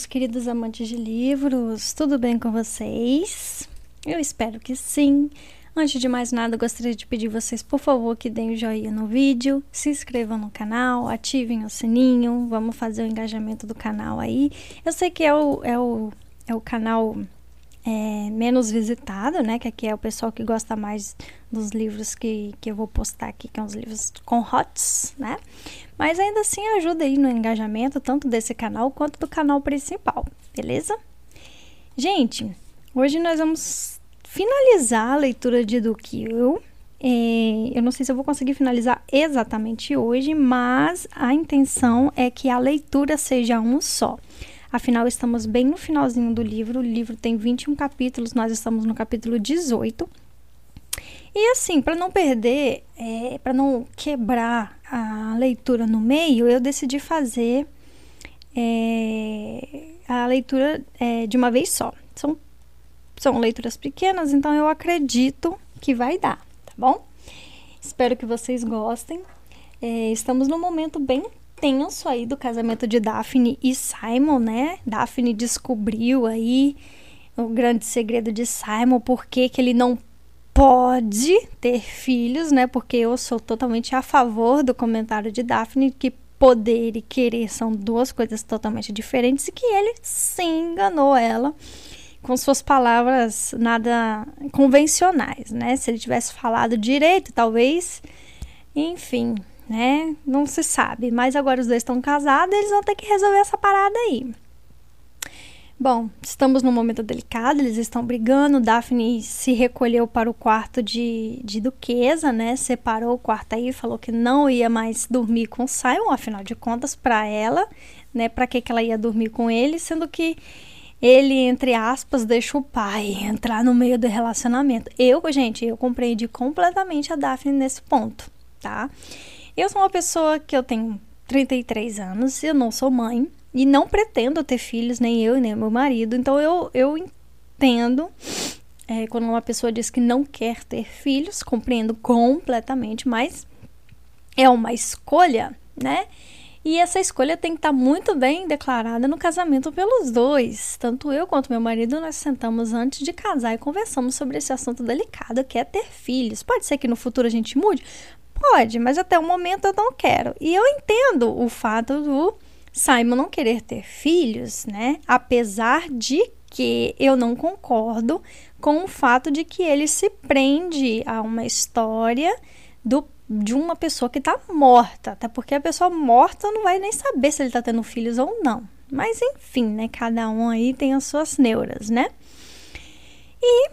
meus queridos amantes de livros, tudo bem com vocês? Eu espero que sim. Antes de mais nada, gostaria de pedir vocês, por favor, que deem o um joinha no vídeo, se inscrevam no canal, ativem o sininho, vamos fazer o engajamento do canal aí. Eu sei que é o, é o, é o canal é, menos visitado, né? Que aqui é o pessoal que gosta mais dos livros que, que eu vou postar aqui, que são os livros com hots, né? Mas ainda assim ajuda aí no engajamento, tanto desse canal quanto do canal principal, beleza? Gente, hoje nós vamos finalizar a leitura de Kill. É, eu não sei se eu vou conseguir finalizar exatamente hoje, mas a intenção é que a leitura seja um só. Afinal, estamos bem no finalzinho do livro. O livro tem 21 capítulos, nós estamos no capítulo 18. E assim, para não perder, é, para não quebrar a leitura no meio, eu decidi fazer é, a leitura é, de uma vez só. São, são leituras pequenas, então eu acredito que vai dar, tá bom? Espero que vocês gostem. É, estamos num momento bem tenso aí do casamento de Daphne e Simon, né? Daphne descobriu aí o grande segredo de Simon, por que ele não pode ter filhos, né? Porque eu sou totalmente a favor do comentário de Daphne que poder e querer são duas coisas totalmente diferentes e que ele sim enganou ela com suas palavras nada convencionais, né? Se ele tivesse falado direito, talvez, enfim, né? Não se sabe. Mas agora os dois estão casados, eles vão ter que resolver essa parada aí. Bom, estamos num momento delicado, eles estão brigando. Daphne se recolheu para o quarto de, de duquesa, né? Separou o quarto aí, falou que não ia mais dormir com Simon, afinal de contas, para ela, né? Para que, que ela ia dormir com ele, sendo que ele, entre aspas, deixa o pai entrar no meio do relacionamento. Eu, gente, eu compreendi completamente a Daphne nesse ponto, tá? Eu sou uma pessoa que eu tenho 33 anos, eu não sou mãe e não pretendo ter filhos, nem eu nem meu marido. Então eu, eu entendo é, quando uma pessoa diz que não quer ter filhos, compreendo completamente, mas é uma escolha, né? E essa escolha tem que estar muito bem declarada no casamento pelos dois. Tanto eu quanto meu marido, nós sentamos antes de casar e conversamos sobre esse assunto delicado que é ter filhos. Pode ser que no futuro a gente mude? Pode, mas até o momento eu não quero. E eu entendo o fato do Simon não querer ter filhos, né? Apesar de que eu não concordo com o fato de que ele se prende a uma história do, de uma pessoa que está morta, até porque a pessoa morta não vai nem saber se ele está tendo filhos ou não. Mas enfim, né? Cada um aí tem as suas neuras, né? E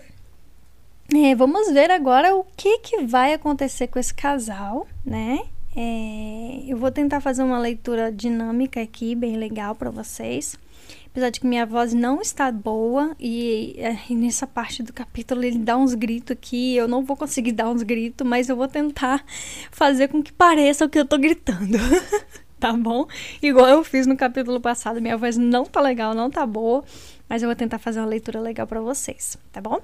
é, vamos ver agora o que, que vai acontecer com esse casal, né? É, eu vou tentar fazer uma leitura dinâmica aqui, bem legal para vocês. Apesar de que minha voz não está boa e, é, e, nessa parte do capítulo ele dá uns gritos aqui. Eu não vou conseguir dar uns gritos, mas eu vou tentar fazer com que pareça o que eu tô gritando. tá bom? Igual eu fiz no capítulo passado, minha voz não tá legal, não tá boa, mas eu vou tentar fazer uma leitura legal para vocês, tá bom?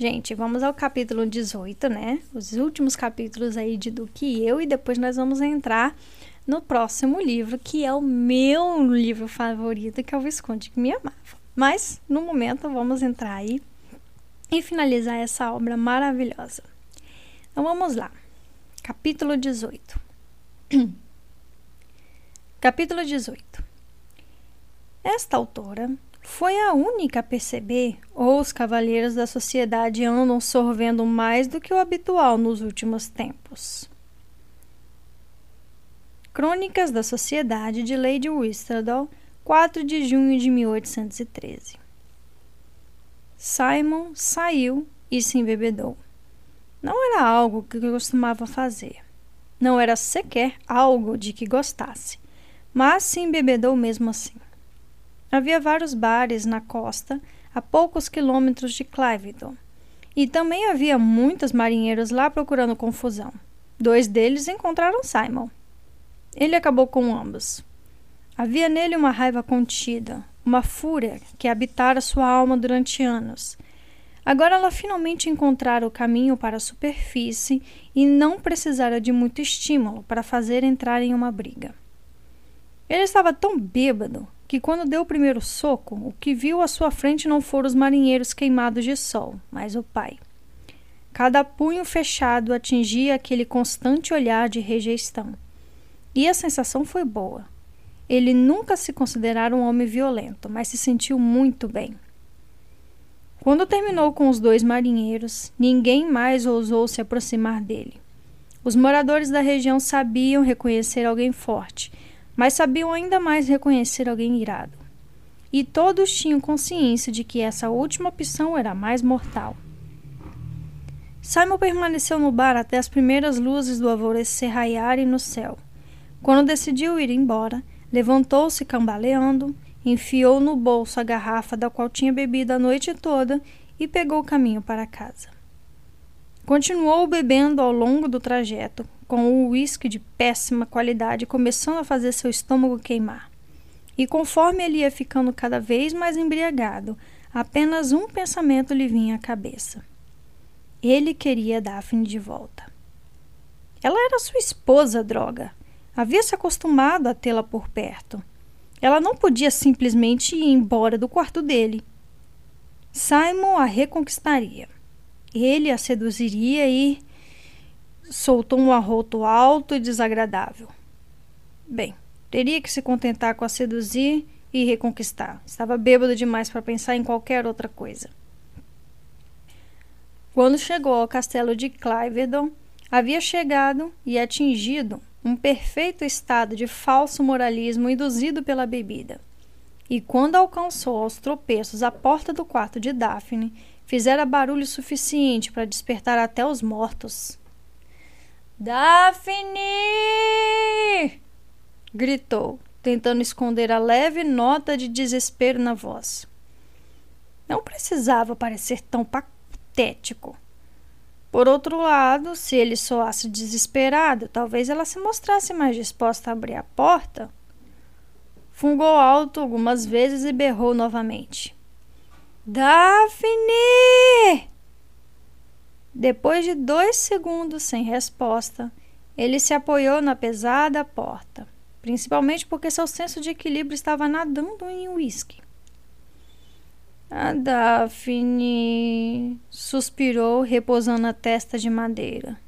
Gente, vamos ao capítulo 18, né? Os últimos capítulos aí de Do Que Eu, e depois nós vamos entrar no próximo livro, que é o meu livro favorito, que é o Visconde que me amava. Mas, no momento, vamos entrar aí e finalizar essa obra maravilhosa. Então, vamos lá. Capítulo 18. Capítulo 18. Esta autora foi a única a perceber, ou os cavalheiros da sociedade andam sorvendo mais do que o habitual nos últimos tempos. Crônicas da Sociedade de Lady Whistledown, 4 de junho de 1813. Simon saiu e se embebedou. Não era algo que costumava fazer. Não era sequer algo de que gostasse, mas se embebedou mesmo assim. Havia vários bares na costa, a poucos quilômetros de Clivedon. E também havia muitos marinheiros lá procurando confusão. Dois deles encontraram Simon. Ele acabou com ambos. Havia nele uma raiva contida, uma fúria que habitara sua alma durante anos. Agora ela finalmente encontrara o caminho para a superfície e não precisara de muito estímulo para fazer entrar em uma briga. Ele estava tão bêbado que quando deu o primeiro soco, o que viu à sua frente não foram os marinheiros queimados de sol, mas o pai. Cada punho fechado atingia aquele constante olhar de rejeição. E a sensação foi boa. Ele nunca se considerara um homem violento, mas se sentiu muito bem. Quando terminou com os dois marinheiros, ninguém mais ousou se aproximar dele. Os moradores da região sabiam reconhecer alguém forte, mas sabiam ainda mais reconhecer alguém irado. E todos tinham consciência de que essa última opção era mais mortal. Simon permaneceu no bar até as primeiras luzes do alvorecer raiarem no céu. Quando decidiu ir embora, levantou-se cambaleando enfiou no bolso a garrafa da qual tinha bebido a noite toda e pegou o caminho para casa. Continuou bebendo ao longo do trajeto, com o uísque de péssima qualidade começando a fazer seu estômago queimar. E conforme ele ia ficando cada vez mais embriagado, apenas um pensamento lhe vinha à cabeça. Ele queria Daphne de volta. Ela era sua esposa, droga. Havia se acostumado a tê-la por perto. Ela não podia simplesmente ir embora do quarto dele. Simon a reconquistaria. Ele a seduziria e soltou um arroto alto e desagradável. Bem, teria que se contentar com a seduzir e reconquistar. Estava bêbado demais para pensar em qualquer outra coisa. Quando chegou ao castelo de Cliverdon, havia chegado e atingido um perfeito estado de falso moralismo induzido pela bebida. E quando alcançou aos tropeços a porta do quarto de Daphne, fizera barulho suficiente para despertar até os mortos. Daphne! gritou, tentando esconder a leve nota de desespero na voz. Não precisava parecer tão patético. Por outro lado, se ele soasse desesperado, talvez ela se mostrasse mais disposta a abrir a porta. Fungou alto algumas vezes e berrou novamente. Daphne! Depois de dois segundos sem resposta, ele se apoiou na pesada porta, principalmente porque seu senso de equilíbrio estava nadando em uísque. A Daphne suspirou, repousando a testa de madeira.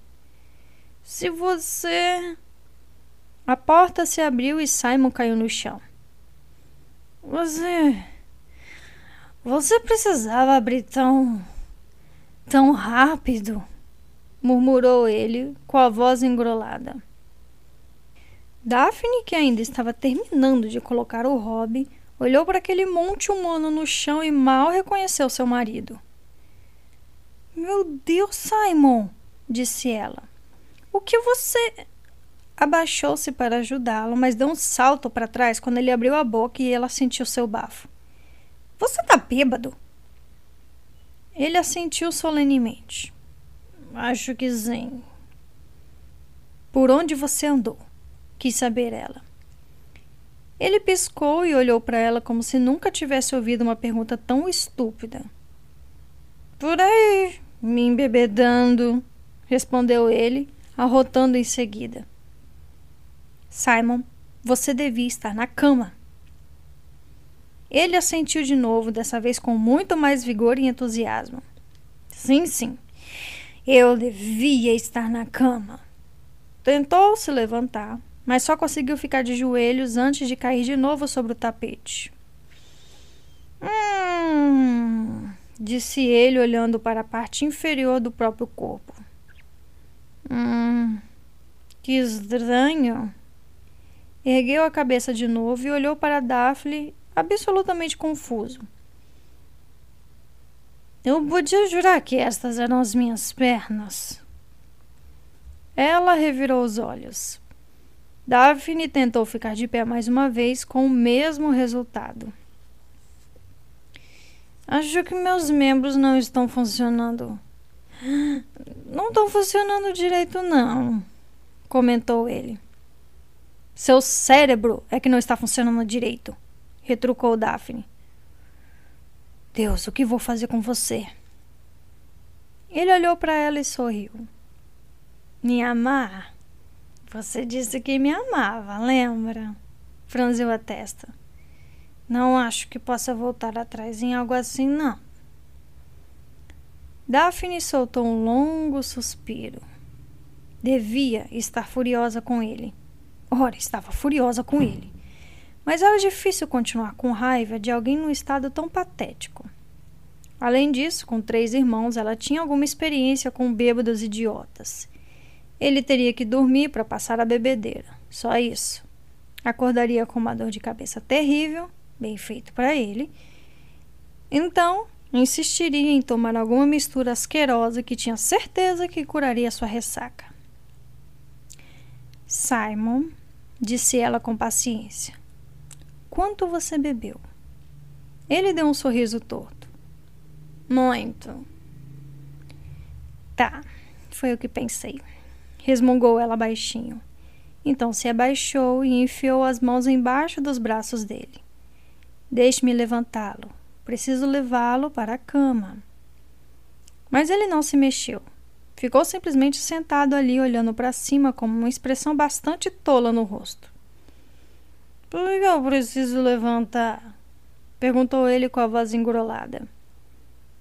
Se você. A porta se abriu e Simon caiu no chão. Você. Você precisava abrir tão. tão rápido, murmurou ele com a voz engrolada. Daphne, que ainda estava terminando de colocar o hobby, Olhou para aquele monte humano no chão e mal reconheceu seu marido. Meu Deus, Simon, disse ela. O que você. Abaixou-se para ajudá-lo, mas deu um salto para trás quando ele abriu a boca e ela sentiu seu bafo. Você tá bêbado? Ele assentiu solenemente. Acho que sim. Por onde você andou? Quis saber ela. Ele piscou e olhou para ela como se nunca tivesse ouvido uma pergunta tão estúpida. Por aí, me embebedando, respondeu ele, arrotando em seguida. Simon, você devia estar na cama. Ele assentiu de novo, dessa vez com muito mais vigor e entusiasmo. Sim, sim, eu devia estar na cama. Tentou se levantar, mas só conseguiu ficar de joelhos antes de cair de novo sobre o tapete. Hum, disse ele, olhando para a parte inferior do próprio corpo. Hum, que estranho. Ergueu a cabeça de novo e olhou para Daphne, absolutamente confuso. Eu podia jurar que estas eram as minhas pernas. Ela revirou os olhos. Daphne tentou ficar de pé mais uma vez com o mesmo resultado. Acho que meus membros não estão funcionando. Não estão funcionando direito, não, comentou ele. Seu cérebro é que não está funcionando direito, retrucou Daphne. Deus, o que vou fazer com você? Ele olhou para ela e sorriu. Me amar? Você disse que me amava, lembra? Franziu a testa. Não acho que possa voltar atrás em algo assim, não. Daphne soltou um longo suspiro. Devia estar furiosa com ele. Ora, estava furiosa com ele. Mas era difícil continuar com raiva de alguém num estado tão patético. Além disso, com três irmãos, ela tinha alguma experiência com bêbados idiotas. Ele teria que dormir para passar a bebedeira. Só isso. Acordaria com uma dor de cabeça terrível, bem feito para ele. Então, insistiria em tomar alguma mistura asquerosa que tinha certeza que curaria sua ressaca. Simon, disse ela com paciência, quanto você bebeu? Ele deu um sorriso torto. Muito. Tá, foi o que pensei. Resmungou ela baixinho. Então se abaixou e enfiou as mãos embaixo dos braços dele. Deixe-me levantá-lo. Preciso levá-lo para a cama. Mas ele não se mexeu. Ficou simplesmente sentado ali, olhando para cima com uma expressão bastante tola no rosto. Por que eu preciso levantar? perguntou ele com a voz engrolada.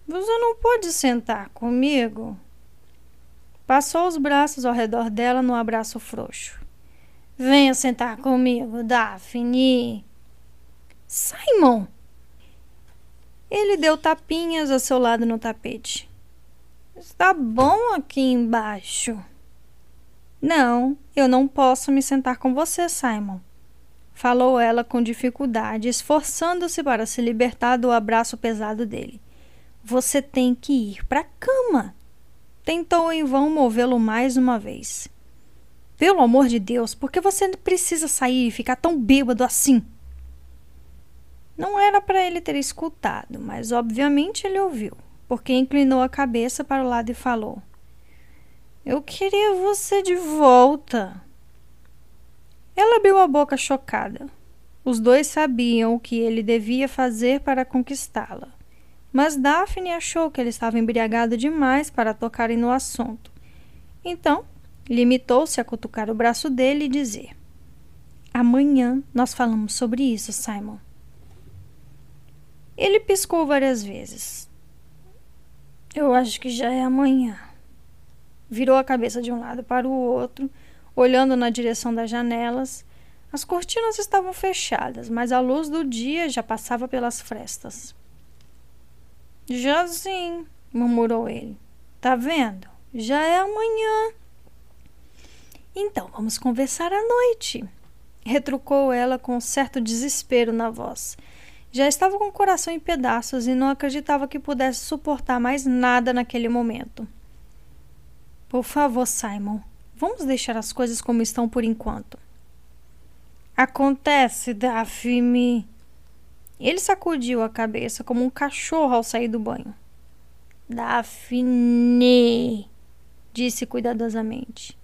Você não pode sentar comigo? Passou os braços ao redor dela num abraço frouxo. Venha sentar comigo, Daphne. Simon! Ele deu tapinhas ao seu lado no tapete. Está bom aqui embaixo. Não, eu não posso me sentar com você, Simon. Falou ela com dificuldade, esforçando-se para se libertar do abraço pesado dele. Você tem que ir para a cama. Tentou em vão movê-lo mais uma vez. Pelo amor de Deus, por que você precisa sair e ficar tão bêbado assim? Não era para ele ter escutado, mas obviamente ele ouviu, porque inclinou a cabeça para o lado e falou: Eu queria você de volta. Ela abriu a boca chocada. Os dois sabiam o que ele devia fazer para conquistá-la. Mas Daphne achou que ele estava embriagado demais para tocarem no assunto. Então, limitou-se a cutucar o braço dele e dizer: Amanhã nós falamos sobre isso, Simon. Ele piscou várias vezes. Eu acho que já é amanhã. Virou a cabeça de um lado para o outro, olhando na direção das janelas. As cortinas estavam fechadas, mas a luz do dia já passava pelas frestas. Sim, murmurou ele. Tá vendo? Já é amanhã. Então vamos conversar à noite, retrucou ela com certo desespero na voz. Já estava com o coração em pedaços e não acreditava que pudesse suportar mais nada naquele momento. Por favor, Simon, vamos deixar as coisas como estão por enquanto. Acontece, Daphne, ele sacudiu a cabeça como um cachorro ao sair do banho. Daphne, disse cuidadosamente.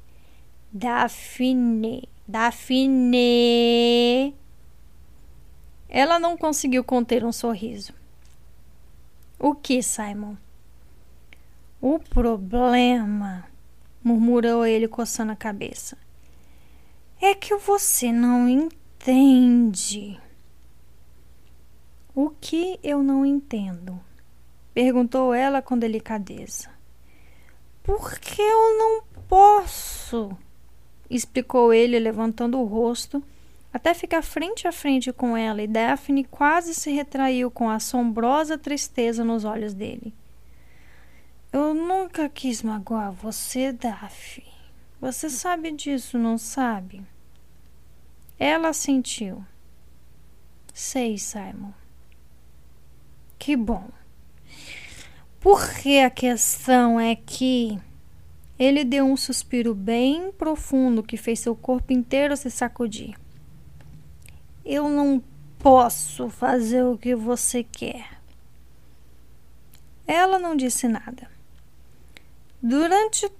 Daphne, Daphne. Ela não conseguiu conter um sorriso. O que, Simon? O problema, murmurou ele coçando a cabeça, é que você não entende. O que eu não entendo? perguntou ela com delicadeza. Por que eu não posso? explicou ele, levantando o rosto até ficar frente a frente com ela, e Daphne quase se retraiu com assombrosa tristeza nos olhos dele. Eu nunca quis magoar você, Daphne. Você sabe disso, não sabe? Ela sentiu. Sei, Simon. Que bom. Porque a questão é que ele deu um suspiro bem profundo que fez seu corpo inteiro se sacudir. Eu não posso fazer o que você quer. Ela não disse nada. Durante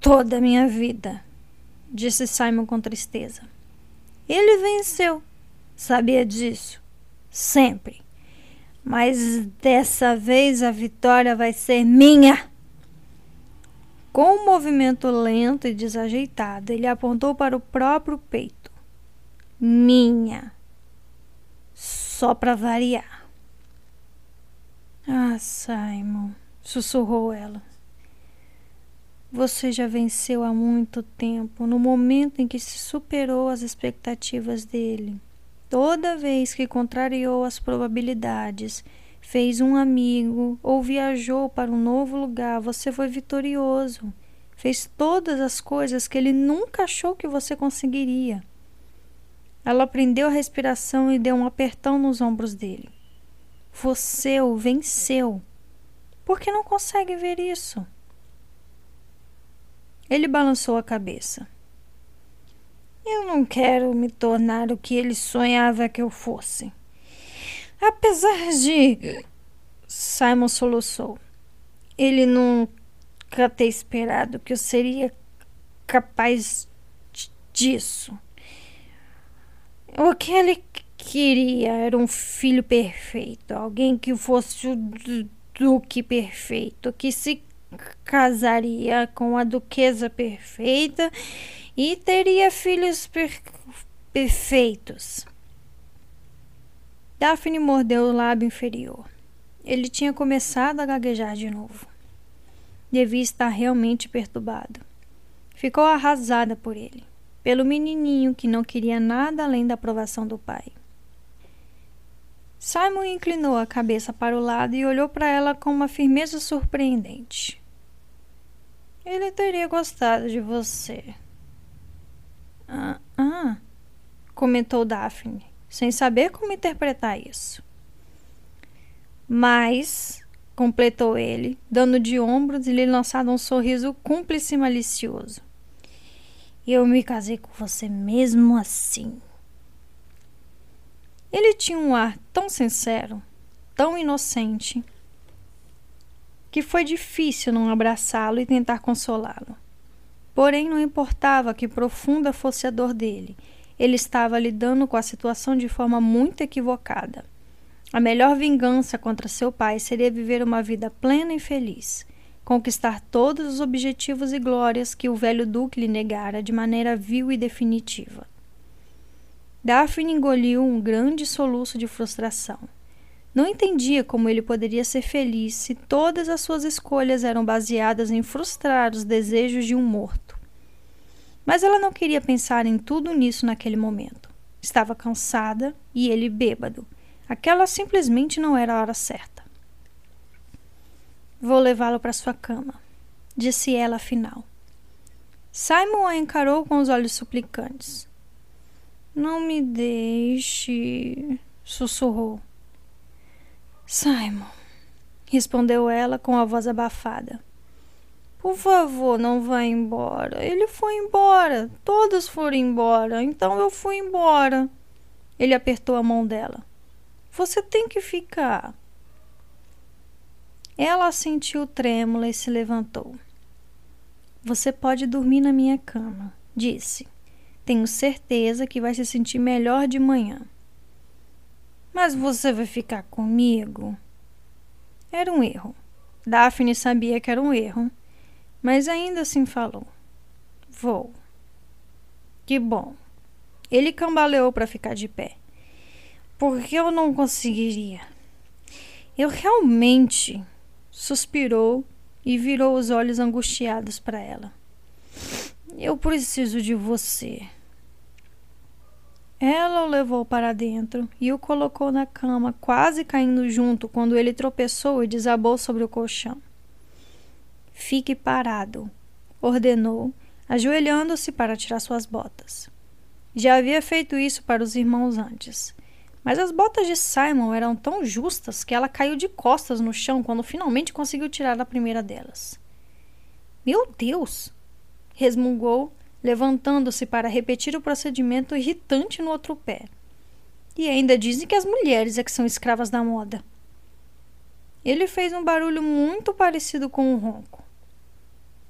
toda a minha vida, disse Simon com tristeza. Ele venceu. Sabia disso? Sempre mas dessa vez a vitória vai ser minha. Com um movimento lento e desajeitado, ele apontou para o próprio peito. Minha. só para variar. Ah, Simon, sussurrou ela. Você já venceu há muito tempo, no momento em que se superou as expectativas dele. Toda vez que contrariou as probabilidades, fez um amigo ou viajou para um novo lugar, você foi vitorioso. Fez todas as coisas que ele nunca achou que você conseguiria. Ela prendeu a respiração e deu um apertão nos ombros dele. Você o venceu. Por que não consegue ver isso? Ele balançou a cabeça. Eu não quero me tornar o que ele sonhava que eu fosse. Apesar de. Simon soluçou. Ele nunca ter esperado que eu seria capaz disso. O que ele queria era um filho perfeito, alguém que fosse o duque perfeito, que se casaria com a duquesa perfeita e teria filhos per perfeitos. Daphne mordeu o lábio inferior. Ele tinha começado a gaguejar de novo. Devia estar realmente perturbado. Ficou arrasada por ele, pelo menininho que não queria nada além da aprovação do pai. Simon inclinou a cabeça para o lado e olhou para ela com uma firmeza surpreendente. Ele teria gostado de você. Ah, ah, comentou Daphne, sem saber como interpretar isso. Mas, completou ele, dando de ombros e lhe lançado um sorriso cúmplice e malicioso. Eu me casei com você mesmo assim. Ele tinha um ar tão sincero, tão inocente, que foi difícil não abraçá-lo e tentar consolá-lo. Porém, não importava que profunda fosse a dor dele, ele estava lidando com a situação de forma muito equivocada. A melhor vingança contra seu pai seria viver uma vida plena e feliz, conquistar todos os objetivos e glórias que o velho duque lhe negara de maneira vil e definitiva. Daphne engoliu um grande soluço de frustração. Não entendia como ele poderia ser feliz se todas as suas escolhas eram baseadas em frustrar os desejos de um morto. Mas ela não queria pensar em tudo nisso naquele momento. Estava cansada e ele bêbado. Aquela simplesmente não era a hora certa. Vou levá-lo para sua cama, disse ela afinal. Simon a encarou com os olhos suplicantes. Não me deixe, sussurrou. Simon, respondeu ela com a voz abafada. Por favor, não vá embora. Ele foi embora. Todos foram embora. Então eu fui embora. Ele apertou a mão dela. Você tem que ficar. Ela sentiu trêmula e se levantou. Você pode dormir na minha cama, disse. Tenho certeza que vai se sentir melhor de manhã. Mas você vai ficar comigo? Era um erro. Daphne sabia que era um erro, mas ainda assim falou: Vou. Que bom. Ele cambaleou para ficar de pé. Porque eu não conseguiria. Eu realmente. Suspirou e virou os olhos angustiados para ela. Eu preciso de você. Ela o levou para dentro e o colocou na cama, quase caindo junto quando ele tropeçou e desabou sobre o colchão. Fique parado, ordenou, ajoelhando-se para tirar suas botas. Já havia feito isso para os irmãos antes. Mas as botas de Simon eram tão justas que ela caiu de costas no chão quando finalmente conseguiu tirar a primeira delas. Meu Deus! resmungou levantando-se para repetir o procedimento irritante no outro pé. E ainda dizem que as mulheres é que são escravas da moda. Ele fez um barulho muito parecido com um ronco.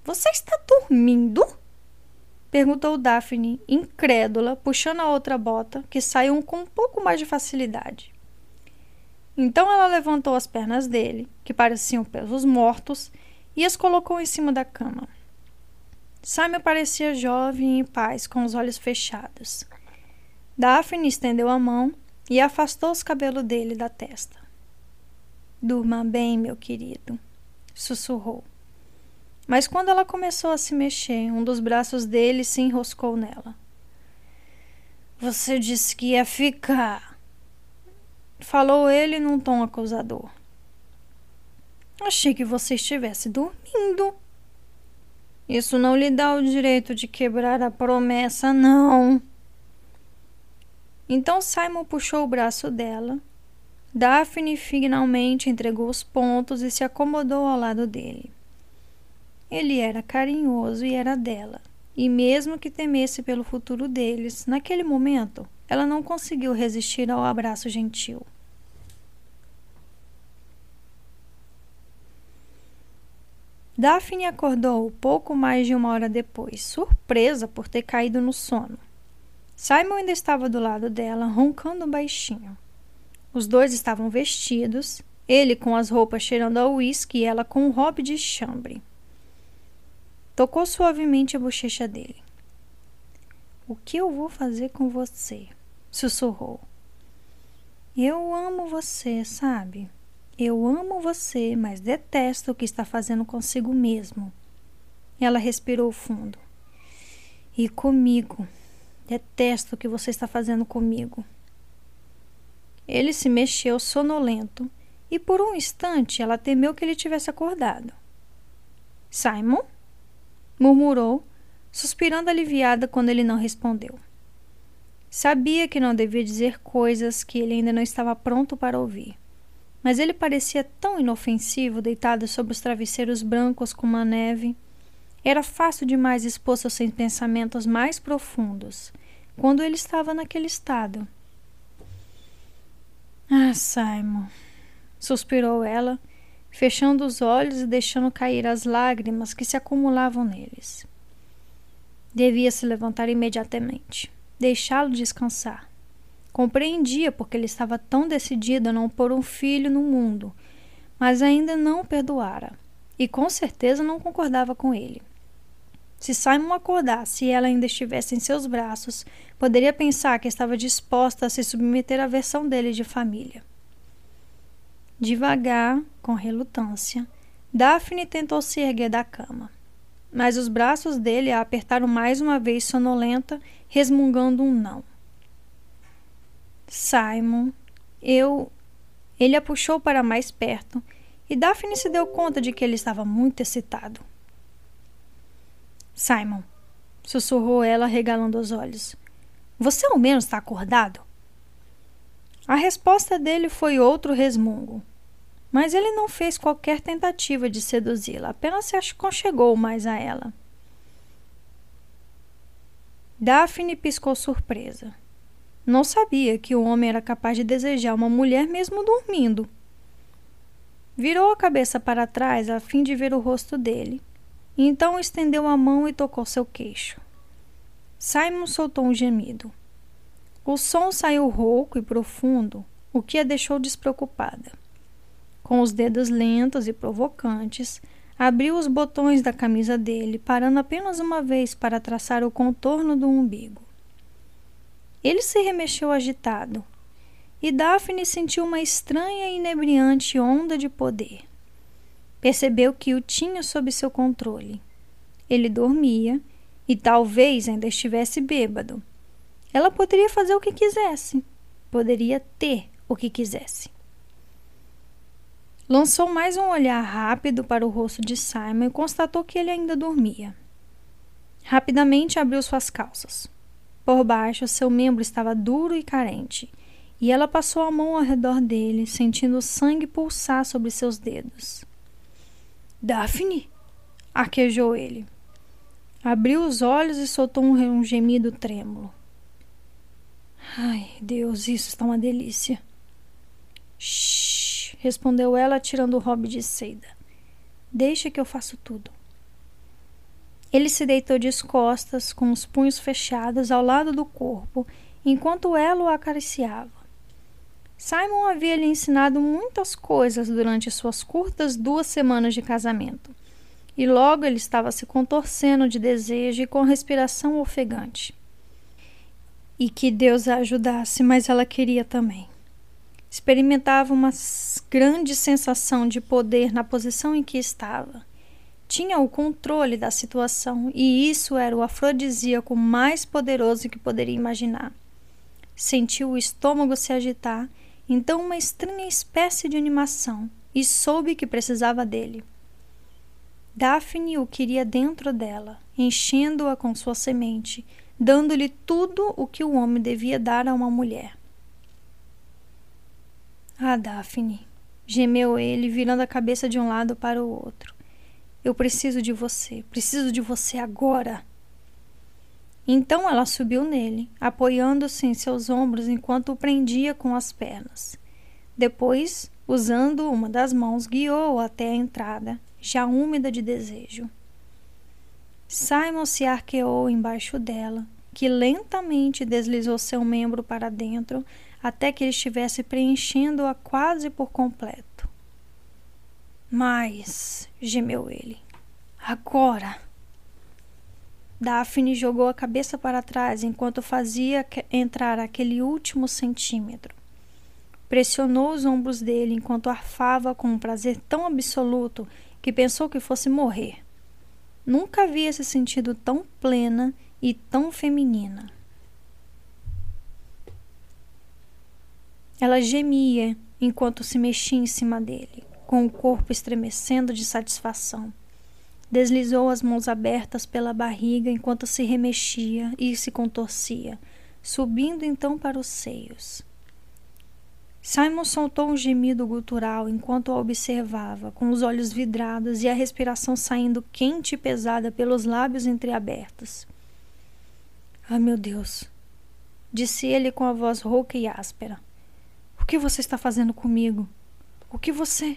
Você está dormindo? perguntou Daphne, incrédula, puxando a outra bota, que saiu com um pouco mais de facilidade. Então ela levantou as pernas dele, que pareciam pesos mortos, e as colocou em cima da cama. Simon parecia jovem e em paz, com os olhos fechados. Daphne estendeu a mão e afastou os cabelos dele da testa. Durma bem, meu querido, sussurrou. Mas quando ela começou a se mexer, um dos braços dele se enroscou nela. Você disse que ia ficar. Falou ele num tom acusador. Achei que você estivesse dormindo. Isso não lhe dá o direito de quebrar a promessa, não. Então Simon puxou o braço dela. Daphne finalmente entregou os pontos e se acomodou ao lado dele. Ele era carinhoso e era dela. E mesmo que temesse pelo futuro deles, naquele momento, ela não conseguiu resistir ao abraço gentil. Daphne acordou pouco mais de uma hora depois, surpresa por ter caído no sono. Simon ainda estava do lado dela, roncando baixinho. Os dois estavam vestidos, ele com as roupas cheirando a uísque e ela com um hobby de chambre. Tocou suavemente a bochecha dele. O que eu vou fazer com você? sussurrou. Eu amo você, sabe? Eu amo você, mas detesto o que está fazendo consigo mesmo. Ela respirou fundo. E comigo. Detesto o que você está fazendo comigo. Ele se mexeu sonolento e por um instante ela temeu que ele tivesse acordado. Simon? murmurou, suspirando aliviada quando ele não respondeu. Sabia que não devia dizer coisas que ele ainda não estava pronto para ouvir. Mas ele parecia tão inofensivo deitado sobre os travesseiros brancos como a neve. Era fácil demais expor seus pensamentos mais profundos quando ele estava naquele estado. Ah, Simon, suspirou ela fechando os olhos e deixando cair as lágrimas que se acumulavam neles. Devia se levantar imediatamente, deixá-lo descansar. Compreendia porque ele estava tão decidido a não pôr um filho no mundo, mas ainda não perdoara, e com certeza não concordava com ele. Se Simon acordasse e ela ainda estivesse em seus braços, poderia pensar que estava disposta a se submeter à versão dele de família. Devagar, com relutância, Daphne tentou se erguer da cama, mas os braços dele a apertaram mais uma vez sonolenta, resmungando um não. Simon, eu. Ele a puxou para mais perto e Daphne se deu conta de que ele estava muito excitado. Simon, sussurrou ela, regalando os olhos. Você ao menos está acordado? A resposta dele foi outro resmungo. Mas ele não fez qualquer tentativa de seduzi-la, apenas se aconchegou mais a ela. Daphne piscou surpresa. Não sabia que o homem era capaz de desejar uma mulher mesmo dormindo. Virou a cabeça para trás a fim de ver o rosto dele. Então estendeu a mão e tocou seu queixo. Simon soltou um gemido. O som saiu rouco e profundo, o que a deixou despreocupada. Com os dedos lentos e provocantes, abriu os botões da camisa dele, parando apenas uma vez para traçar o contorno do umbigo. Ele se remexeu agitado, e Daphne sentiu uma estranha e inebriante onda de poder. Percebeu que o tinha sob seu controle. Ele dormia e talvez ainda estivesse bêbado ela poderia fazer o que quisesse, poderia ter o que quisesse. Lançou mais um olhar rápido para o rosto de Simon e constatou que ele ainda dormia. Rapidamente abriu suas calças. Por baixo, seu membro estava duro e carente, e ela passou a mão ao redor dele, sentindo o sangue pulsar sobre seus dedos. Daphne? arquejou ele. Abriu os olhos e soltou um gemido trêmulo. Ai, Deus, isso está uma delícia. Shhh, respondeu ela, tirando o hobby de seda. Deixa que eu faço tudo. Ele se deitou de costas, com os punhos fechados ao lado do corpo, enquanto ela o acariciava. Simon havia lhe ensinado muitas coisas durante suas curtas duas semanas de casamento, e logo ele estava se contorcendo de desejo e com respiração ofegante. e que Deus a ajudasse, mas ela queria também. Experimentava uma grande sensação de poder na posição em que estava. Tinha o controle da situação e isso era o afrodisíaco mais poderoso que poderia imaginar. Sentiu o estômago se agitar, então uma estranha espécie de animação, e soube que precisava dele. Daphne o queria dentro dela, enchendo-a com sua semente, dando-lhe tudo o que o homem devia dar a uma mulher. Ah, Daphne, gemeu ele, virando a cabeça de um lado para o outro. Eu preciso de você, preciso de você agora. Então ela subiu nele, apoiando-se em seus ombros enquanto o prendia com as pernas. Depois, usando uma das mãos, guiou-o até a entrada já úmida de desejo. Simon se arqueou embaixo dela, que lentamente deslizou seu membro para dentro até que ele estivesse preenchendo-a quase por completo. Mas, gemeu ele, agora. Daphne jogou a cabeça para trás enquanto fazia entrar aquele último centímetro. Pressionou os ombros dele enquanto arfava com um prazer tão absoluto que pensou que fosse morrer. Nunca havia se sentido tão plena e tão feminina. Ela gemia enquanto se mexia em cima dele, com o corpo estremecendo de satisfação. Deslizou as mãos abertas pela barriga enquanto se remexia e se contorcia, subindo então para os seios. Simon soltou um gemido gutural enquanto a observava, com os olhos vidrados e a respiração saindo quente e pesada pelos lábios entreabertos. Ah, meu Deus! disse ele com a voz rouca e áspera. O que você está fazendo comigo? O que você.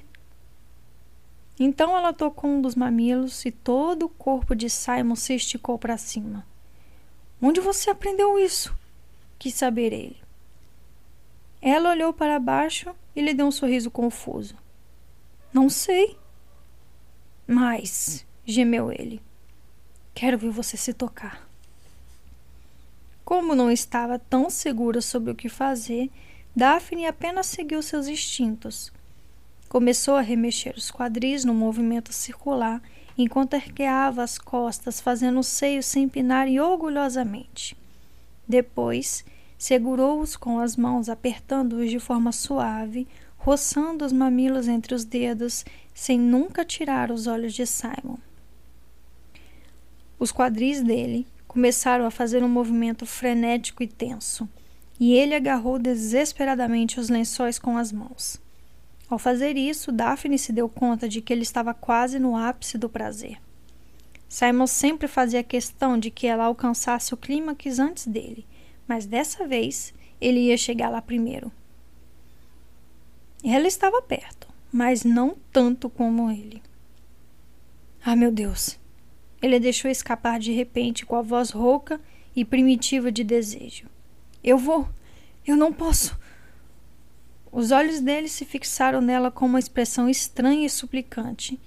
Então ela tocou um dos mamilos e todo o corpo de Simon se esticou para cima. Onde você aprendeu isso? Quis saber ele. Ela olhou para baixo e lhe deu um sorriso confuso. Não sei. Mas, gemeu ele, quero ver você se tocar. Como não estava tão segura sobre o que fazer, Daphne apenas seguiu seus instintos. Começou a remexer os quadris no movimento circular, enquanto arqueava as costas, fazendo os seios se empinarem orgulhosamente. Depois, Segurou-os com as mãos, apertando-os de forma suave, roçando os mamilos entre os dedos, sem nunca tirar os olhos de Simon. Os quadris dele começaram a fazer um movimento frenético e tenso, e ele agarrou desesperadamente os lençóis com as mãos. Ao fazer isso, Daphne se deu conta de que ele estava quase no ápice do prazer. Simon sempre fazia questão de que ela alcançasse o clímax antes dele mas dessa vez ele ia chegar lá primeiro. Ela estava perto, mas não tanto como ele. Ah, meu Deus! Ele deixou escapar de repente com a voz rouca e primitiva de desejo. Eu vou! Eu não posso! Os olhos dele se fixaram nela com uma expressão estranha e suplicante,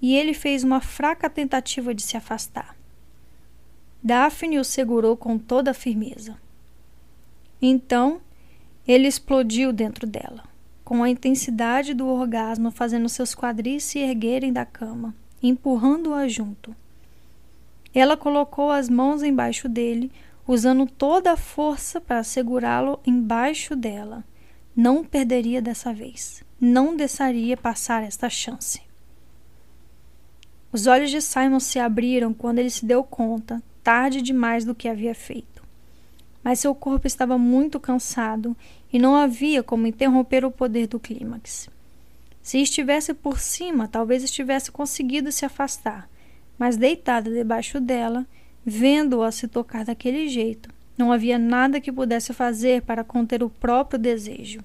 e ele fez uma fraca tentativa de se afastar. Daphne o segurou com toda a firmeza. Então, ele explodiu dentro dela, com a intensidade do orgasmo fazendo seus quadris se erguerem da cama, empurrando-a junto. Ela colocou as mãos embaixo dele, usando toda a força para segurá-lo embaixo dela. Não perderia dessa vez. Não deixaria passar esta chance. Os olhos de Simon se abriram quando ele se deu conta, tarde demais, do que havia feito mas seu corpo estava muito cansado e não havia como interromper o poder do clímax. Se estivesse por cima, talvez estivesse conseguido se afastar, mas deitada debaixo dela, vendo-a se tocar daquele jeito, não havia nada que pudesse fazer para conter o próprio desejo.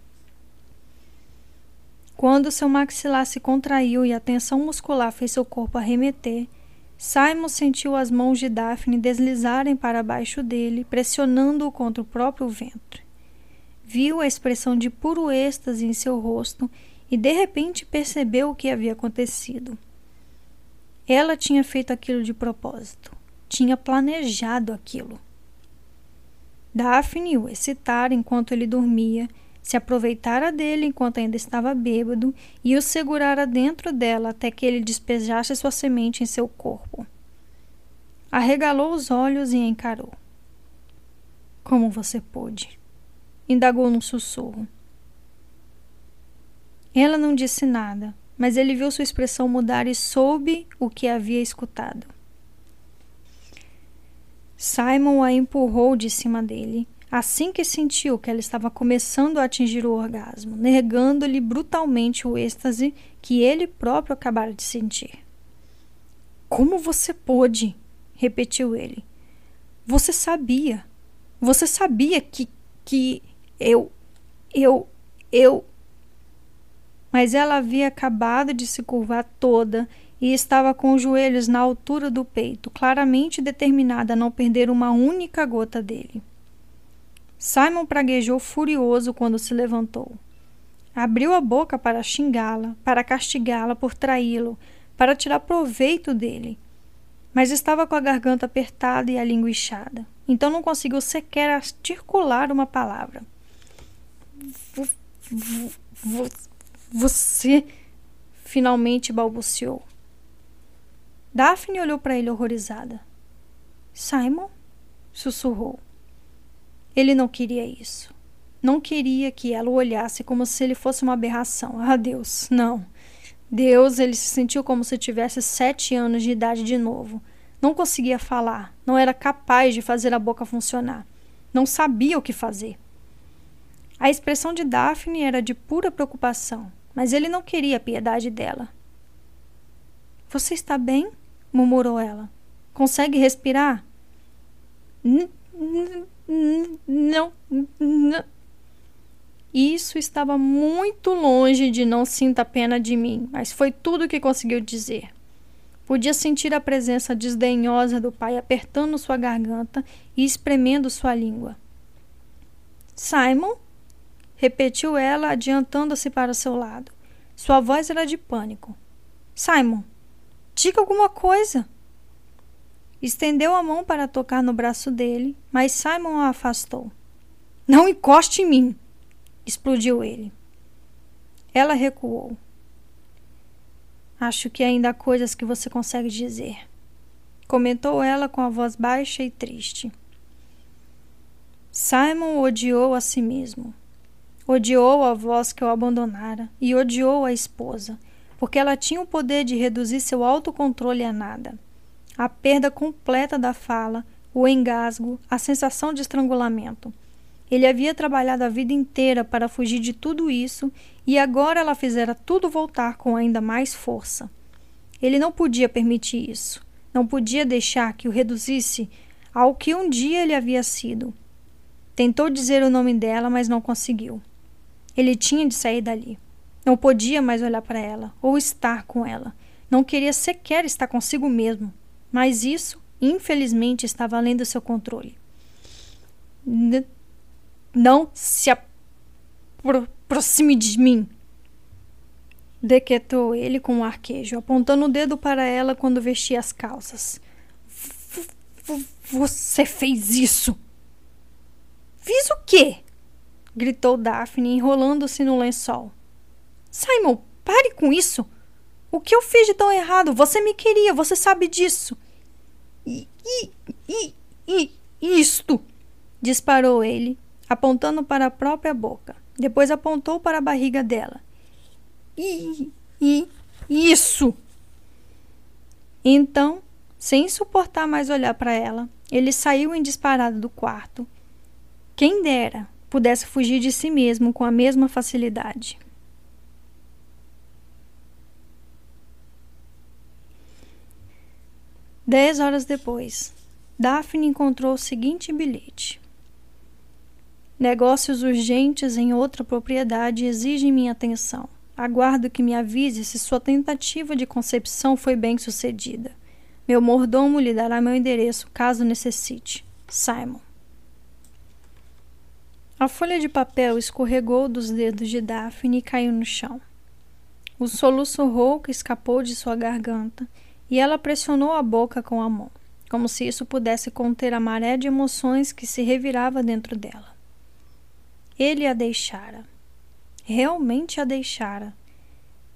Quando seu maxilar se contraiu e a tensão muscular fez seu corpo arremeter, Simon sentiu as mãos de Daphne deslizarem para baixo dele, pressionando-o contra o próprio ventre. Viu a expressão de puro êxtase em seu rosto e de repente percebeu o que havia acontecido. Ela tinha feito aquilo de propósito, tinha planejado aquilo. Daphne o excitara enquanto ele dormia, se aproveitara dele enquanto ainda estava bêbado e o segurara dentro dela até que ele despejasse sua semente em seu corpo. Arregalou os olhos e encarou. Como você pôde? indagou num sussurro. Ela não disse nada, mas ele viu sua expressão mudar e soube o que havia escutado. Simon a empurrou de cima dele assim que sentiu que ela estava começando a atingir o orgasmo, negando-lhe brutalmente o êxtase que ele próprio acabara de sentir. Como você pôde? repetiu ele. Você sabia. Você sabia que. que eu. eu. eu. Mas ela havia acabado de se curvar toda e estava com os joelhos na altura do peito, claramente determinada a não perder uma única gota dele. Simon praguejou furioso quando se levantou. Abriu a boca para xingá-la, para castigá-la por traí-lo, para tirar proveito dele. Mas estava com a garganta apertada e a língua inchada, então não conseguiu sequer articular uma palavra. Você finalmente balbuciou. Daphne olhou para ele horrorizada. Simon? sussurrou. Ele não queria isso. Não queria que ela o olhasse como se ele fosse uma aberração. Ah, Deus, não. Deus, ele se sentiu como se tivesse sete anos de idade de novo. Não conseguia falar, não era capaz de fazer a boca funcionar. Não sabia o que fazer. A expressão de Daphne era de pura preocupação, mas ele não queria a piedade dela. Você está bem? Murmurou ela. Consegue respirar? Não, não. Isso estava muito longe de não sinta pena de mim, mas foi tudo o que conseguiu dizer. Podia sentir a presença desdenhosa do pai apertando sua garganta e espremendo sua língua. Simon? repetiu ela, adiantando-se para seu lado. Sua voz era de pânico. Simon, diga alguma coisa. Estendeu a mão para tocar no braço dele, mas Simon a afastou. Não encoste em mim! explodiu ele. Ela recuou. Acho que ainda há coisas que você consegue dizer, comentou ela com a voz baixa e triste. Simon odiou a si mesmo. Odiou a voz que o abandonara e odiou a esposa, porque ela tinha o poder de reduzir seu autocontrole a nada a perda completa da fala, o engasgo, a sensação de estrangulamento. Ele havia trabalhado a vida inteira para fugir de tudo isso e agora ela fizera tudo voltar com ainda mais força. Ele não podia permitir isso. Não podia deixar que o reduzisse ao que um dia ele havia sido. Tentou dizer o nome dela, mas não conseguiu. Ele tinha de sair dali. Não podia mais olhar para ela ou estar com ela. Não queria sequer estar consigo mesmo. Mas isso, infelizmente, estava além do seu controle. N não se aproxime de mim, dequetou ele com um arquejo, apontando o dedo para ela quando vestia as calças. Você fez isso! Fiz o quê? gritou Daphne, enrolando-se no lençol. Simon, pare com isso! O que eu fiz de tão errado? Você me queria, você sabe disso. I, i, i, i, isto! disparou ele, apontando para a própria boca. Depois apontou para a barriga dela. I, i, isso! Então, sem suportar mais olhar para ela, ele saiu em disparada do quarto. Quem dera pudesse fugir de si mesmo com a mesma facilidade. Dez horas depois, Daphne encontrou o seguinte bilhete: Negócios urgentes em outra propriedade exigem minha atenção. Aguardo que me avise se sua tentativa de concepção foi bem sucedida. Meu mordomo lhe dará meu endereço caso necessite. Simon. A folha de papel escorregou dos dedos de Daphne e caiu no chão. O soluço rouco escapou de sua garganta e ela pressionou a boca com a mão. como se isso pudesse conter a maré de emoções que se revirava dentro dela. Ele a deixara. Realmente a deixara.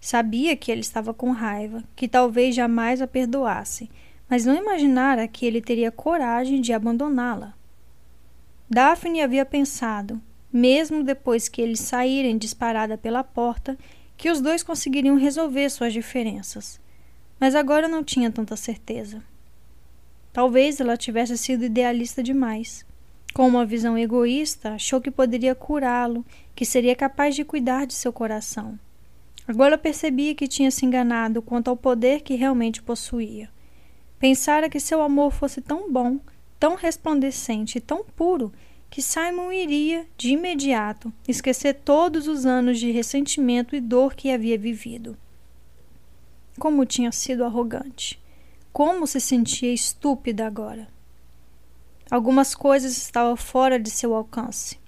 Sabia que ele estava com raiva, que talvez jamais a perdoasse, mas não imaginara que ele teria coragem de abandoná-la. Daphne havia pensado, mesmo depois que eles saírem disparada pela porta, que os dois conseguiriam resolver suas diferenças. Mas agora não tinha tanta certeza. Talvez ela tivesse sido idealista demais. Com uma visão egoísta, achou que poderia curá-lo, que seria capaz de cuidar de seu coração. Agora percebia que tinha se enganado quanto ao poder que realmente possuía. Pensara que seu amor fosse tão bom, tão resplandecente e tão puro que Simon iria, de imediato, esquecer todos os anos de ressentimento e dor que havia vivido. Como tinha sido arrogante. Como se sentia estúpida agora. Algumas coisas estavam fora de seu alcance.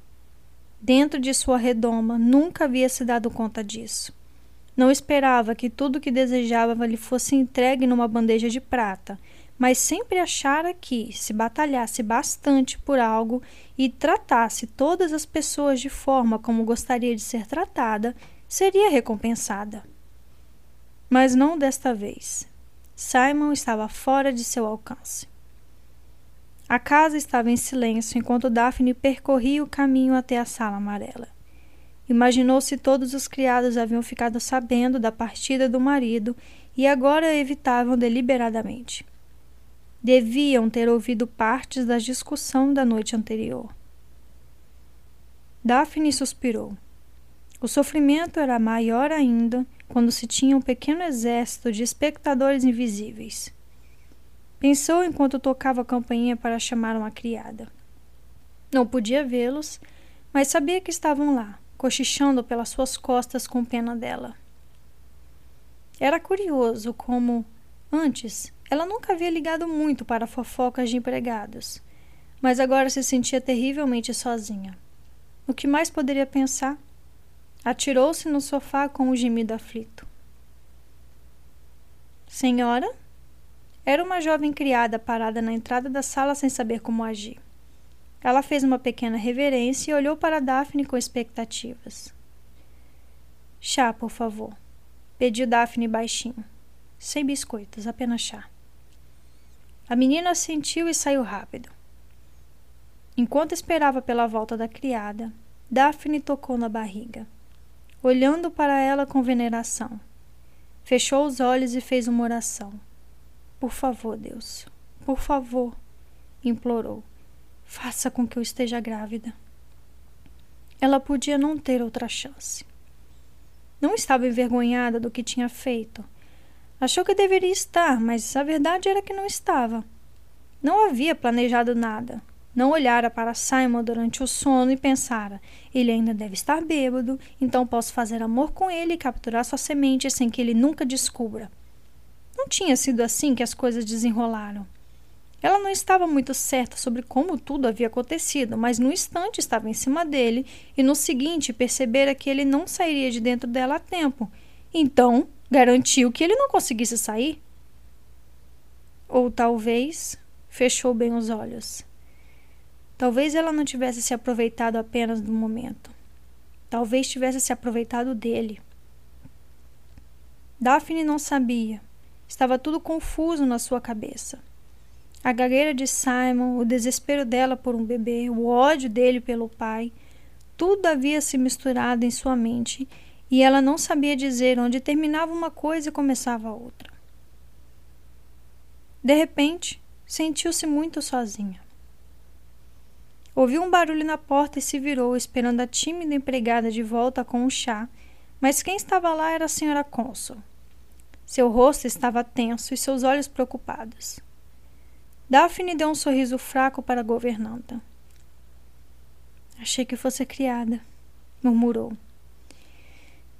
Dentro de sua redoma, nunca havia se dado conta disso. Não esperava que tudo o que desejava lhe fosse entregue numa bandeja de prata, mas sempre achara que, se batalhasse bastante por algo e tratasse todas as pessoas de forma como gostaria de ser tratada, seria recompensada. Mas não desta vez. Simon estava fora de seu alcance. A casa estava em silêncio enquanto Daphne percorria o caminho até a sala amarela. Imaginou se todos os criados haviam ficado sabendo da partida do marido e agora evitavam deliberadamente. Deviam ter ouvido partes da discussão da noite anterior. Daphne suspirou. O sofrimento era maior ainda quando se tinha um pequeno exército de espectadores invisíveis. Pensou enquanto tocava a campainha para chamar uma criada. Não podia vê-los, mas sabia que estavam lá, cochichando pelas suas costas com pena dela. Era curioso como, antes, ela nunca havia ligado muito para fofocas de empregados, mas agora se sentia terrivelmente sozinha. O que mais poderia pensar? Atirou-se no sofá com um gemido aflito. Senhora? Era uma jovem criada parada na entrada da sala sem saber como agir. Ela fez uma pequena reverência e olhou para Daphne com expectativas. Chá, por favor, pediu Daphne baixinho. Sem biscoitos, apenas chá. A menina assentiu e saiu rápido. Enquanto esperava pela volta da criada, Daphne tocou na barriga, olhando para ela com veneração. Fechou os olhos e fez uma oração. Por favor, Deus, por favor, implorou. Faça com que eu esteja grávida. Ela podia não ter outra chance. Não estava envergonhada do que tinha feito. Achou que deveria estar, mas a verdade era que não estava. Não havia planejado nada. Não olhara para Simon durante o sono e pensara: ele ainda deve estar bêbado, então posso fazer amor com ele e capturar sua semente sem que ele nunca descubra. Não tinha sido assim que as coisas desenrolaram. Ela não estava muito certa sobre como tudo havia acontecido, mas no instante estava em cima dele e no seguinte percebera que ele não sairia de dentro dela a tempo. Então, garantiu que ele não conseguisse sair. Ou talvez fechou bem os olhos. Talvez ela não tivesse se aproveitado apenas do momento. Talvez tivesse se aproveitado dele. Daphne não sabia. Estava tudo confuso na sua cabeça. A gagueira de Simon, o desespero dela por um bebê, o ódio dele pelo pai, tudo havia se misturado em sua mente e ela não sabia dizer onde terminava uma coisa e começava a outra. De repente, sentiu-se muito sozinha. Ouviu um barulho na porta e se virou, esperando a tímida empregada de volta com o chá, mas quem estava lá era a senhora Consul. Seu rosto estava tenso e seus olhos preocupados. Daphne deu um sorriso fraco para a governanta. Achei que fosse criada, murmurou.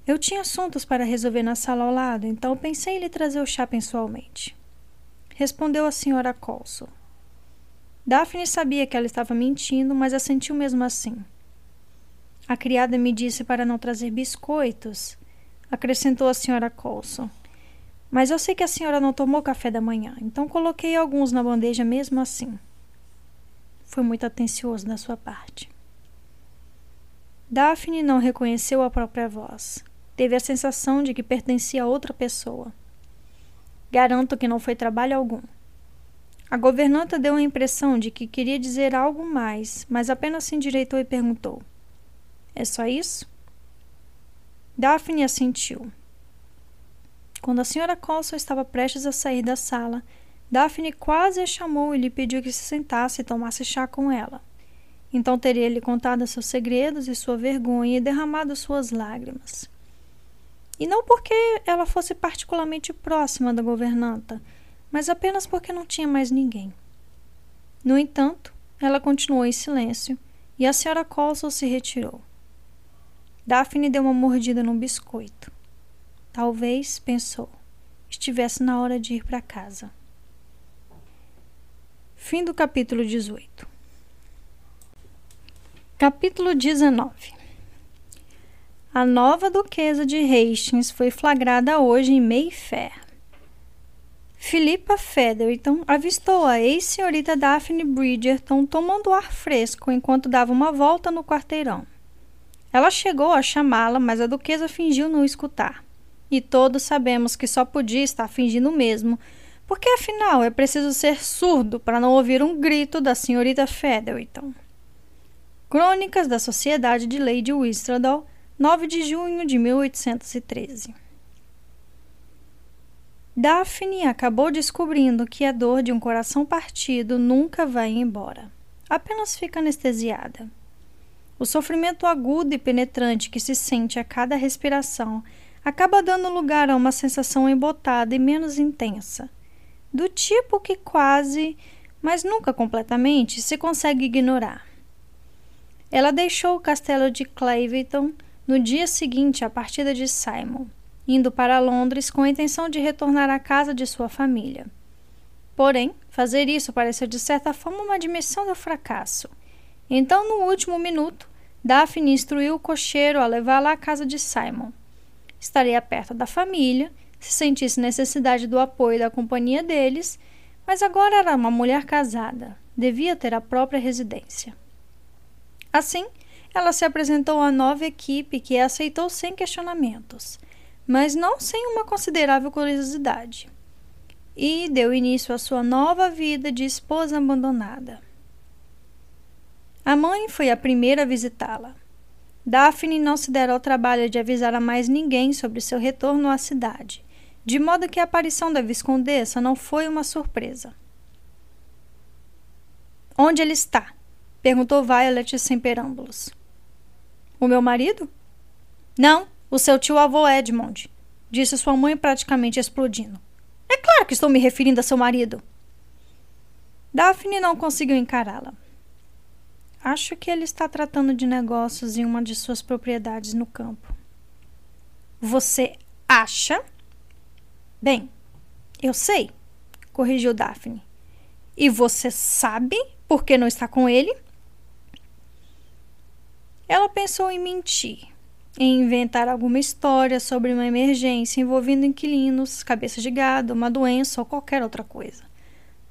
Eu tinha assuntos para resolver na sala ao lado, então pensei em lhe trazer o chá pessoalmente. Respondeu a senhora Colson. Daphne sabia que ela estava mentindo, mas assentiu mesmo assim. A criada me disse para não trazer biscoitos, acrescentou a senhora Colson. Mas eu sei que a senhora não tomou café da manhã, então coloquei alguns na bandeja mesmo assim. Foi muito atencioso da sua parte. Daphne não reconheceu a própria voz. Teve a sensação de que pertencia a outra pessoa. Garanto que não foi trabalho algum. A governanta deu a impressão de que queria dizer algo mais, mas apenas se endireitou e perguntou: É só isso? Daphne assentiu. Quando a senhora Colson estava prestes a sair da sala, Daphne quase a chamou e lhe pediu que se sentasse e tomasse chá com ela. Então teria lhe contado seus segredos e sua vergonha e derramado suas lágrimas. E não porque ela fosse particularmente próxima da governanta, mas apenas porque não tinha mais ninguém. No entanto, ela continuou em silêncio e a senhora Colson se retirou. Daphne deu uma mordida num biscoito. Talvez, pensou, estivesse na hora de ir para casa. Fim do capítulo 18. Capítulo 19 A nova duquesa de Hastings foi flagrada hoje em Mayfair. Philippa Featherton avistou a ex-senhorita Daphne Bridgerton tomando ar fresco enquanto dava uma volta no quarteirão. Ela chegou a chamá-la, mas a duquesa fingiu não escutar. E todos sabemos que só podia estar fingindo mesmo, porque afinal é preciso ser surdo para não ouvir um grito da senhorita Featherton. Crônicas da Sociedade de Lady Whistledown, 9 de junho de 1813 Daphne acabou descobrindo que a dor de um coração partido nunca vai embora. Apenas fica anestesiada. O sofrimento agudo e penetrante que se sente a cada respiração acaba dando lugar a uma sensação embotada e menos intensa, do tipo que quase, mas nunca completamente, se consegue ignorar. Ela deixou o castelo de Claverton no dia seguinte à partida de Simon indo para Londres com a intenção de retornar à casa de sua família. Porém, fazer isso pareceu de certa forma uma admissão do fracasso. Então, no último minuto, Daphne instruiu o cocheiro a levá-la à casa de Simon. Estaria perto da família, se sentisse necessidade do apoio da companhia deles, mas agora era uma mulher casada, devia ter a própria residência. Assim, ela se apresentou à nova equipe que aceitou sem questionamentos mas não sem uma considerável curiosidade. E deu início à sua nova vida de esposa abandonada. A mãe foi a primeira a visitá-la. Daphne não se dera ao trabalho de avisar a mais ninguém sobre seu retorno à cidade, de modo que a aparição da viscondessa não foi uma surpresa. Onde ele está? perguntou Violet sem perâmbulos. O meu marido? Não, o seu tio-avô Edmond, disse sua mãe praticamente explodindo. É claro que estou me referindo a seu marido. Daphne não conseguiu encará-la. Acho que ele está tratando de negócios em uma de suas propriedades no campo. Você acha? Bem, eu sei, corrigiu Daphne. E você sabe por que não está com ele? Ela pensou em mentir, em inventar alguma história sobre uma emergência envolvendo inquilinos, cabeça de gado, uma doença ou qualquer outra coisa.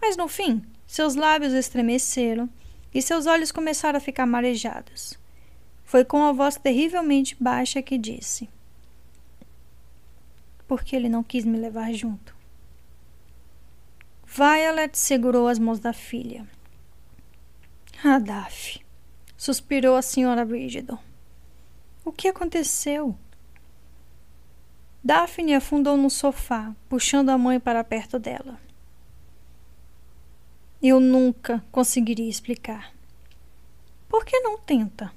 Mas no fim, seus lábios estremeceram e seus olhos começaram a ficar marejados. Foi com a voz terrivelmente baixa que disse: Porque ele não quis me levar junto. Violet segurou as mãos da filha. Adaf, suspirou a senhora Bridgeton. O que aconteceu? Daphne afundou no sofá, puxando a mãe para perto dela. Eu nunca conseguiria explicar. Por que não tenta?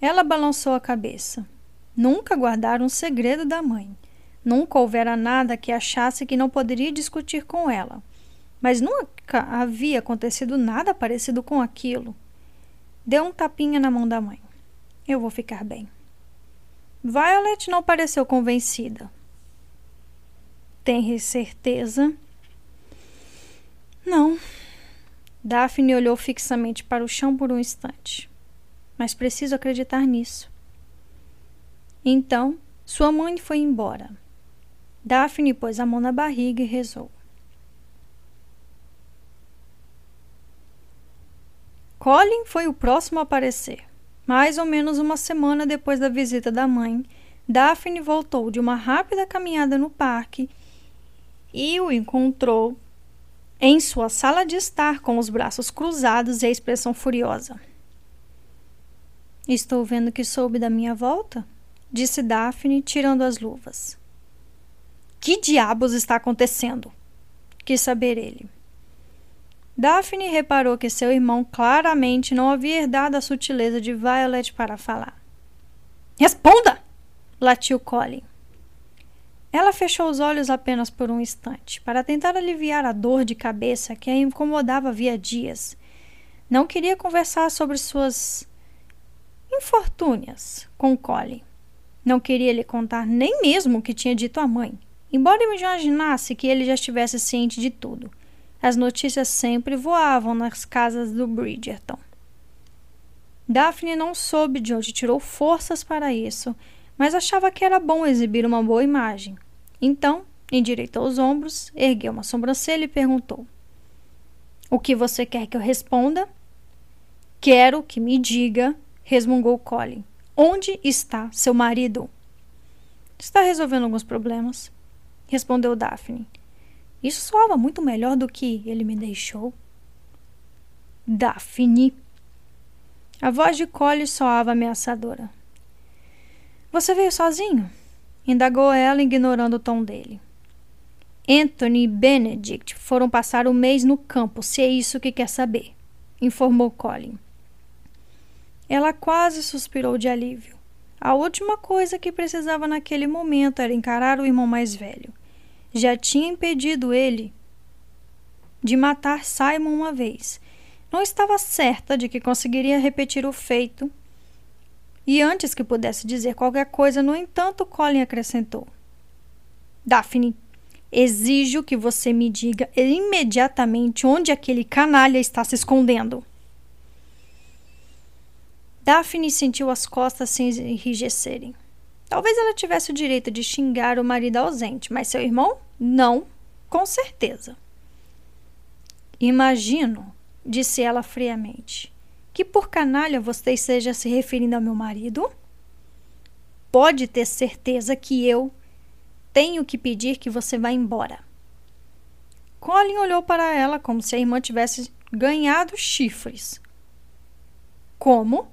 Ela balançou a cabeça. Nunca guardara um segredo da mãe. Nunca houvera nada que achasse que não poderia discutir com ela. Mas nunca havia acontecido nada parecido com aquilo. Deu um tapinha na mão da mãe. Eu vou ficar bem. Violet não pareceu convencida. Tem certeza? Não. Daphne olhou fixamente para o chão por um instante. Mas preciso acreditar nisso. Então, sua mãe foi embora. Daphne pôs a mão na barriga e rezou. Colin foi o próximo a aparecer. Mais ou menos uma semana depois da visita da mãe, Daphne voltou de uma rápida caminhada no parque e o encontrou em sua sala de estar com os braços cruzados e a expressão furiosa. Estou vendo que soube da minha volta, disse Daphne, tirando as luvas. Que diabos está acontecendo? Quis saber ele. Daphne reparou que seu irmão claramente não havia herdado a sutileza de Violet para falar. Responda! latiu Colin. Ela fechou os olhos apenas por um instante, para tentar aliviar a dor de cabeça que a incomodava havia dias. Não queria conversar sobre suas infortúnias com Colin. Não queria lhe contar nem mesmo o que tinha dito à mãe, embora imaginasse que ele já estivesse ciente de tudo. As notícias sempre voavam nas casas do Bridgerton. Daphne não soube de onde tirou forças para isso, mas achava que era bom exibir uma boa imagem. Então, endireitou os ombros, ergueu uma sobrancelha e perguntou: O que você quer que eu responda? Quero que me diga, resmungou Colin. Onde está seu marido? Está resolvendo alguns problemas, respondeu Daphne. Isso soava muito melhor do que ele me deixou. Daphne. A voz de Collie soava ameaçadora. Você veio sozinho? Indagou ela, ignorando o tom dele. Anthony e Benedict foram passar o mês no campo, se é isso que quer saber, informou Colin. Ela quase suspirou de alívio. A última coisa que precisava naquele momento era encarar o irmão mais velho já tinha impedido ele de matar Simon uma vez. Não estava certa de que conseguiria repetir o feito. E antes que pudesse dizer qualquer coisa, no entanto, Colin acrescentou: Daphne, exijo que você me diga imediatamente onde aquele canalha está se escondendo. Daphne sentiu as costas se enrijecerem. Talvez ela tivesse o direito de xingar o marido ausente, mas seu irmão? Não, com certeza. Imagino, disse ela friamente, que por canalha você esteja se referindo ao meu marido? Pode ter certeza que eu tenho que pedir que você vá embora. Colin olhou para ela como se a irmã tivesse ganhado chifres. Como?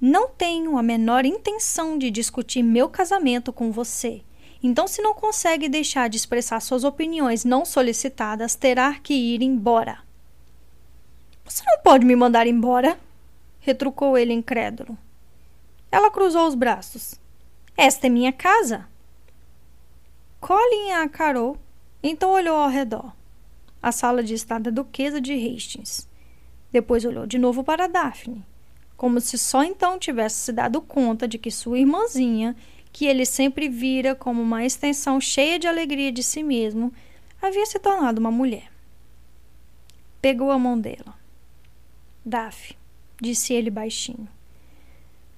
Não tenho a menor intenção de discutir meu casamento com você. Então, se não consegue deixar de expressar suas opiniões não solicitadas, terá que ir embora. Você não pode me mandar embora, retrucou ele incrédulo. Ela cruzou os braços. Esta é minha casa. Colin a encarou, então olhou ao redor. A sala de estar da duquesa de Hastings. Depois olhou de novo para Daphne como se só então tivesse se dado conta de que sua irmãzinha, que ele sempre vira como uma extensão cheia de alegria de si mesmo, havia se tornado uma mulher. Pegou a mão dela. Daf, disse ele baixinho.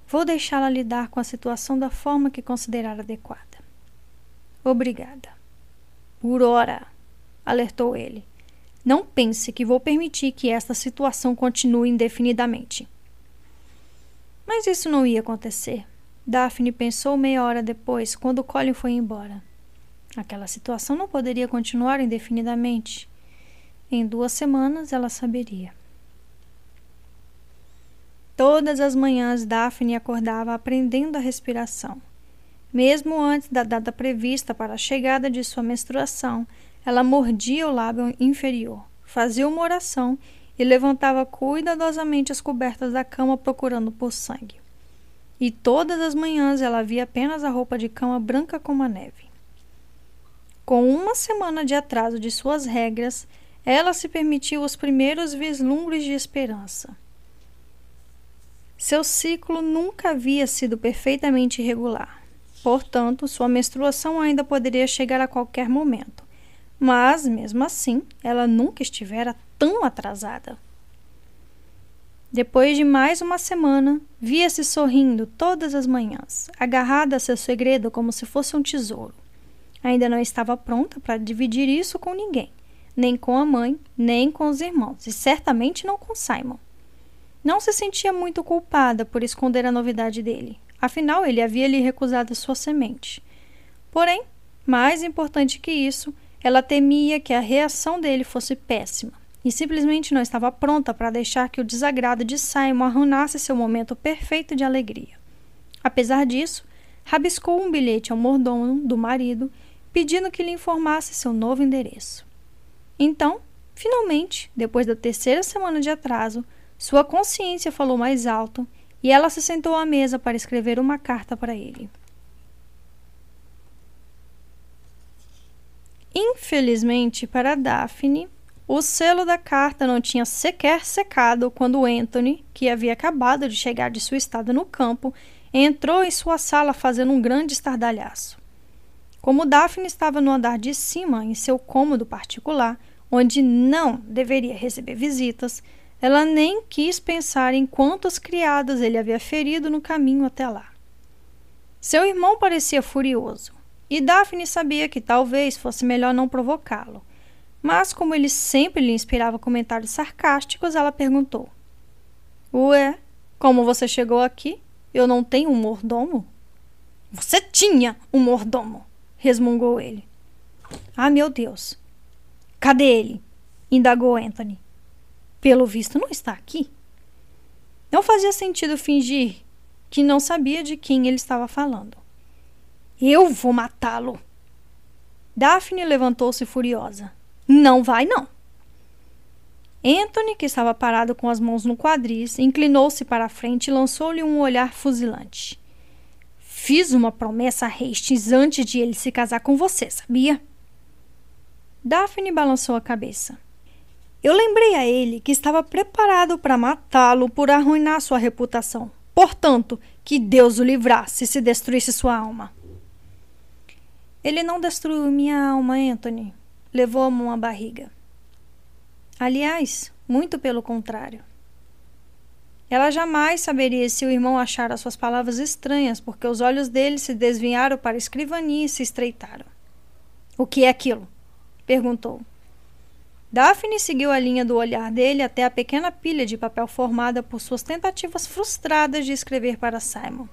Vou deixá-la lidar com a situação da forma que considerar adequada. Obrigada. Por hora, alertou ele. Não pense que vou permitir que esta situação continue indefinidamente. Mas isso não ia acontecer. Daphne pensou meia hora depois, quando Colin foi embora. Aquela situação não poderia continuar indefinidamente. Em duas semanas ela saberia. Todas as manhãs Daphne acordava aprendendo a respiração. Mesmo antes da data prevista para a chegada de sua menstruação, ela mordia o lábio inferior, fazia uma oração e levantava cuidadosamente as cobertas da cama procurando por sangue. E todas as manhãs ela via apenas a roupa de cama branca como a neve. Com uma semana de atraso de suas regras, ela se permitiu os primeiros vislumbres de esperança. Seu ciclo nunca havia sido perfeitamente irregular. Portanto, sua menstruação ainda poderia chegar a qualquer momento. Mas, mesmo assim, ela nunca estivera tão atrasada. Depois de mais uma semana, via-se sorrindo todas as manhãs, agarrada a seu segredo como se fosse um tesouro. Ainda não estava pronta para dividir isso com ninguém, nem com a mãe, nem com os irmãos, e certamente não com Simon. Não se sentia muito culpada por esconder a novidade dele, afinal ele havia lhe recusado sua semente. Porém, mais importante que isso, ela temia que a reação dele fosse péssima e simplesmente não estava pronta para deixar que o desagrado de Simon arruinasse seu momento perfeito de alegria. Apesar disso, rabiscou um bilhete ao mordomo do marido pedindo que lhe informasse seu novo endereço. Então, finalmente, depois da terceira semana de atraso, sua consciência falou mais alto e ela se sentou à mesa para escrever uma carta para ele. Infelizmente para Daphne, o selo da carta não tinha sequer secado quando Anthony, que havia acabado de chegar de sua estada no campo, entrou em sua sala fazendo um grande estardalhaço. Como Daphne estava no andar de cima, em seu cômodo particular, onde não deveria receber visitas, ela nem quis pensar em quantas criadas ele havia ferido no caminho até lá. Seu irmão parecia furioso, e Daphne sabia que talvez fosse melhor não provocá-lo. Mas, como ele sempre lhe inspirava comentários sarcásticos, ela perguntou: Ué, como você chegou aqui? Eu não tenho um mordomo? Você tinha um mordomo! resmungou ele. Ah, meu Deus! Cadê ele? indagou Anthony. Pelo visto, não está aqui. Não fazia sentido fingir que não sabia de quem ele estava falando. Eu vou matá-lo! Daphne levantou-se furiosa. Não vai, não. Anthony, que estava parado com as mãos no quadris, inclinou-se para a frente e lançou-lhe um olhar fuzilante. Fiz uma promessa a Hastings antes de ele se casar com você, sabia? Daphne balançou a cabeça. Eu lembrei a ele que estava preparado para matá-lo por arruinar sua reputação. Portanto, que Deus o livrasse se destruísse sua alma. Ele não destruiu minha alma, Anthony. Levou a mão à barriga. Aliás, muito pelo contrário. Ela jamais saberia se o irmão achara suas palavras estranhas, porque os olhos dele se desviaram para a escrivania e se estreitaram. O que é aquilo? perguntou. Daphne seguiu a linha do olhar dele até a pequena pilha de papel formada por suas tentativas frustradas de escrever para Simon.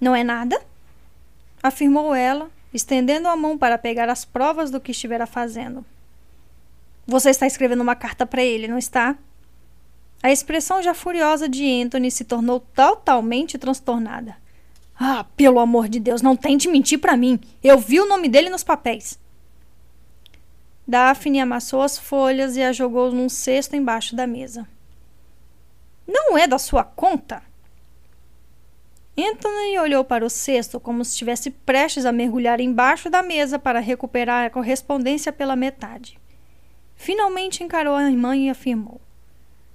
Não é nada? afirmou ela, estendendo a mão para pegar as provas do que estivera fazendo. Você está escrevendo uma carta para ele, não está? A expressão já furiosa de Anthony se tornou totalmente transtornada. Ah, pelo amor de Deus, não tente mentir para mim. Eu vi o nome dele nos papéis. Daphne amassou as folhas e as jogou num cesto embaixo da mesa. Não é da sua conta? Anthony olhou para o cesto como se estivesse prestes a mergulhar embaixo da mesa para recuperar a correspondência pela metade. Finalmente encarou a irmã e afirmou: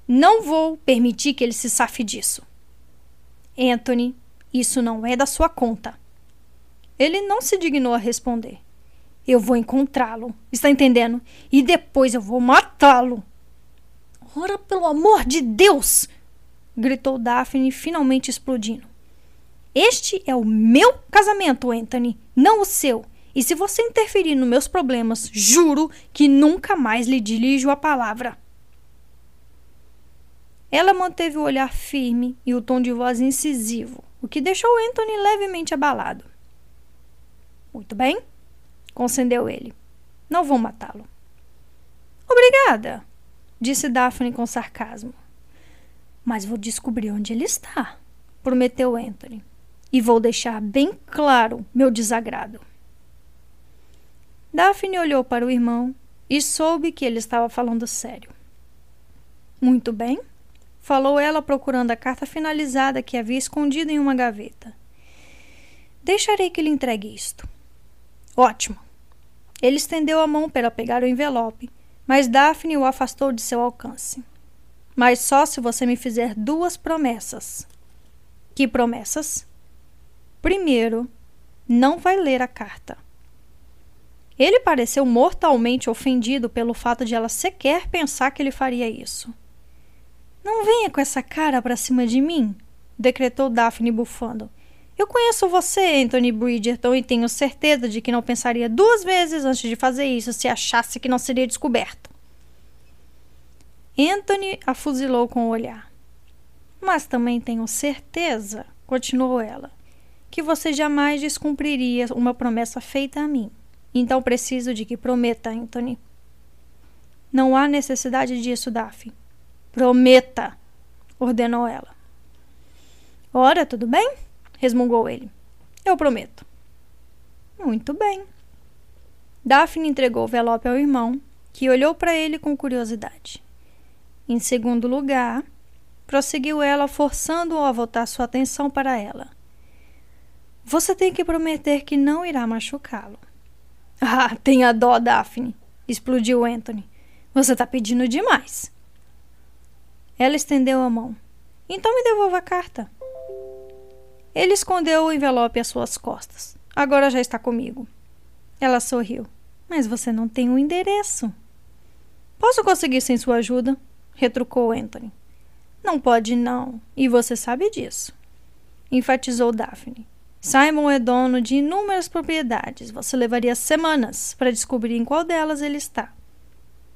Não vou permitir que ele se safe disso. Anthony, isso não é da sua conta. Ele não se dignou a responder. Eu vou encontrá-lo, está entendendo? E depois eu vou matá-lo. Ora, pelo amor de Deus! gritou Daphne, finalmente explodindo. Este é o meu casamento, Anthony, não o seu. E se você interferir nos meus problemas, juro que nunca mais lhe dirijo a palavra. Ela manteve o olhar firme e o tom de voz incisivo, o que deixou Anthony levemente abalado. Muito bem, concedeu ele. Não vou matá-lo. Obrigada, disse Daphne com sarcasmo. Mas vou descobrir onde ele está, prometeu Anthony e vou deixar bem claro meu desagrado. Daphne olhou para o irmão e soube que ele estava falando sério. Muito bem, falou ela, procurando a carta finalizada que havia escondido em uma gaveta. Deixarei que lhe entregue isto. Ótimo. Ele estendeu a mão para pegar o envelope, mas Daphne o afastou de seu alcance. Mas só se você me fizer duas promessas. Que promessas? Primeiro, não vai ler a carta. Ele pareceu mortalmente ofendido pelo fato de ela sequer pensar que ele faria isso. Não venha com essa cara para cima de mim, decretou Daphne bufando. Eu conheço você, Anthony Bridgerton, e tenho certeza de que não pensaria duas vezes antes de fazer isso se achasse que não seria descoberto. Anthony a fuzilou com o olhar. Mas também tenho certeza, continuou ela, que você jamais descumpriria uma promessa feita a mim. Então preciso de que prometa, Anthony. Não há necessidade disso, Daphne. Prometa, ordenou ela. Ora, tudo bem? resmungou ele. Eu prometo. Muito bem. Daphne entregou o envelope ao irmão, que olhou para ele com curiosidade. Em segundo lugar, prosseguiu ela, forçando-o a voltar sua atenção para ela. Você tem que prometer que não irá machucá-lo. Ah, tenha dó, Daphne, explodiu Anthony. Você está pedindo demais. Ela estendeu a mão. Então me devolva a carta. Ele escondeu o envelope às suas costas. Agora já está comigo. Ela sorriu. Mas você não tem o um endereço. Posso conseguir sem sua ajuda? retrucou Anthony. Não pode, não. E você sabe disso. Enfatizou Daphne. Simon é dono de inúmeras propriedades. Você levaria semanas para descobrir em qual delas ele está.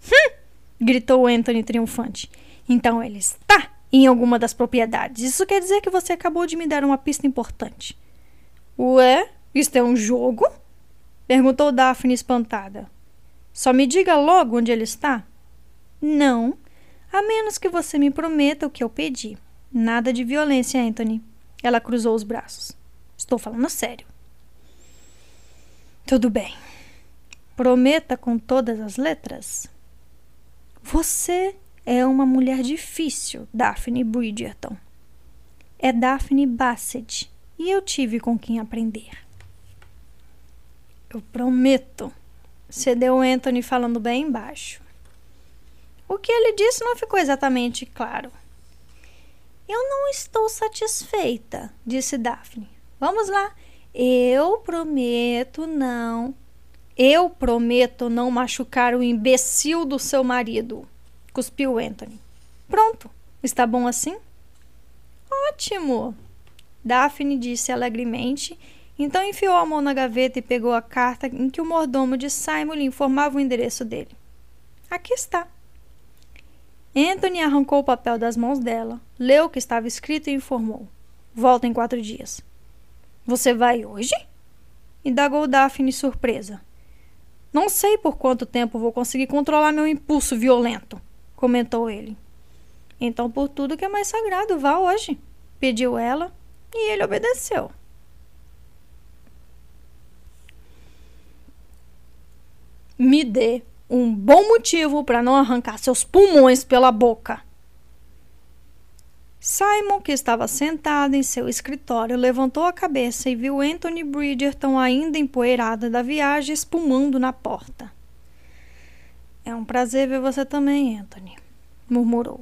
Hum! gritou Anthony triunfante. Então ele está em alguma das propriedades. Isso quer dizer que você acabou de me dar uma pista importante. Ué, isto é um jogo? perguntou Daphne espantada. Só me diga logo onde ele está. Não, a menos que você me prometa o que eu pedi. Nada de violência, Anthony. Ela cruzou os braços. Estou falando sério. Tudo bem. Prometa com todas as letras. Você é uma mulher difícil, Daphne Bridgerton. É Daphne Bassett e eu tive com quem aprender. Eu prometo, cedeu Anthony falando bem baixo. O que ele disse não ficou exatamente claro. Eu não estou satisfeita, disse Daphne. Vamos lá. Eu prometo não. Eu prometo não machucar o imbecil do seu marido, cuspiu Anthony. Pronto. Está bom assim? Ótimo! Daphne disse alegremente. Então enfiou a mão na gaveta e pegou a carta em que o mordomo de Simon lhe informava o endereço dele. Aqui está. Anthony arrancou o papel das mãos dela, leu o que estava escrito e informou: Volta em quatro dias. Você vai hoje? Indagou Daphne surpresa. Não sei por quanto tempo vou conseguir controlar meu impulso violento, comentou ele. Então, por tudo que é mais sagrado, vá hoje, pediu ela, e ele obedeceu. Me dê um bom motivo para não arrancar seus pulmões pela boca. Simon, que estava sentado em seu escritório, levantou a cabeça e viu Anthony Bridgerton ainda empoeirado da viagem espumando na porta. É um prazer ver você também, Anthony, murmurou.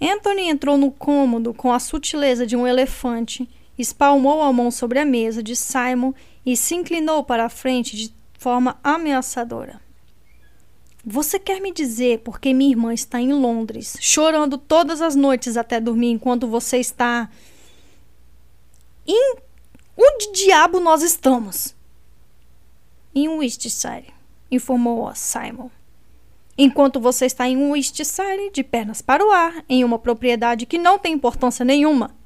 Anthony entrou no cômodo com a sutileza de um elefante, espalmou a mão sobre a mesa de Simon e se inclinou para a frente de forma ameaçadora. Você quer me dizer porque minha irmã está em Londres, chorando todas as noites até dormir, enquanto você está. Em. Onde diabo nós estamos? Em Worcestershire, informou Simon. Enquanto você está em Worcestershire, de pernas para o ar, em uma propriedade que não tem importância nenhuma.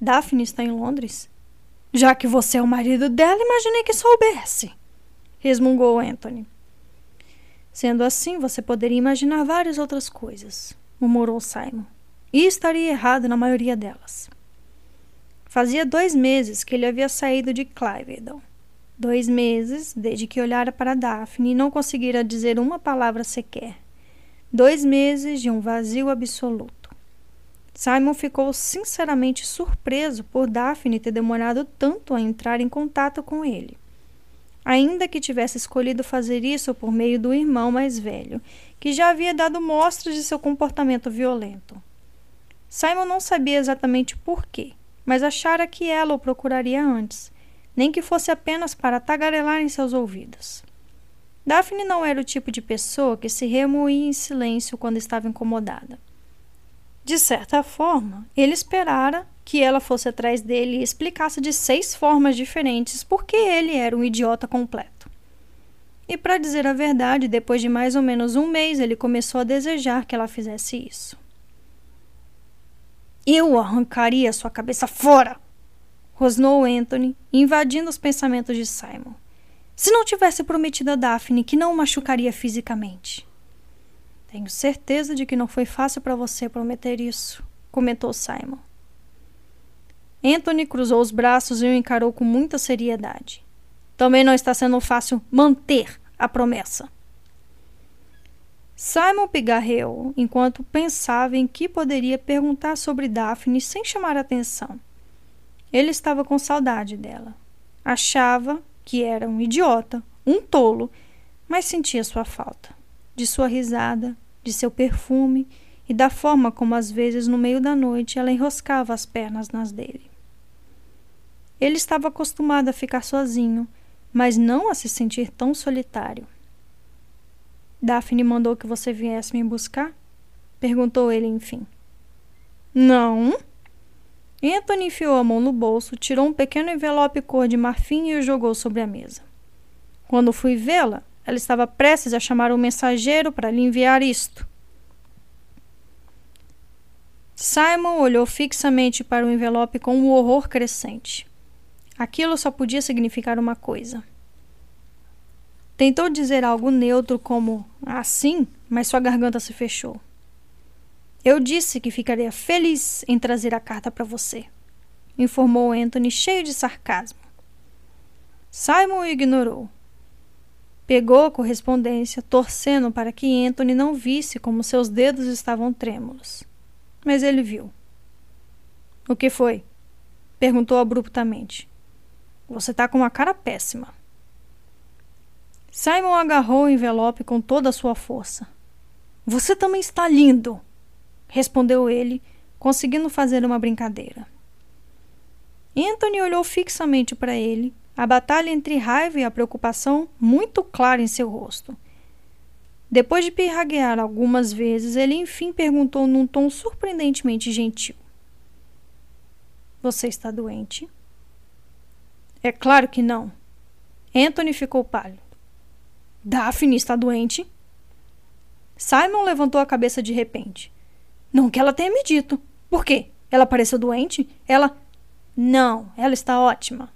Daphne está em Londres? Já que você é o marido dela, imaginei que soubesse, resmungou Anthony. Sendo assim, você poderia imaginar várias outras coisas, murmurou Simon. E estaria errado na maioria delas. Fazia dois meses que ele havia saído de Cliveden. Dois meses desde que olhara para Daphne e não conseguira dizer uma palavra sequer. Dois meses de um vazio absoluto. Simon ficou sinceramente surpreso por Daphne ter demorado tanto a entrar em contato com ele ainda que tivesse escolhido fazer isso por meio do irmão mais velho, que já havia dado mostras de seu comportamento violento. Simon não sabia exatamente por quê, mas achara que ela o procuraria antes, nem que fosse apenas para tagarelar em seus ouvidos. Daphne não era o tipo de pessoa que se remoía em silêncio quando estava incomodada. De certa forma, ele esperara que ela fosse atrás dele e explicasse de seis formas diferentes por que ele era um idiota completo. E para dizer a verdade, depois de mais ou menos um mês, ele começou a desejar que ela fizesse isso. Eu arrancaria sua cabeça fora! rosnou Anthony, invadindo os pensamentos de Simon. Se não tivesse prometido a Daphne que não o machucaria fisicamente. Tenho certeza de que não foi fácil para você prometer isso, comentou Simon. Anthony cruzou os braços e o encarou com muita seriedade. Também não está sendo fácil manter a promessa. Simon pigarreou enquanto pensava em que poderia perguntar sobre Daphne sem chamar atenção. Ele estava com saudade dela. Achava que era um idiota, um tolo, mas sentia sua falta. De sua risada, de seu perfume e da forma como às vezes no meio da noite ela enroscava as pernas nas dele. Ele estava acostumado a ficar sozinho, mas não a se sentir tão solitário. Daphne mandou que você viesse me buscar? perguntou ele enfim. Não, Anthony enfiou a mão no bolso, tirou um pequeno envelope cor de marfim e o jogou sobre a mesa. Quando fui vê-la, ela estava prestes a chamar um mensageiro para lhe enviar isto. Simon olhou fixamente para o envelope com um horror crescente. Aquilo só podia significar uma coisa. Tentou dizer algo neutro como assim, mas sua garganta se fechou. Eu disse que ficaria feliz em trazer a carta para você, informou Anthony cheio de sarcasmo. Simon o ignorou. Pegou a correspondência, torcendo para que Anthony não visse como seus dedos estavam trêmulos. Mas ele viu. O que foi? perguntou abruptamente. Você está com uma cara péssima. Simon agarrou o envelope com toda a sua força. Você também está lindo! respondeu ele, conseguindo fazer uma brincadeira. Anthony olhou fixamente para ele, a batalha entre raiva e a preocupação muito clara em seu rosto. Depois de pirraguear algumas vezes, ele enfim perguntou num tom surpreendentemente gentil: Você está doente? É claro que não. Anthony ficou pálido. Daphne está doente? Simon levantou a cabeça de repente. Não que ela tenha me dito. Por quê? Ela pareceu doente? Ela. Não, ela está ótima.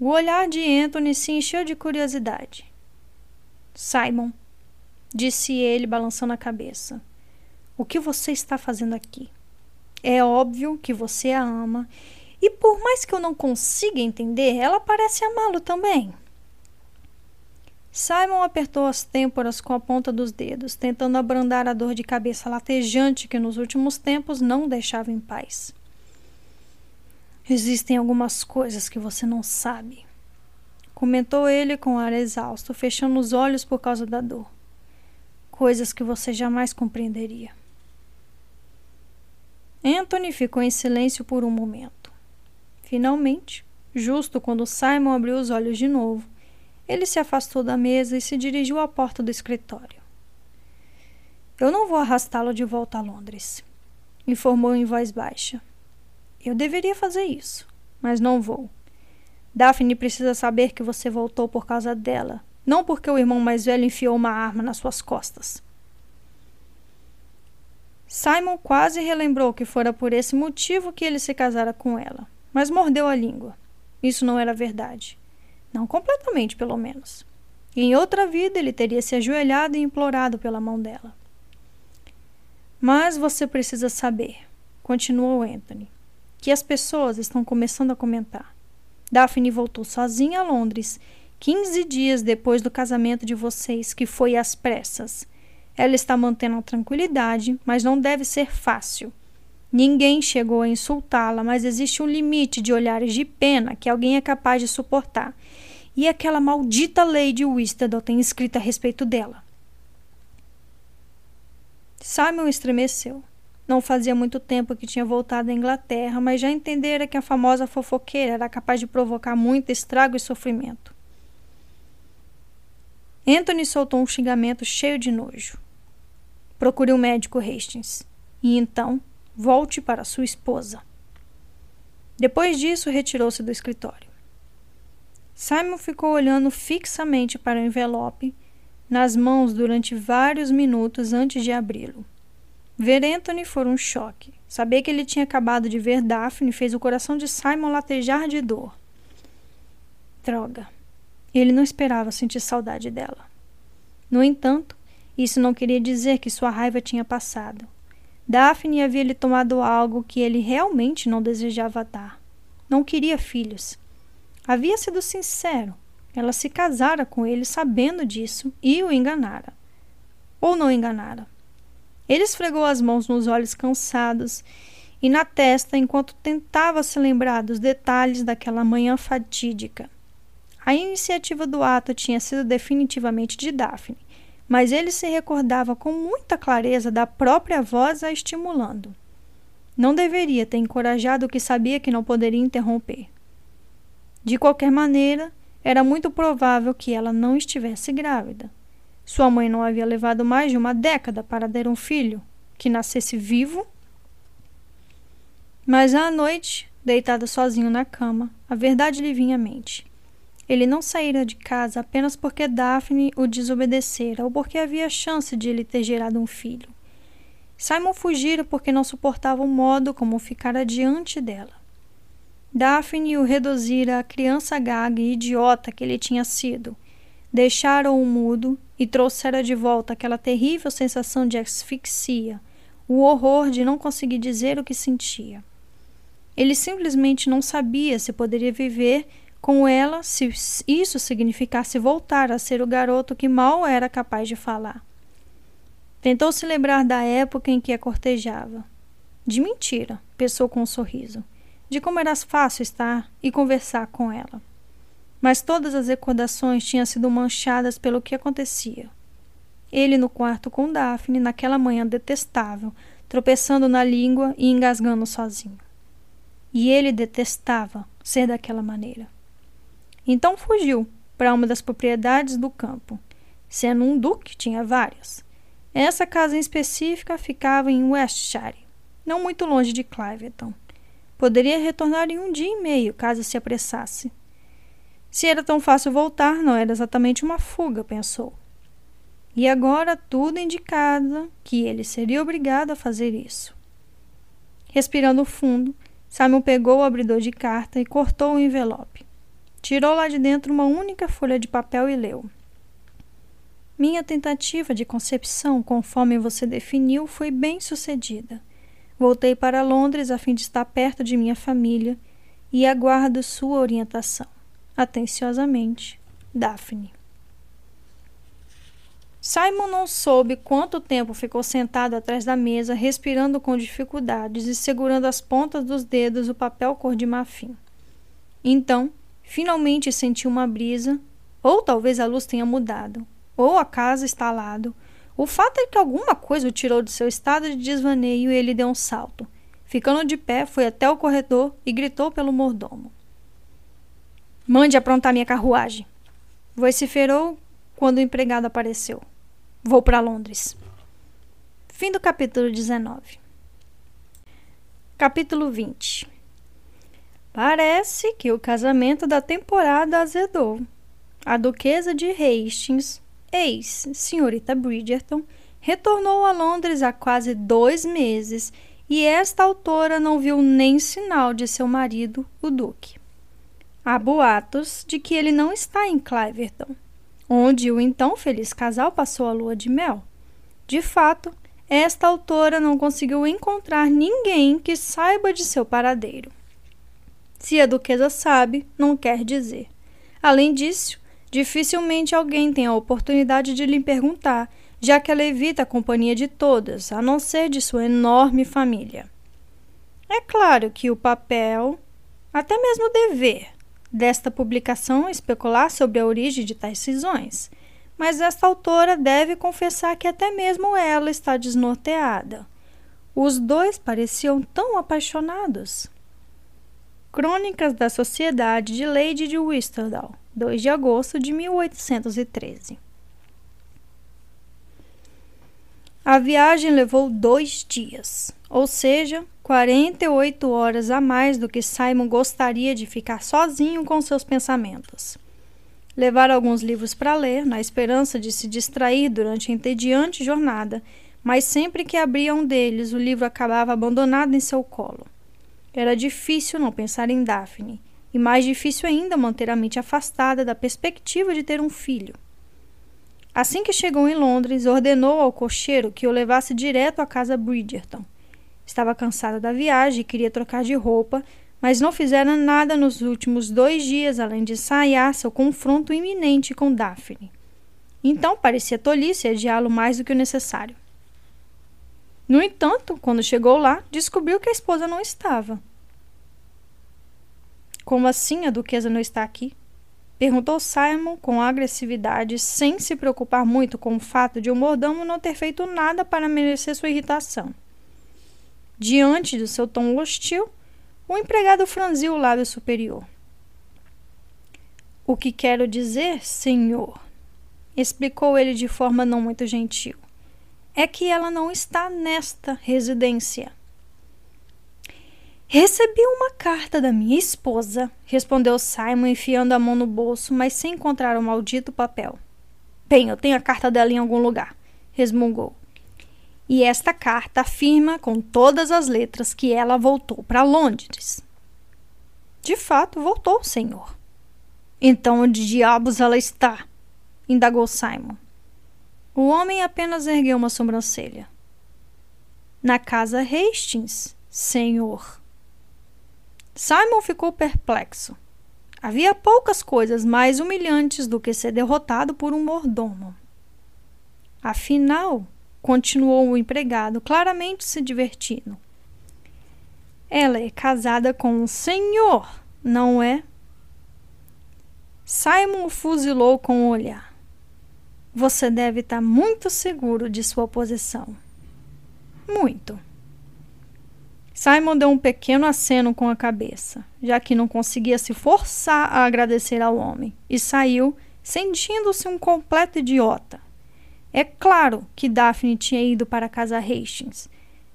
O olhar de Anthony se encheu de curiosidade. Simon, disse ele, balançando a cabeça, o que você está fazendo aqui? É óbvio que você a ama, e por mais que eu não consiga entender, ela parece amá-lo também. Simon apertou as têmporas com a ponta dos dedos, tentando abrandar a dor de cabeça latejante que nos últimos tempos não deixava em paz. Existem algumas coisas que você não sabe, comentou ele com ar exausto, fechando os olhos por causa da dor. Coisas que você jamais compreenderia. Anthony ficou em silêncio por um momento. Finalmente, justo quando Simon abriu os olhos de novo, ele se afastou da mesa e se dirigiu à porta do escritório. Eu não vou arrastá-lo de volta a Londres, informou em voz baixa. Eu deveria fazer isso, mas não vou. Daphne precisa saber que você voltou por causa dela, não porque o irmão mais velho enfiou uma arma nas suas costas. Simon quase relembrou que fora por esse motivo que ele se casara com ela, mas mordeu a língua. Isso não era verdade. Não completamente, pelo menos. Em outra vida, ele teria se ajoelhado e implorado pela mão dela. Mas você precisa saber, continuou Anthony, que as pessoas estão começando a comentar. Daphne voltou sozinha a Londres, 15 dias depois do casamento de vocês, que foi às pressas. Ela está mantendo a tranquilidade, mas não deve ser fácil. Ninguém chegou a insultá-la, mas existe um limite de olhares de pena que alguém é capaz de suportar. E aquela maldita lei de Whistledown tem escrito a respeito dela. Simon estremeceu. Não fazia muito tempo que tinha voltado à Inglaterra, mas já entendera que a famosa fofoqueira era capaz de provocar muito estrago e sofrimento. Anthony soltou um xingamento cheio de nojo. Procure um médico, Hastings. E então Volte para sua esposa. Depois disso, retirou-se do escritório. Simon ficou olhando fixamente para o envelope nas mãos durante vários minutos antes de abri-lo. Ver Anthony foi um choque. Saber que ele tinha acabado de ver Daphne fez o coração de Simon latejar de dor. Droga. Ele não esperava sentir saudade dela. No entanto, isso não queria dizer que sua raiva tinha passado. Daphne havia lhe tomado algo que ele realmente não desejava dar. Não queria filhos. Havia sido sincero. Ela se casara com ele sabendo disso e o enganara. Ou não enganara. Ele esfregou as mãos nos olhos cansados e na testa enquanto tentava se lembrar dos detalhes daquela manhã fatídica. A iniciativa do ato tinha sido definitivamente de Daphne, mas ele se recordava com muita clareza da própria voz a estimulando. Não deveria ter encorajado o que sabia que não poderia interromper. De qualquer maneira, era muito provável que ela não estivesse grávida. Sua mãe não havia levado mais de uma década para ter um filho que nascesse vivo. Mas à noite, deitado sozinho na cama, a verdade lhe vinha à mente. Ele não saíra de casa apenas porque Daphne o desobedecera ou porque havia chance de ele ter gerado um filho. Simon fugira porque não suportava o modo como ficara diante dela. Daphne o reduzira à criança gaga e idiota que ele tinha sido. Deixara-o mudo e trouxera de volta aquela terrível sensação de asfixia, o horror de não conseguir dizer o que sentia. Ele simplesmente não sabia se poderia viver com ela se isso significasse voltar a ser o garoto que mal era capaz de falar. Tentou se lembrar da época em que a cortejava. De mentira, pensou com um sorriso, de como era fácil estar e conversar com ela. Mas todas as recordações tinham sido manchadas pelo que acontecia. Ele no quarto com Daphne naquela manhã detestável, tropeçando na língua e engasgando sozinho. E ele detestava ser daquela maneira. Então fugiu para uma das propriedades do campo. Sendo um duque, tinha várias. Essa casa em específica ficava em Westshire, não muito longe de Cliverton. Poderia retornar em um dia e meio, caso se apressasse. Se era tão fácil voltar, não era exatamente uma fuga, pensou. E agora tudo indicava que ele seria obrigado a fazer isso. Respirando fundo, Simon pegou o abridor de carta e cortou o envelope. Tirou lá de dentro uma única folha de papel e leu. Minha tentativa de concepção, conforme você definiu, foi bem sucedida. Voltei para Londres a fim de estar perto de minha família e aguardo sua orientação. Atenciosamente, Daphne. Simon não soube quanto tempo ficou sentado atrás da mesa, respirando com dificuldades e segurando as pontas dos dedos o papel cor de marfim. Então, Finalmente sentiu uma brisa, ou talvez a luz tenha mudado, ou a casa está lado. O fato é que alguma coisa o tirou de seu estado de desvaneio e ele deu um salto. Ficando de pé, foi até o corredor e gritou pelo mordomo. Mande aprontar minha carruagem. Vociferou quando o empregado apareceu. Vou para Londres. Fim do capítulo 19. Capítulo 20 Parece que o casamento da temporada azedou. A duquesa de Hastings, ex-senhorita Bridgerton, retornou a Londres há quase dois meses e esta autora não viu nem sinal de seu marido, o Duque. Há boatos de que ele não está em Cliverton, onde o então feliz casal passou a lua de mel. De fato, esta autora não conseguiu encontrar ninguém que saiba de seu paradeiro. Se a duquesa sabe, não quer dizer. Além disso, dificilmente alguém tem a oportunidade de lhe perguntar, já que ela evita a companhia de todas, a não ser de sua enorme família. É claro que o papel, até mesmo o dever, desta publicação é especular sobre a origem de tais cisões, mas esta autora deve confessar que até mesmo ela está desnorteada. Os dois pareciam tão apaixonados. Crônicas da Sociedade de Lady de Whistledown, 2 de agosto de 1813. A viagem levou dois dias, ou seja, 48 horas a mais do que Simon gostaria de ficar sozinho com seus pensamentos. Levar alguns livros para ler, na esperança de se distrair durante a entediante jornada, mas sempre que abria um deles, o livro acabava abandonado em seu colo. Era difícil não pensar em Daphne, e mais difícil ainda manter a mente afastada da perspectiva de ter um filho. Assim que chegou em Londres, ordenou ao cocheiro que o levasse direto à casa Bridgerton. Estava cansada da viagem e queria trocar de roupa, mas não fizera nada nos últimos dois dias além de ensaiar seu confronto iminente com Daphne. Então parecia tolice adiá-lo mais do que o necessário. No entanto, quando chegou lá, descobriu que a esposa não estava. Como assim a duquesa não está aqui? Perguntou Simon com agressividade, sem se preocupar muito com o fato de o mordomo não ter feito nada para merecer sua irritação. Diante do seu tom hostil, o empregado franziu o lábio superior. O que quero dizer, senhor, explicou ele de forma não muito gentil é que ela não está nesta residência. Recebi uma carta da minha esposa, respondeu Simon, enfiando a mão no bolso, mas sem encontrar o maldito papel. Bem, eu tenho a carta dela em algum lugar, resmungou. E esta carta afirma com todas as letras que ela voltou para Londres. De fato, voltou, senhor. Então, onde diabos ela está? indagou Simon. O homem apenas ergueu uma sobrancelha. Na casa Hastings, senhor. Simon ficou perplexo. Havia poucas coisas mais humilhantes do que ser derrotado por um mordomo. Afinal, continuou o empregado, claramente se divertindo. Ela é casada com um senhor, não é? Simon o fuzilou com o olhar. Você deve estar muito seguro de sua posição. Muito. Simon deu um pequeno aceno com a cabeça, já que não conseguia se forçar a agradecer ao homem, e saiu, sentindo-se um completo idiota. É claro que Daphne tinha ido para a casa Hastings.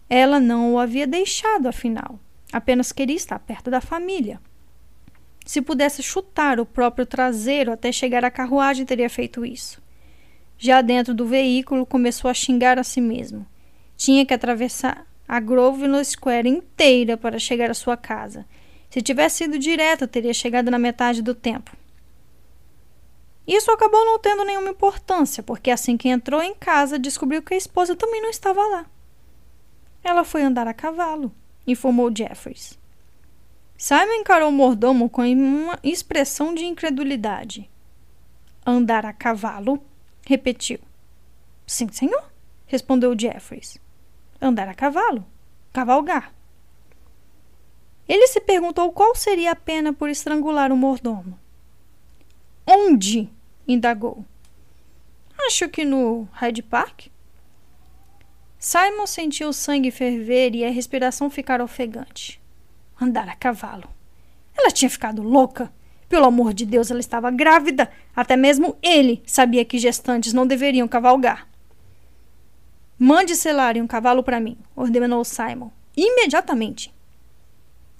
Ela não o havia deixado, afinal. Apenas queria estar perto da família. Se pudesse chutar o próprio traseiro até chegar à carruagem, teria feito isso. Já dentro do veículo, começou a xingar a si mesmo. Tinha que atravessar a Grosvenor Square inteira para chegar à sua casa. Se tivesse ido direto, teria chegado na metade do tempo. Isso acabou não tendo nenhuma importância, porque assim que entrou em casa, descobriu que a esposa também não estava lá. Ela foi andar a cavalo, informou Jeffries. Simon encarou o mordomo com uma expressão de incredulidade. Andar a cavalo? Repetiu. Sim, senhor, respondeu Jeffries. Andar a cavalo. Cavalgar. Ele se perguntou qual seria a pena por estrangular o mordomo. Onde? indagou. Acho que no Hyde Park. Simon sentiu o sangue ferver e a respiração ficar ofegante. Andar a cavalo. Ela tinha ficado louca. Pelo amor de Deus, ela estava grávida. Até mesmo ele sabia que gestantes não deveriam cavalgar. Mande selar um cavalo para mim, ordenou Simon. Imediatamente.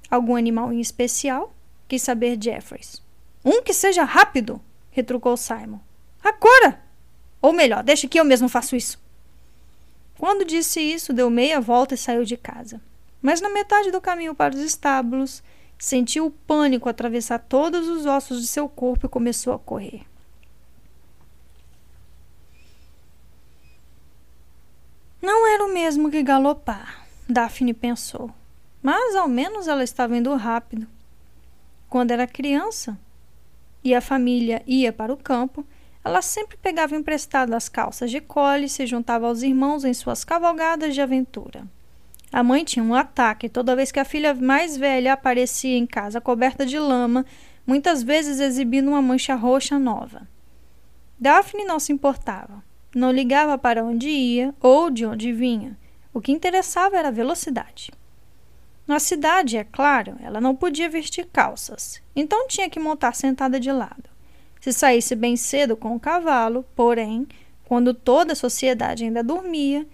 Algum animal em especial? Quis saber Jeffries. Um que seja rápido, retrucou Simon. Agora! Ou melhor, deixe que eu mesmo faço isso. Quando disse isso, deu meia volta e saiu de casa. Mas na metade do caminho para os estábulos, Sentiu o pânico atravessar todos os ossos de seu corpo e começou a correr. Não era o mesmo que galopar, Daphne pensou. Mas ao menos ela estava indo rápido. Quando era criança e a família ia para o campo, ela sempre pegava emprestado as calças de cole e se juntava aos irmãos em suas cavalgadas de aventura. A mãe tinha um ataque toda vez que a filha mais velha aparecia em casa coberta de lama, muitas vezes exibindo uma mancha roxa nova. Daphne não se importava. Não ligava para onde ia ou de onde vinha. O que interessava era a velocidade. Na cidade, é claro, ela não podia vestir calças, então tinha que montar sentada de lado. Se saísse bem cedo com o cavalo, porém, quando toda a sociedade ainda dormia,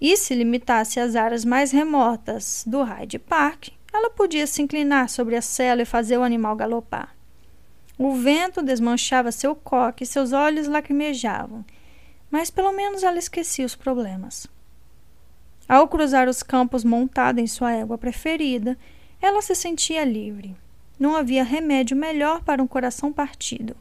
e se limitasse às áreas mais remotas do Hyde Park, ela podia se inclinar sobre a cela e fazer o animal galopar. O vento desmanchava seu coque e seus olhos lacrimejavam, mas pelo menos ela esquecia os problemas. Ao cruzar os campos montada em sua égua preferida, ela se sentia livre. Não havia remédio melhor para um coração partido.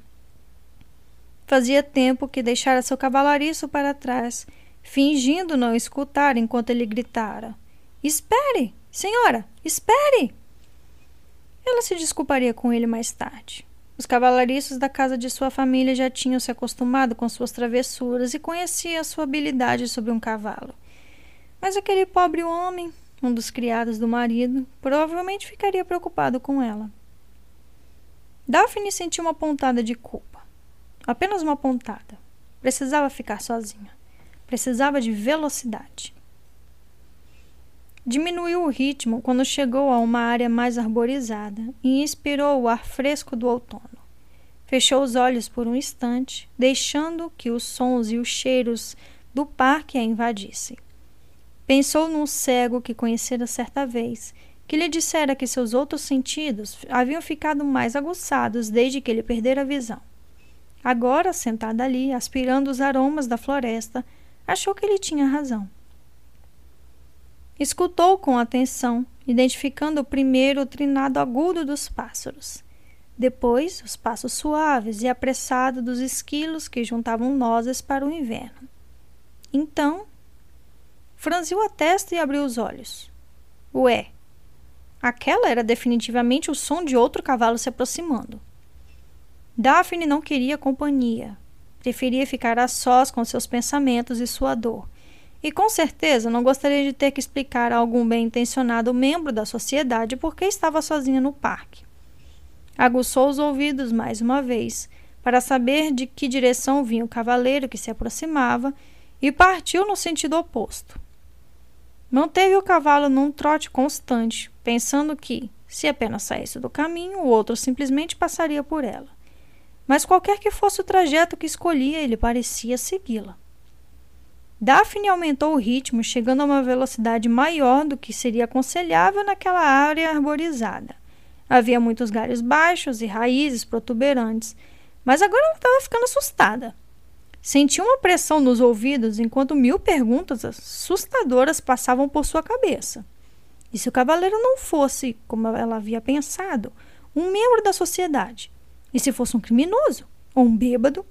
Fazia tempo que deixara seu cavalariço para trás, fingindo não escutar enquanto ele gritara: Espere, senhora, espere! Ela se desculparia com ele mais tarde. Os cavalariços da casa de sua família já tinham se acostumado com suas travessuras e conheciam sua habilidade sobre um cavalo. Mas aquele pobre homem, um dos criados do marido, provavelmente ficaria preocupado com ela. Daphne sentiu uma pontada de culpa. Apenas uma pontada. Precisava ficar sozinha. Precisava de velocidade. Diminuiu o ritmo quando chegou a uma área mais arborizada e inspirou o ar fresco do outono. Fechou os olhos por um instante, deixando que os sons e os cheiros do parque a invadissem. Pensou num cego que conhecera certa vez, que lhe dissera que seus outros sentidos haviam ficado mais aguçados desde que ele perdera a visão. Agora, sentada ali, aspirando os aromas da floresta, achou que ele tinha razão. Escutou com atenção, identificando primeiro o trinado agudo dos pássaros. Depois, os passos suaves e apressados dos esquilos que juntavam nozes para o inverno. Então, franziu a testa e abriu os olhos. Ué, aquela era definitivamente o som de outro cavalo se aproximando. Daphne não queria companhia. Preferia ficar a sós com seus pensamentos e sua dor e com certeza não gostaria de ter que explicar a algum bem-intencionado membro da sociedade por que estava sozinha no parque. Aguçou os ouvidos mais uma vez, para saber de que direção vinha o cavaleiro que se aproximava, e partiu no sentido oposto. Manteve o cavalo num trote constante, pensando que, se apenas saísse do caminho, o outro simplesmente passaria por ela. Mas qualquer que fosse o trajeto que escolhia, ele parecia segui-la. Daphne aumentou o ritmo, chegando a uma velocidade maior do que seria aconselhável naquela área arborizada. Havia muitos galhos baixos e raízes protuberantes, mas agora ela estava ficando assustada. Sentiu uma pressão nos ouvidos enquanto mil perguntas assustadoras passavam por sua cabeça. E se o cavaleiro não fosse, como ela havia pensado, um membro da sociedade? E se fosse um criminoso? Ou um bêbado?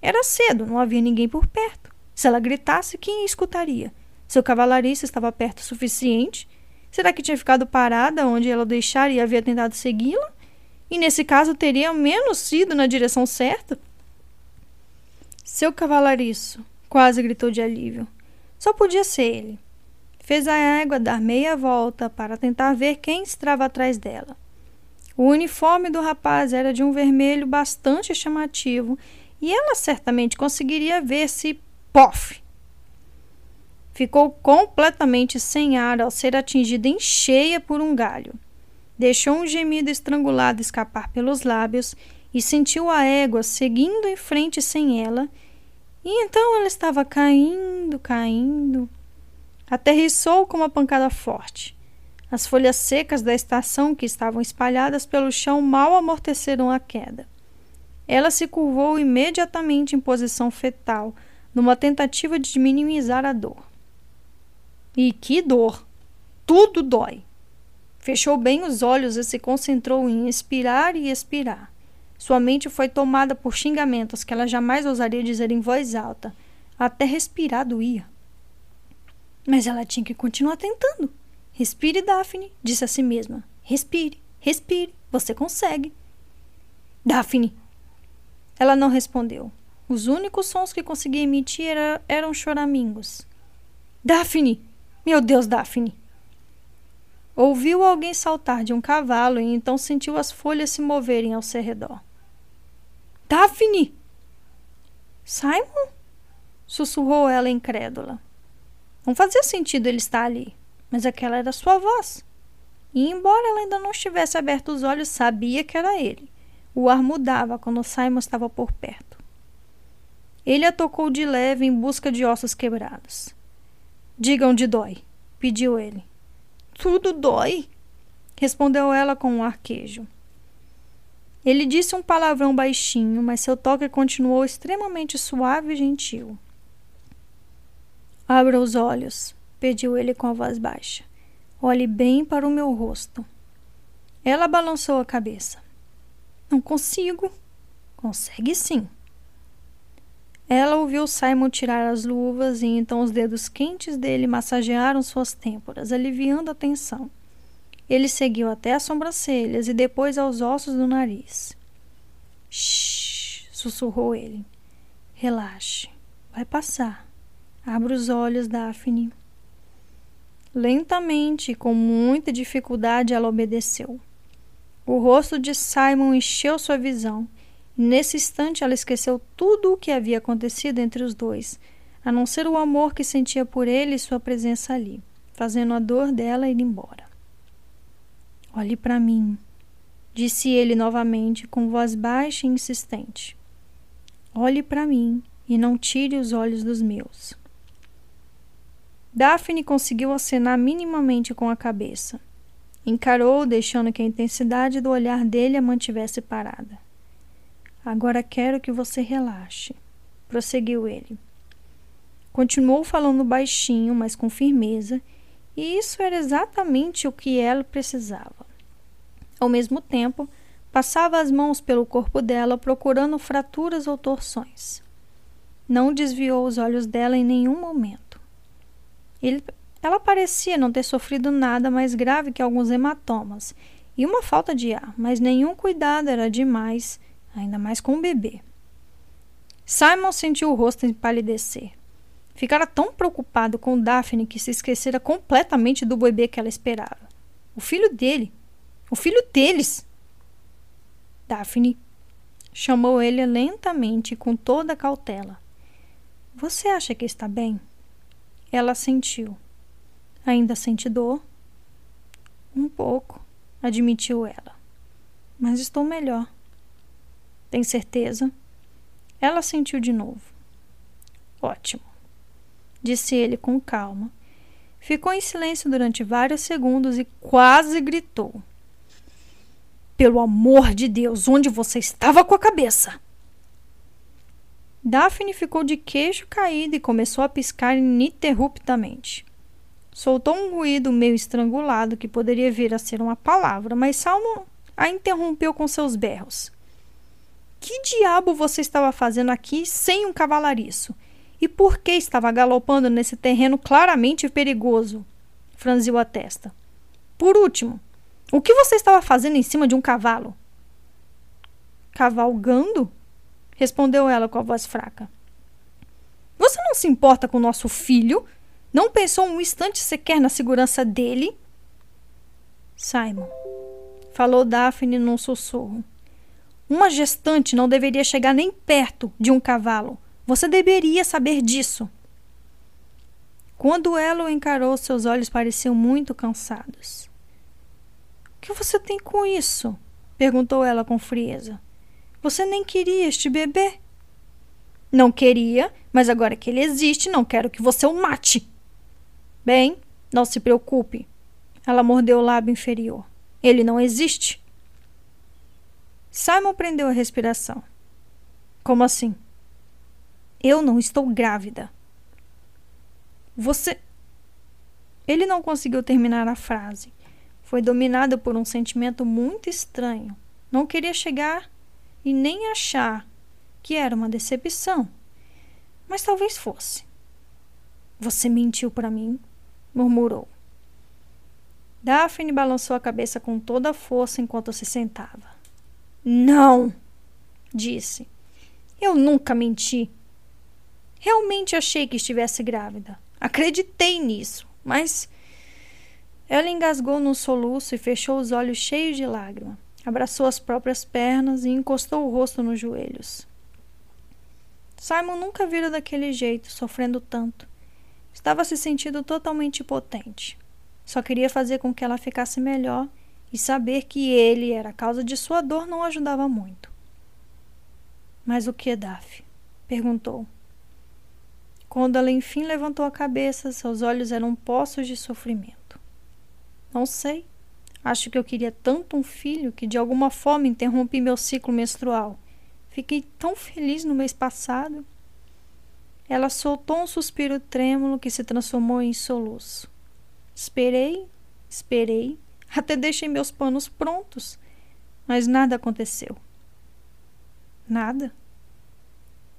Era cedo, não havia ninguém por perto. Se ela gritasse, quem escutaria? Seu cavalariço estava perto o suficiente? Será que tinha ficado parada onde ela o deixara e havia tentado segui-la? E nesse caso teria ao menos ido na direção certa? Seu cavalariço, quase gritou de alívio. Só podia ser ele. Fez a égua dar meia volta para tentar ver quem estava atrás dela. O uniforme do rapaz era de um vermelho bastante chamativo e ela certamente conseguiria ver se Pof! Ficou completamente sem ar ao ser atingida em cheia por um galho. Deixou um gemido estrangulado escapar pelos lábios e sentiu a égua seguindo em frente sem ela. E então ela estava caindo, caindo. Aterrissou com uma pancada forte. As folhas secas da estação que estavam espalhadas pelo chão mal amorteceram a queda. Ela se curvou imediatamente em posição fetal, numa tentativa de minimizar a dor. E que dor! Tudo dói! Fechou bem os olhos e se concentrou em expirar e expirar. Sua mente foi tomada por xingamentos que ela jamais ousaria dizer em voz alta. Até respirar doía. Mas ela tinha que continuar tentando. Respire, Daphne, disse a si mesma. Respire, respire, você consegue. Daphne! Ela não respondeu. Os únicos sons que conseguia emitir era, eram choramingos. Daphne! Meu Deus, Daphne! Ouviu alguém saltar de um cavalo e então sentiu as folhas se moverem ao seu redor. Daphne! Simon? Sussurrou ela incrédula. Não fazia sentido ele estar ali, mas aquela era sua voz. E embora ela ainda não estivesse aberto os olhos, sabia que era ele. O ar mudava quando Simon estava por perto. Ele a tocou de leve em busca de ossos quebrados. Diga onde dói, pediu ele. Tudo dói, respondeu ela com um arquejo. Ele disse um palavrão baixinho, mas seu toque continuou extremamente suave e gentil. Abra os olhos, pediu ele com a voz baixa. Olhe bem para o meu rosto. Ela balançou a cabeça. Não consigo. Consegue sim. Ela ouviu Simon tirar as luvas e então os dedos quentes dele massagearam suas têmporas, aliviando a tensão. Ele seguiu até as sobrancelhas e depois aos ossos do nariz. Shh, sussurrou ele. Relaxe. Vai passar. Abra os olhos, Daphne. Lentamente e com muita dificuldade, ela obedeceu. O rosto de Simon encheu sua visão, nesse instante ela esqueceu tudo o que havia acontecido entre os dois, a não ser o amor que sentia por ele e sua presença ali, fazendo a dor dela ir embora. Olhe para mim, disse ele novamente, com voz baixa e insistente. Olhe para mim e não tire os olhos dos meus. Daphne conseguiu acenar minimamente com a cabeça. Encarou, deixando que a intensidade do olhar dele a mantivesse parada. Agora quero que você relaxe, prosseguiu ele. Continuou falando baixinho, mas com firmeza, e isso era exatamente o que ela precisava. Ao mesmo tempo, passava as mãos pelo corpo dela procurando fraturas ou torções. Não desviou os olhos dela em nenhum momento. Ele, ela parecia não ter sofrido nada mais grave que alguns hematomas e uma falta de ar, mas nenhum cuidado era demais, ainda mais com o bebê. Simon sentiu o rosto empalidecer. Ficara tão preocupado com Daphne que se esquecera completamente do bebê que ela esperava. O filho dele. O filho deles. Daphne chamou ele lentamente com toda a cautela. Você acha que está bem? Ela sentiu. Ainda sente dor? Um pouco, admitiu ela. Mas estou melhor. Tem certeza? Ela sentiu de novo. Ótimo, disse ele com calma. Ficou em silêncio durante vários segundos e quase gritou. Pelo amor de Deus, onde você estava com a cabeça? Daphne ficou de queixo caído e começou a piscar ininterruptamente. Soltou um ruído meio estrangulado que poderia vir a ser uma palavra, mas Salmo a interrompeu com seus berros. Que diabo você estava fazendo aqui sem um cavalariço? E por que estava galopando nesse terreno claramente perigoso? Franziu a testa. Por último, o que você estava fazendo em cima de um cavalo? Cavalgando? respondeu ela com a voz fraca. Você não se importa com nosso filho? Não pensou um instante sequer na segurança dele? Simon, falou Daphne num sussurro. Uma gestante não deveria chegar nem perto de um cavalo. Você deveria saber disso. Quando ela o encarou, seus olhos pareciam muito cansados. O que você tem com isso? perguntou ela com frieza. Você nem queria este bebê. Não queria, mas agora que ele existe, não quero que você o mate. Bem, não se preocupe. Ela mordeu o lábio inferior. Ele não existe. Simon prendeu a respiração. Como assim? Eu não estou grávida. Você. Ele não conseguiu terminar a frase. Foi dominado por um sentimento muito estranho. Não queria chegar e nem achar que era uma decepção. Mas talvez fosse. Você mentiu para mim, murmurou. Daphne balançou a cabeça com toda a força enquanto se sentava. Não, disse. Eu nunca menti. Realmente achei que estivesse grávida. Acreditei nisso, mas. Ela engasgou num soluço e fechou os olhos cheios de lágrima. Abraçou as próprias pernas e encostou o rosto nos joelhos. Simon nunca vira daquele jeito, sofrendo tanto. Estava se sentindo totalmente impotente. Só queria fazer com que ela ficasse melhor e saber que ele era a causa de sua dor não ajudava muito. Mas o que, Daf? perguntou. Quando ela enfim levantou a cabeça, seus olhos eram poços de sofrimento. Não sei. Acho que eu queria tanto um filho que de alguma forma interrompi meu ciclo menstrual. Fiquei tão feliz no mês passado. Ela soltou um suspiro trêmulo que se transformou em soluço. Esperei, esperei, até deixei meus panos prontos, mas nada aconteceu. Nada.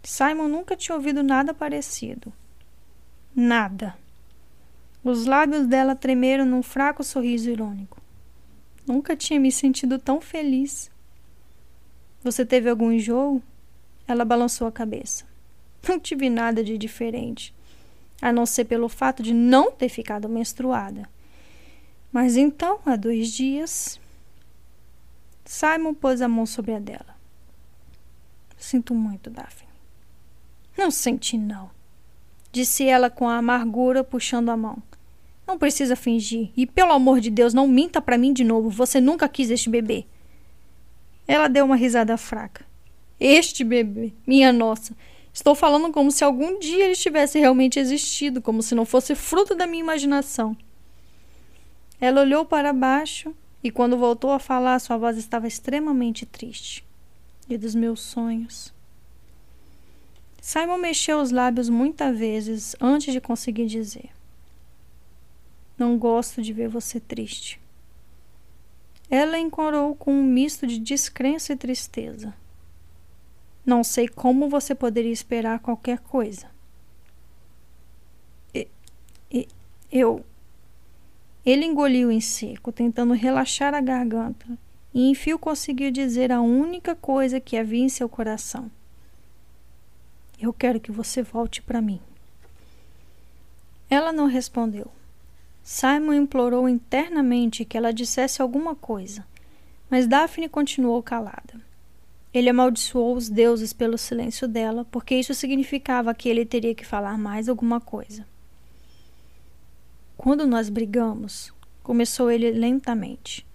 Simon nunca tinha ouvido nada parecido. Nada. Os lábios dela tremeram num fraco sorriso irônico. Nunca tinha me sentido tão feliz. Você teve algum enjoo? Ela balançou a cabeça. Não tive nada de diferente, a não ser pelo fato de não ter ficado menstruada. Mas então, há dois dias. Simon pôs a mão sobre a dela. Sinto muito, Daphne. Não senti, não, disse ela com a amargura, puxando a mão. Não precisa fingir. E pelo amor de Deus, não minta para mim de novo. Você nunca quis este bebê. Ela deu uma risada fraca. Este bebê, minha nossa. Estou falando como se algum dia ele tivesse realmente existido, como se não fosse fruto da minha imaginação. Ela olhou para baixo e, quando voltou a falar, sua voz estava extremamente triste. E dos meus sonhos. Simon mexeu os lábios muitas vezes antes de conseguir dizer: Não gosto de ver você triste. Ela encorou com um misto de descrença e tristeza. Não sei como você poderia esperar qualquer coisa. E, e, eu. Ele engoliu em seco, tentando relaxar a garganta, e enfim conseguiu dizer a única coisa que havia em seu coração. Eu quero que você volte para mim. Ela não respondeu. Simon implorou internamente que ela dissesse alguma coisa, mas Daphne continuou calada. Ele amaldiçoou os deuses pelo silêncio dela, porque isso significava que ele teria que falar mais alguma coisa. Quando nós brigamos, começou ele lentamente.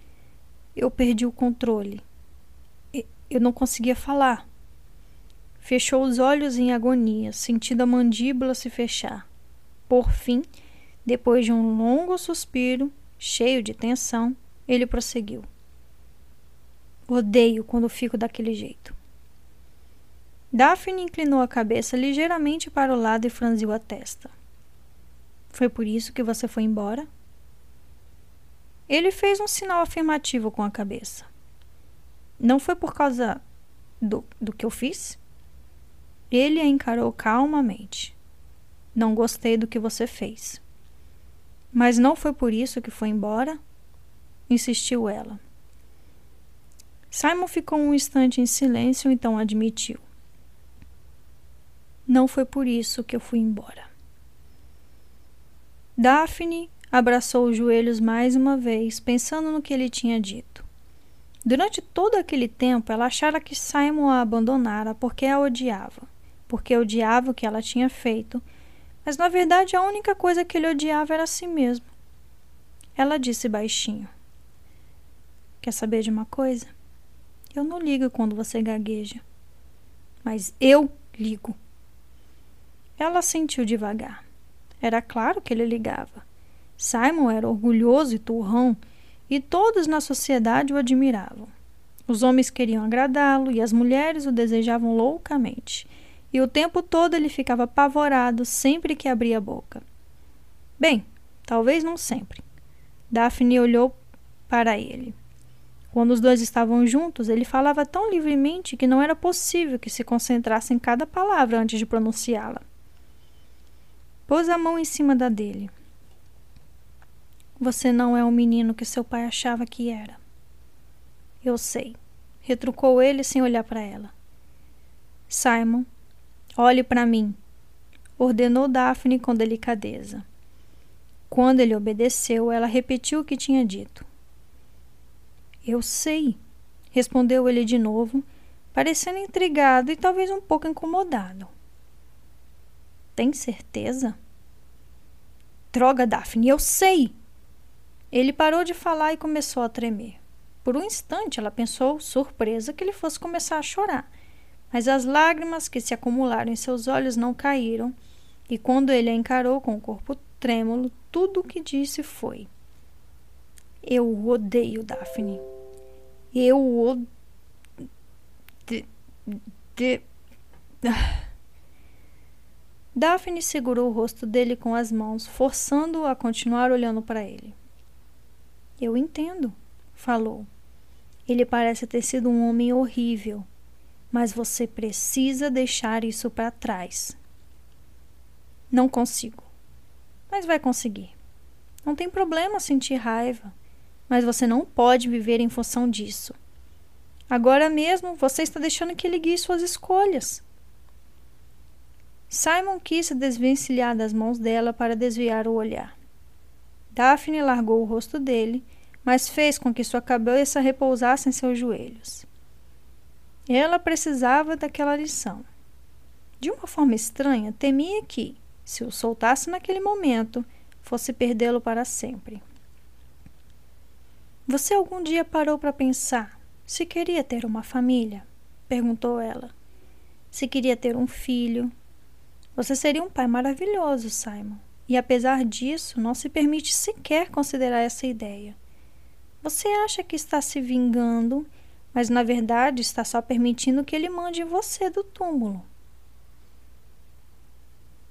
Eu perdi o controle. Eu não conseguia falar. Fechou os olhos em agonia, sentindo a mandíbula se fechar. Por fim, depois de um longo suspiro, cheio de tensão, ele prosseguiu. Odeio quando fico daquele jeito. Daphne inclinou a cabeça ligeiramente para o lado e franziu a testa. Foi por isso que você foi embora? Ele fez um sinal afirmativo com a cabeça. Não foi por causa do, do que eu fiz? Ele a encarou calmamente. Não gostei do que você fez. Mas não foi por isso que foi embora? Insistiu ela. Simon ficou um instante em silêncio, então admitiu. Não foi por isso que eu fui embora. Daphne abraçou os joelhos mais uma vez, pensando no que ele tinha dito. Durante todo aquele tempo, ela achara que Simon a abandonara porque a odiava, porque odiava o que ela tinha feito, mas na verdade a única coisa que ele odiava era a si mesmo. Ela disse baixinho: Quer saber de uma coisa? Eu não ligo quando você gagueja. Mas eu ligo. Ela sentiu devagar. Era claro que ele ligava. Simon era orgulhoso e turrão, e todos na sociedade o admiravam. Os homens queriam agradá-lo e as mulheres o desejavam loucamente. E o tempo todo ele ficava apavorado sempre que abria a boca. Bem, talvez não sempre. Daphne olhou para ele. Quando os dois estavam juntos, ele falava tão livremente que não era possível que se concentrasse em cada palavra antes de pronunciá-la. Pôs a mão em cima da dele. Você não é o menino que seu pai achava que era. Eu sei, retrucou ele sem olhar para ela. Simon, olhe para mim, ordenou Daphne com delicadeza. Quando ele obedeceu, ela repetiu o que tinha dito. Eu sei, respondeu ele de novo, parecendo intrigado e talvez um pouco incomodado. Tem certeza? Droga, Daphne, eu sei! Ele parou de falar e começou a tremer. Por um instante ela pensou, surpresa, que ele fosse começar a chorar, mas as lágrimas que se acumularam em seus olhos não caíram E quando ele a encarou com o corpo trêmulo, tudo o que disse foi: Eu odeio Daphne. Eu odeio. De, de... Daphne segurou o rosto dele com as mãos, forçando-o a continuar olhando para ele. Eu entendo, falou. Ele parece ter sido um homem horrível, mas você precisa deixar isso para trás. Não consigo. Mas vai conseguir. Não tem problema sentir raiva, mas você não pode viver em função disso. Agora mesmo você está deixando que ele guie suas escolhas. Simon quis se desvencilhar das mãos dela para desviar o olhar. Daphne largou o rosto dele, mas fez com que sua cabeça repousasse em seus joelhos. Ela precisava daquela lição. De uma forma estranha, temia que, se o soltasse naquele momento, fosse perdê-lo para sempre. Você algum dia parou para pensar se queria ter uma família? perguntou ela. Se queria ter um filho, você seria um pai maravilhoso, Simon. E apesar disso, não se permite sequer considerar essa ideia. Você acha que está se vingando, mas na verdade está só permitindo que ele mande você do túmulo.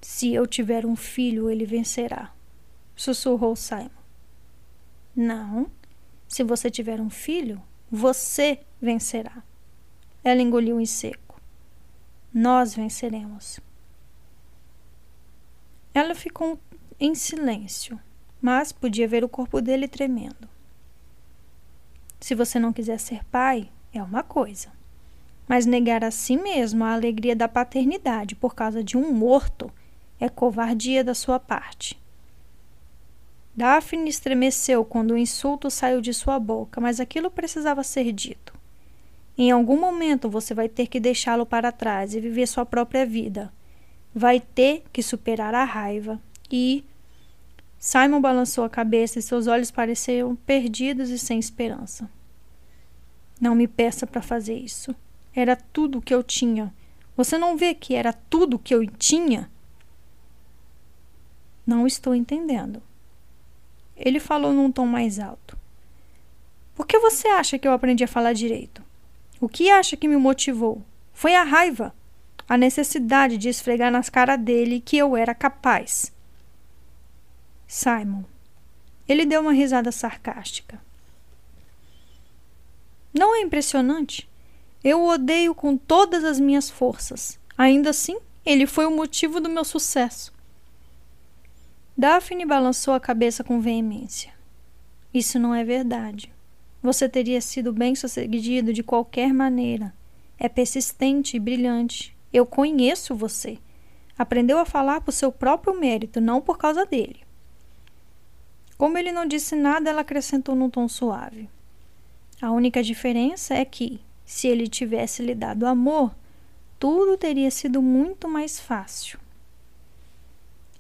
Se eu tiver um filho, ele vencerá, sussurrou Simon. Não. Se você tiver um filho, você vencerá. Ela engoliu em seco. Nós venceremos. Ela ficou em silêncio, mas podia ver o corpo dele tremendo. Se você não quiser ser pai, é uma coisa. Mas negar a si mesmo a alegria da paternidade por causa de um morto é covardia da sua parte. Daphne estremeceu quando o insulto saiu de sua boca, mas aquilo precisava ser dito. Em algum momento você vai ter que deixá-lo para trás e viver sua própria vida vai ter que superar a raiva. E Simon balançou a cabeça e seus olhos pareciam perdidos e sem esperança. Não me peça para fazer isso. Era tudo o que eu tinha. Você não vê que era tudo o que eu tinha? Não estou entendendo. Ele falou num tom mais alto. Por que você acha que eu aprendi a falar direito? O que acha que me motivou? Foi a raiva a necessidade de esfregar nas cara dele que eu era capaz. Simon. Ele deu uma risada sarcástica. Não é impressionante? Eu o odeio com todas as minhas forças. Ainda assim, ele foi o motivo do meu sucesso. Daphne balançou a cabeça com veemência. Isso não é verdade. Você teria sido bem sucedido de qualquer maneira. É persistente e brilhante. Eu conheço você. Aprendeu a falar por seu próprio mérito, não por causa dele. Como ele não disse nada, ela acrescentou num tom suave. A única diferença é que, se ele tivesse lhe dado amor, tudo teria sido muito mais fácil.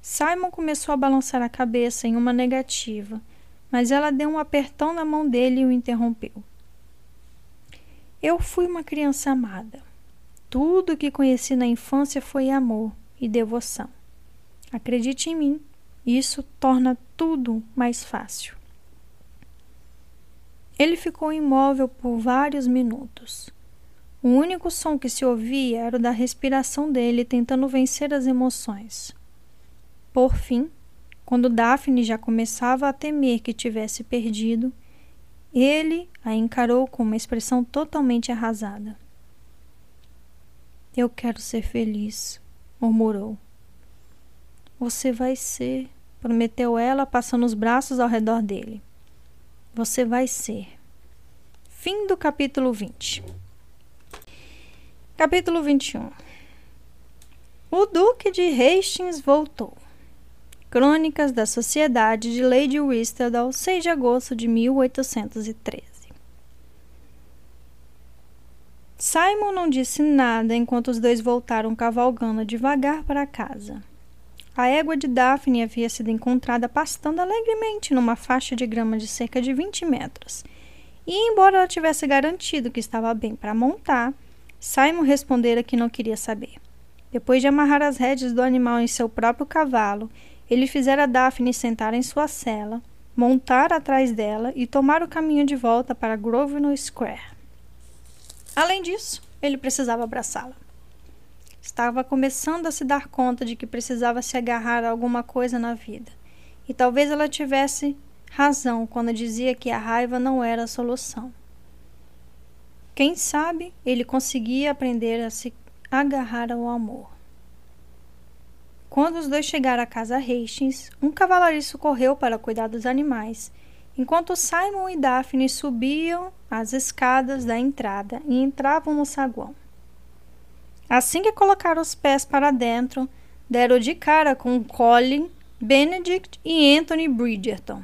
Simon começou a balançar a cabeça em uma negativa, mas ela deu um apertão na mão dele e o interrompeu. Eu fui uma criança amada. Tudo que conheci na infância foi amor e devoção. Acredite em mim, isso torna tudo mais fácil. Ele ficou imóvel por vários minutos. O único som que se ouvia era o da respiração dele tentando vencer as emoções. Por fim, quando Daphne já começava a temer que tivesse perdido, ele a encarou com uma expressão totalmente arrasada. Eu quero ser feliz, murmurou. Você vai ser, prometeu ela, passando os braços ao redor dele. Você vai ser. Fim do capítulo 20. Capítulo 21. O Duque de Hastings voltou. Crônicas da Sociedade de Lady Whistledown, 6 de agosto de 1813. Simon não disse nada enquanto os dois voltaram cavalgando devagar para casa. A égua de Daphne havia sido encontrada pastando alegremente numa faixa de grama de cerca de 20 metros. E, embora ela tivesse garantido que estava bem para montar, Simon respondera que não queria saber. Depois de amarrar as rédeas do animal em seu próprio cavalo, ele fizera Daphne sentar em sua cela, montar atrás dela e tomar o caminho de volta para Grosvenor Square. Além disso, ele precisava abraçá-la. Estava começando a se dar conta de que precisava se agarrar a alguma coisa na vida. E talvez ela tivesse razão quando dizia que a raiva não era a solução. Quem sabe ele conseguia aprender a se agarrar ao amor. Quando os dois chegaram à casa Hastings, um cavalariço correu para cuidar dos animais, enquanto Simon e Daphne subiam as escadas da entrada e entravam no saguão. Assim que colocaram os pés para dentro, deram de cara com Colin, Benedict e Anthony Bridgerton.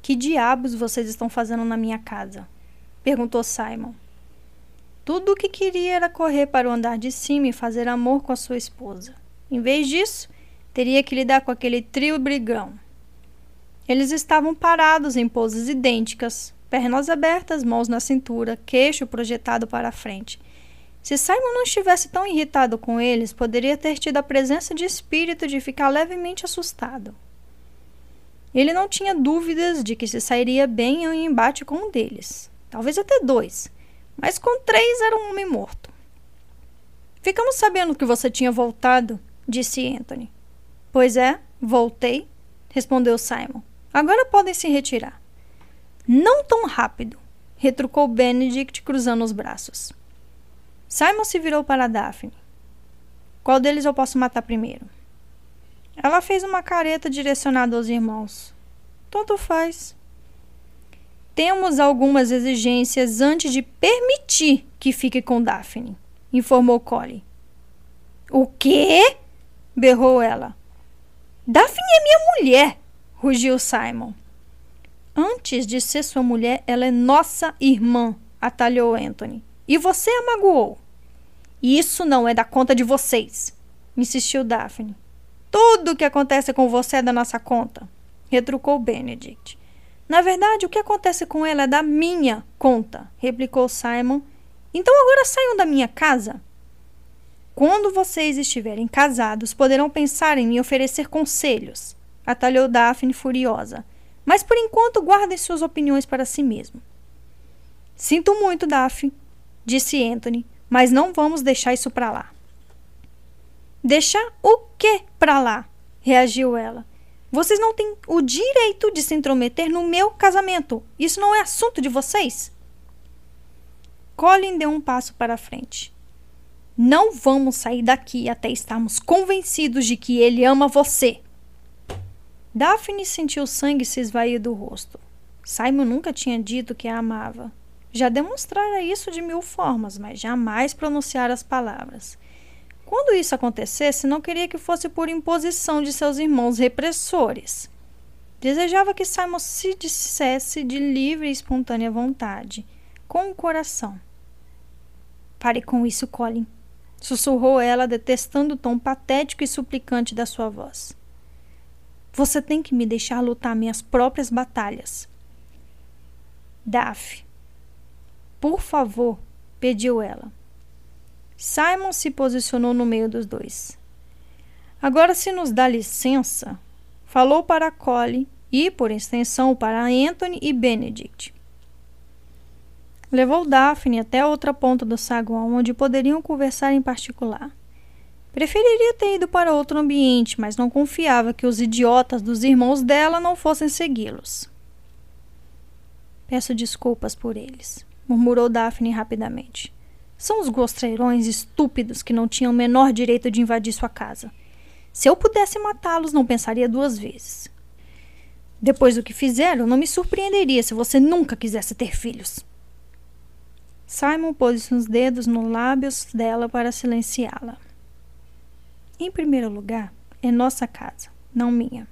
Que diabos vocês estão fazendo na minha casa? perguntou Simon. Tudo o que queria era correr para o andar de cima e fazer amor com a sua esposa. Em vez disso, teria que lidar com aquele trio brigão. Eles estavam parados em poses idênticas, pernas abertas, mãos na cintura, queixo projetado para a frente. Se Simon não estivesse tão irritado com eles, poderia ter tido a presença de espírito de ficar levemente assustado. Ele não tinha dúvidas de que se sairia bem em um embate com um deles, talvez até dois, mas com três era um homem morto. Ficamos sabendo que você tinha voltado, disse Anthony. Pois é, voltei, respondeu Simon. Agora podem se retirar. Não tão rápido, retrucou Benedict cruzando os braços. Simon se virou para Daphne. Qual deles eu posso matar primeiro? Ela fez uma careta direcionada aos irmãos. Tanto faz. Temos algumas exigências antes de permitir que fique com Daphne, informou Collie. O quê? berrou ela. Daphne é minha mulher, rugiu Simon. Antes de ser sua mulher, ela é nossa irmã, atalhou Anthony. E você a magoou. Isso não é da conta de vocês, insistiu Daphne. Tudo o que acontece com você é da nossa conta, retrucou Benedict. Na verdade, o que acontece com ela é da minha conta, replicou Simon. Então agora saiam da minha casa. Quando vocês estiverem casados, poderão pensar em me oferecer conselhos, atalhou Daphne furiosa. Mas por enquanto guardem suas opiniões para si mesmo. Sinto muito, Daphne, disse Anthony, mas não vamos deixar isso para lá. Deixar o que para lá? reagiu ela. Vocês não têm o direito de se intrometer no meu casamento. Isso não é assunto de vocês. Colin deu um passo para frente. Não vamos sair daqui até estarmos convencidos de que ele ama você. Daphne sentiu o sangue se esvair do rosto. Simon nunca tinha dito que a amava. Já demonstrara isso de mil formas, mas jamais pronunciara as palavras. Quando isso acontecesse, não queria que fosse por imposição de seus irmãos repressores. Desejava que Simon se dissesse de livre e espontânea vontade, com o coração. Pare com isso, Colin sussurrou ela, detestando o tom patético e suplicante da sua voz. Você tem que me deixar lutar minhas próprias batalhas. Daf, por favor, pediu ela. Simon se posicionou no meio dos dois. Agora, se nos dá licença, falou para Collie e, por extensão, para Anthony e Benedict. Levou Daphne até outra ponta do saguão, onde poderiam conversar em particular. Preferiria ter ido para outro ambiente, mas não confiava que os idiotas dos irmãos dela não fossem segui-los. Peço desculpas por eles, murmurou Daphne rapidamente. São os gostreirões estúpidos que não tinham o menor direito de invadir sua casa. Se eu pudesse matá-los, não pensaria duas vezes. Depois do que fizeram, não me surpreenderia se você nunca quisesse ter filhos. Simon pôs os dedos nos lábios dela para silenciá-la. Em primeiro lugar, é nossa casa, não minha.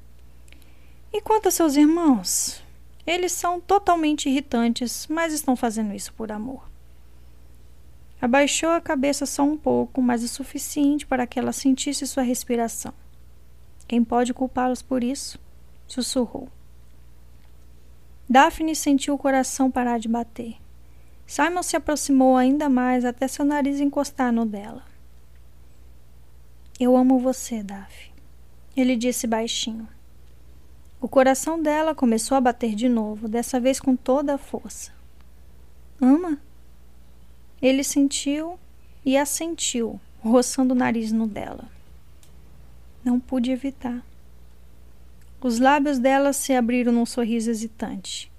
E quanto a seus irmãos? Eles são totalmente irritantes, mas estão fazendo isso por amor. Abaixou a cabeça só um pouco, mas o suficiente para que ela sentisse sua respiração. Quem pode culpá-los por isso? Sussurrou. Daphne sentiu o coração parar de bater. Simon se aproximou ainda mais até seu nariz encostar no dela. Eu amo você, Daphne. Ele disse baixinho. O coração dela começou a bater de novo, dessa vez com toda a força. Ama? Ele sentiu e assentiu, roçando o nariz no dela. Não pude evitar. Os lábios dela se abriram num sorriso hesitante.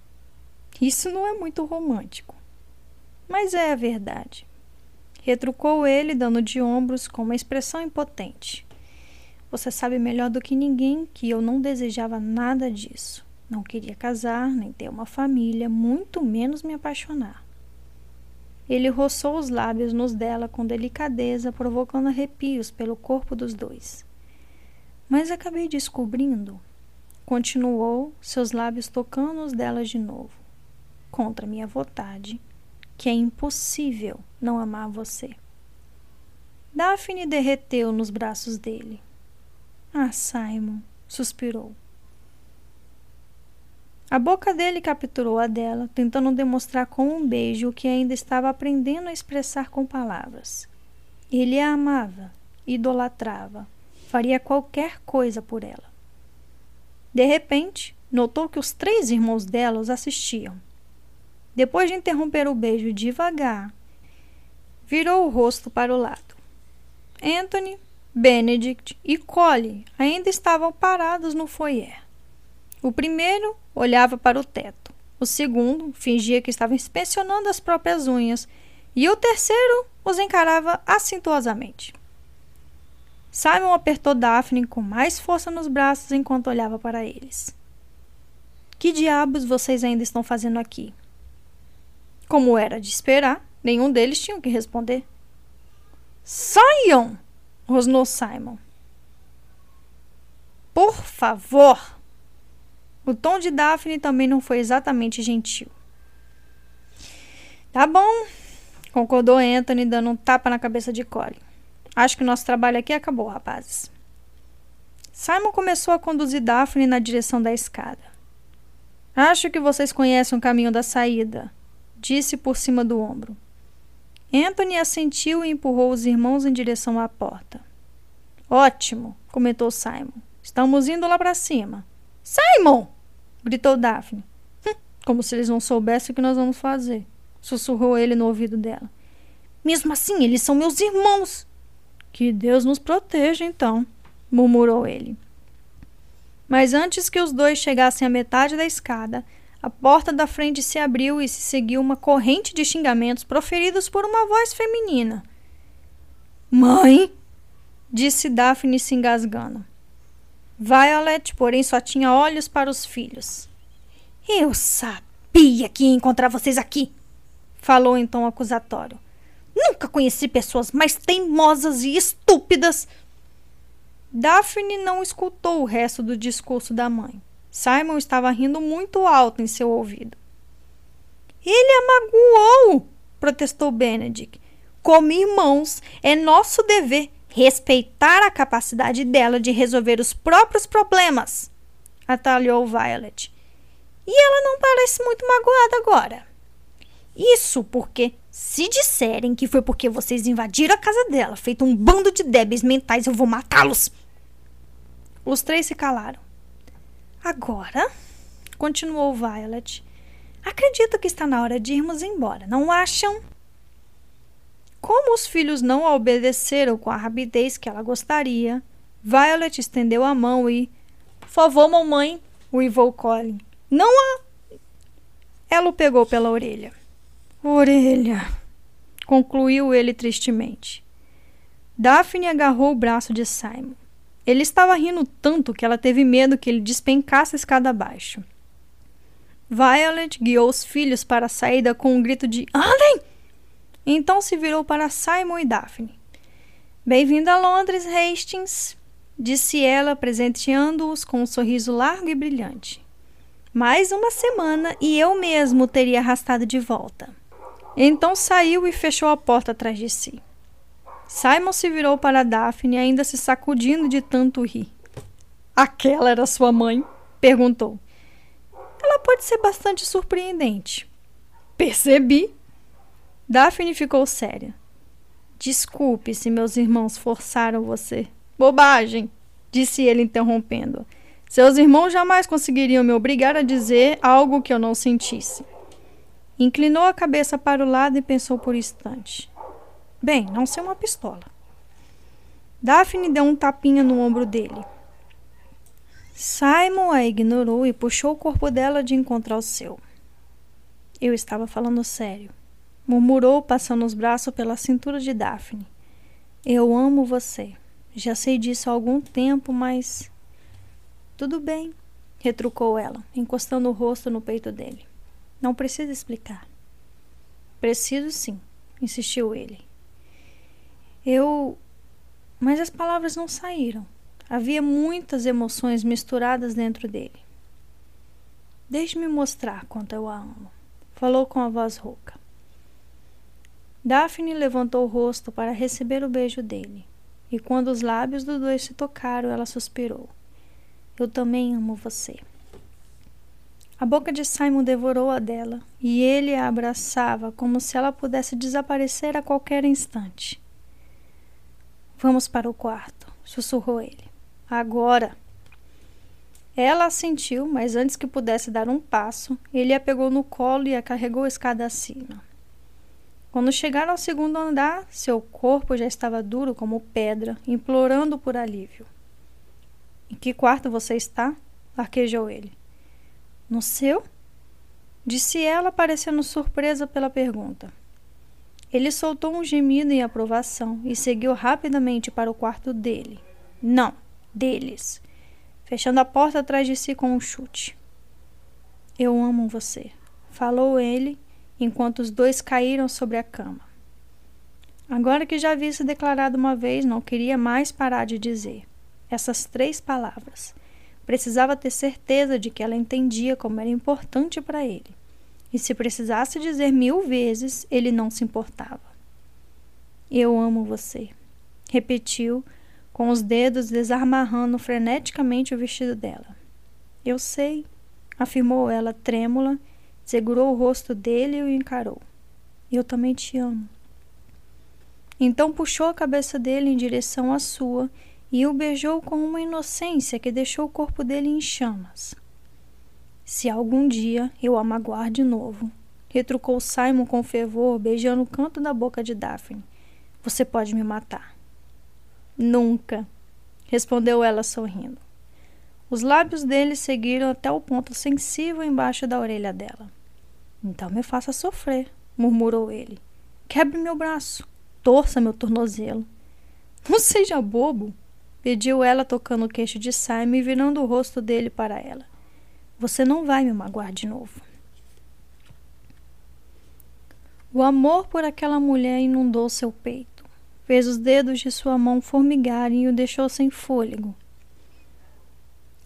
Isso não é muito romântico. Mas é a verdade. Retrucou ele, dando de ombros com uma expressão impotente. Você sabe melhor do que ninguém que eu não desejava nada disso. Não queria casar, nem ter uma família, muito menos me apaixonar. Ele roçou os lábios nos dela com delicadeza, provocando arrepios pelo corpo dos dois. Mas acabei descobrindo, continuou, seus lábios tocando os delas de novo, contra minha vontade, que é impossível não amar você. Daphne derreteu nos braços dele. Ah, Simon, suspirou. A boca dele capturou a dela, tentando demonstrar com um beijo o que ainda estava aprendendo a expressar com palavras. Ele a amava, idolatrava, faria qualquer coisa por ela. De repente, notou que os três irmãos dela os assistiam. Depois de interromper o beijo devagar, virou o rosto para o lado. Anthony, Benedict e Collie ainda estavam parados no foyer. O primeiro olhava para o teto, o segundo fingia que estava inspecionando as próprias unhas e o terceiro os encarava acintuosamente. Simon apertou Daphne com mais força nos braços enquanto olhava para eles. Que diabos vocês ainda estão fazendo aqui? Como era de esperar, nenhum deles tinha que responder. Saiam! rosnou Simon. Por favor! O tom de Daphne também não foi exatamente gentil. Tá bom, concordou Anthony, dando um tapa na cabeça de Colin. Acho que nosso trabalho aqui acabou, rapazes. Simon começou a conduzir Daphne na direção da escada. Acho que vocês conhecem o caminho da saída, disse por cima do ombro. Anthony assentiu e empurrou os irmãos em direção à porta. Ótimo, comentou Simon. Estamos indo lá para cima. Simon! gritou Daphne. Hum, como se eles não soubessem o que nós vamos fazer, sussurrou ele no ouvido dela. Mesmo assim, eles são meus irmãos. Que Deus nos proteja, então, murmurou ele. Mas antes que os dois chegassem à metade da escada, a porta da frente se abriu e se seguiu uma corrente de xingamentos proferidos por uma voz feminina. Mãe! disse Daphne se engasgando. Violet, porém, só tinha olhos para os filhos. Eu sabia que ia encontrar vocês aqui, falou em tom acusatório. Nunca conheci pessoas mais teimosas e estúpidas. Daphne não escutou o resto do discurso da mãe. Simon estava rindo muito alto em seu ouvido. Ele a magoou, protestou Benedict. Como irmãos, é nosso dever respeitar a capacidade dela de resolver os próprios problemas, atalhou Violet. E ela não parece muito magoada agora. Isso porque, se disserem que foi porque vocês invadiram a casa dela, feito um bando de débeis mentais, eu vou matá-los. Os três se calaram. Agora, continuou Violet, acredito que está na hora de irmos embora, não acham? Como os filhos não a obedeceram com a rapidez que ela gostaria, Violet estendeu a mão e. Por favor, mamãe, uivou Colin. Não a. Ela o pegou pela orelha. Orelha, concluiu ele tristemente. Daphne agarrou o braço de Simon. Ele estava rindo tanto que ela teve medo que ele despencasse a escada abaixo. Violet guiou os filhos para a saída com um grito de Andem! Então se virou para Simon e Daphne. Bem-vindo a Londres, Hastings, disse ela, presenteando-os com um sorriso largo e brilhante. Mais uma semana e eu mesmo teria arrastado de volta. Então saiu e fechou a porta atrás de si. Simon se virou para Daphne, ainda se sacudindo de tanto rir. Aquela era sua mãe? perguntou. Ela pode ser bastante surpreendente. Percebi, Daphne ficou séria. Desculpe se meus irmãos forçaram você. Bobagem, disse ele interrompendo. Seus irmãos jamais conseguiriam me obrigar a dizer algo que eu não sentisse. Inclinou a cabeça para o lado e pensou por um instante. Bem, não sei uma pistola. Daphne deu um tapinha no ombro dele. Simon a ignorou e puxou o corpo dela de encontrar o seu. Eu estava falando sério, murmurou, passando os braços pela cintura de Daphne. Eu amo você. Já sei disso há algum tempo, mas. Tudo bem, retrucou ela, encostando o rosto no peito dele. Não precisa explicar. Preciso sim, insistiu ele. Eu. Mas as palavras não saíram. Havia muitas emoções misturadas dentro dele. Deixe-me mostrar quanto eu a amo, falou com a voz rouca. Daphne levantou o rosto para receber o beijo dele, e quando os lábios dos dois se tocaram, ela suspirou. Eu também amo você. A boca de Simon devorou a dela, e ele a abraçava como se ela pudesse desaparecer a qualquer instante. Vamos para o quarto, sussurrou ele. Agora. Ela assentiu, mas antes que pudesse dar um passo, ele a pegou no colo e a carregou a escada acima. Quando chegaram ao segundo andar, seu corpo já estava duro como pedra, implorando por alívio. Em que quarto você está? arquejou ele. No seu? Disse ela, parecendo surpresa pela pergunta. Ele soltou um gemido em aprovação e seguiu rapidamente para o quarto dele. Não, deles, fechando a porta atrás de si com um chute. Eu amo você, falou ele enquanto os dois caíram sobre a cama. Agora que já havia se declarado uma vez, não queria mais parar de dizer essas três palavras. Precisava ter certeza de que ela entendia como era importante para ele. E se precisasse dizer mil vezes, ele não se importava. Eu amo você, repetiu, com os dedos desamarrando freneticamente o vestido dela. Eu sei, afirmou ela trêmula Segurou o rosto dele e o encarou. Eu também te amo. Então puxou a cabeça dele em direção à sua e o beijou com uma inocência que deixou o corpo dele em chamas. Se algum dia eu a magoar de novo, retrucou Simon com fervor, beijando o canto da boca de Daphne, você pode me matar. Nunca, respondeu ela sorrindo. Os lábios dele seguiram até o ponto sensível embaixo da orelha dela. Então me faça sofrer, murmurou ele. Quebre meu braço, torça meu tornozelo. Não seja bobo, pediu ela, tocando o queixo de Simon e virando o rosto dele para ela. Você não vai me magoar de novo. O amor por aquela mulher inundou seu peito, fez os dedos de sua mão formigarem e o deixou sem fôlego.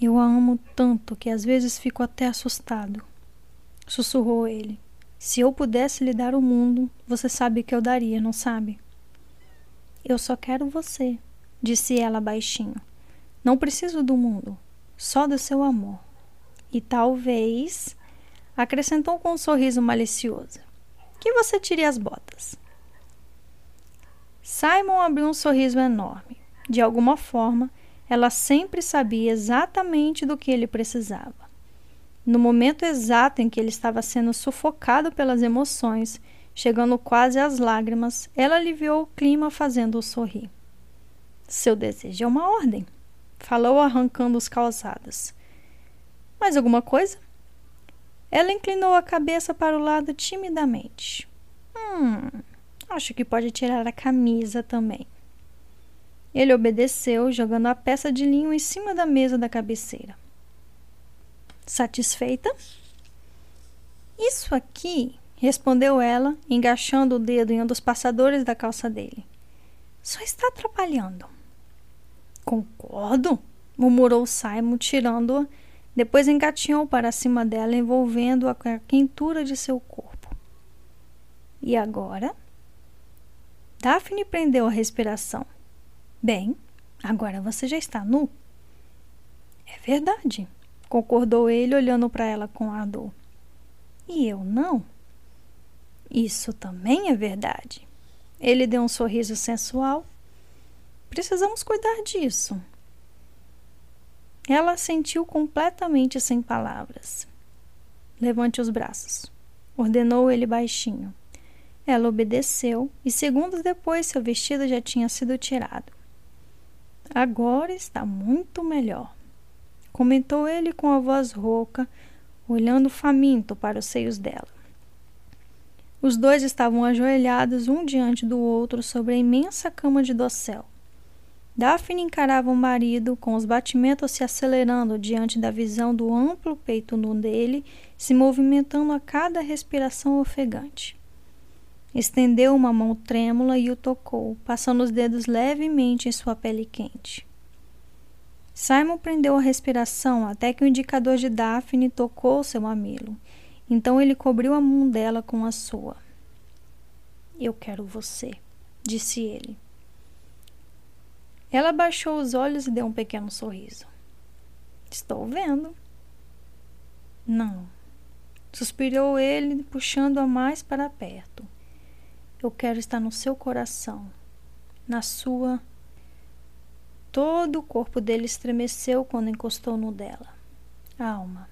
Eu a amo tanto que às vezes fico até assustado sussurrou ele. Se eu pudesse lhe dar o mundo, você sabe que eu daria, não sabe? Eu só quero você, disse ela baixinho. Não preciso do mundo, só do seu amor. E talvez, acrescentou com um sorriso malicioso, que você tire as botas. Simon abriu um sorriso enorme. De alguma forma, ela sempre sabia exatamente do que ele precisava. No momento exato em que ele estava sendo sufocado pelas emoções, chegando quase às lágrimas, ela aliviou o clima fazendo-o sorrir. Seu desejo é uma ordem, falou arrancando os calçados. Mais alguma coisa? Ela inclinou a cabeça para o lado timidamente. Hum, acho que pode tirar a camisa também. Ele obedeceu, jogando a peça de linho em cima da mesa da cabeceira. Satisfeita? Isso aqui, respondeu ela, engaixando o dedo em um dos passadores da calça dele. Só está atrapalhando. Concordo, murmurou Simon, tirando-a, depois engatinhou para cima dela, envolvendo-a com a quentura de seu corpo. E agora? Daphne prendeu a respiração. Bem, agora você já está nu. É verdade concordou ele, olhando para ela com ardor. E eu não? Isso também é verdade. Ele deu um sorriso sensual. Precisamos cuidar disso. Ela sentiu completamente sem palavras. Levante os braços, ordenou ele baixinho. Ela obedeceu e segundos depois seu vestido já tinha sido tirado. Agora está muito melhor, comentou ele com a voz rouca, olhando faminto para os seios dela. Os dois estavam ajoelhados um diante do outro sobre a imensa cama de dossel. Daphne encarava o marido, com os batimentos se acelerando diante da visão do amplo peito nu dele, se movimentando a cada respiração ofegante. Estendeu uma mão trêmula e o tocou, passando os dedos levemente em sua pele quente. Simon prendeu a respiração até que o indicador de Daphne tocou seu mamilo. Então ele cobriu a mão dela com a sua. Eu quero você, disse ele. Ela baixou os olhos e deu um pequeno sorriso. Estou vendo. Não. Suspirou ele, puxando-a mais para perto. Eu quero estar no seu coração, na sua. Todo o corpo dele estremeceu quando encostou no dela. Alma.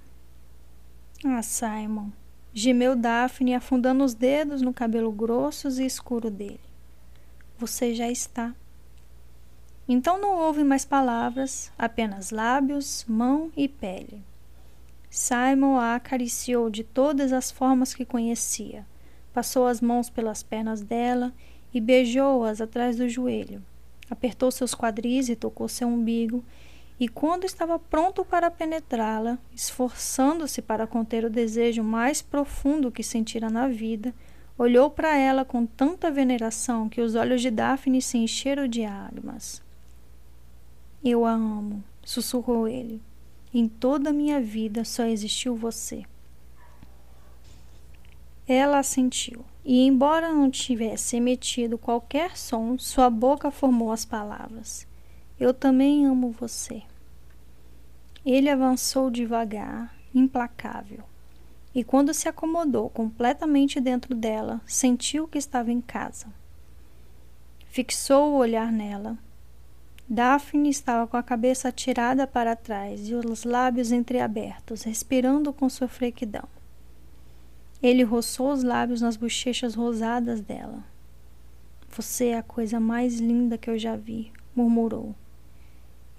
Ah, Simon. Gemeu Daphne, afundando os dedos no cabelo grossos e escuro dele. Você já está. Então não houve mais palavras, apenas lábios, mão e pele. Simon a acariciou de todas as formas que conhecia, passou as mãos pelas pernas dela e beijou-as atrás do joelho. Apertou seus quadris e tocou seu umbigo, e quando estava pronto para penetrá-la, esforçando-se para conter o desejo mais profundo que sentira na vida, olhou para ela com tanta veneração que os olhos de Daphne se encheram de lágrimas. Eu a amo, sussurrou ele. Em toda a minha vida só existiu você. Ela assentiu, e embora não tivesse emitido qualquer som, sua boca formou as palavras: Eu também amo você. Ele avançou devagar, implacável, e quando se acomodou completamente dentro dela, sentiu que estava em casa. Fixou o olhar nela, Daphne estava com a cabeça atirada para trás e os lábios entreabertos, respirando com sua. Ele roçou os lábios nas bochechas rosadas dela. Você é a coisa mais linda que eu já vi, murmurou.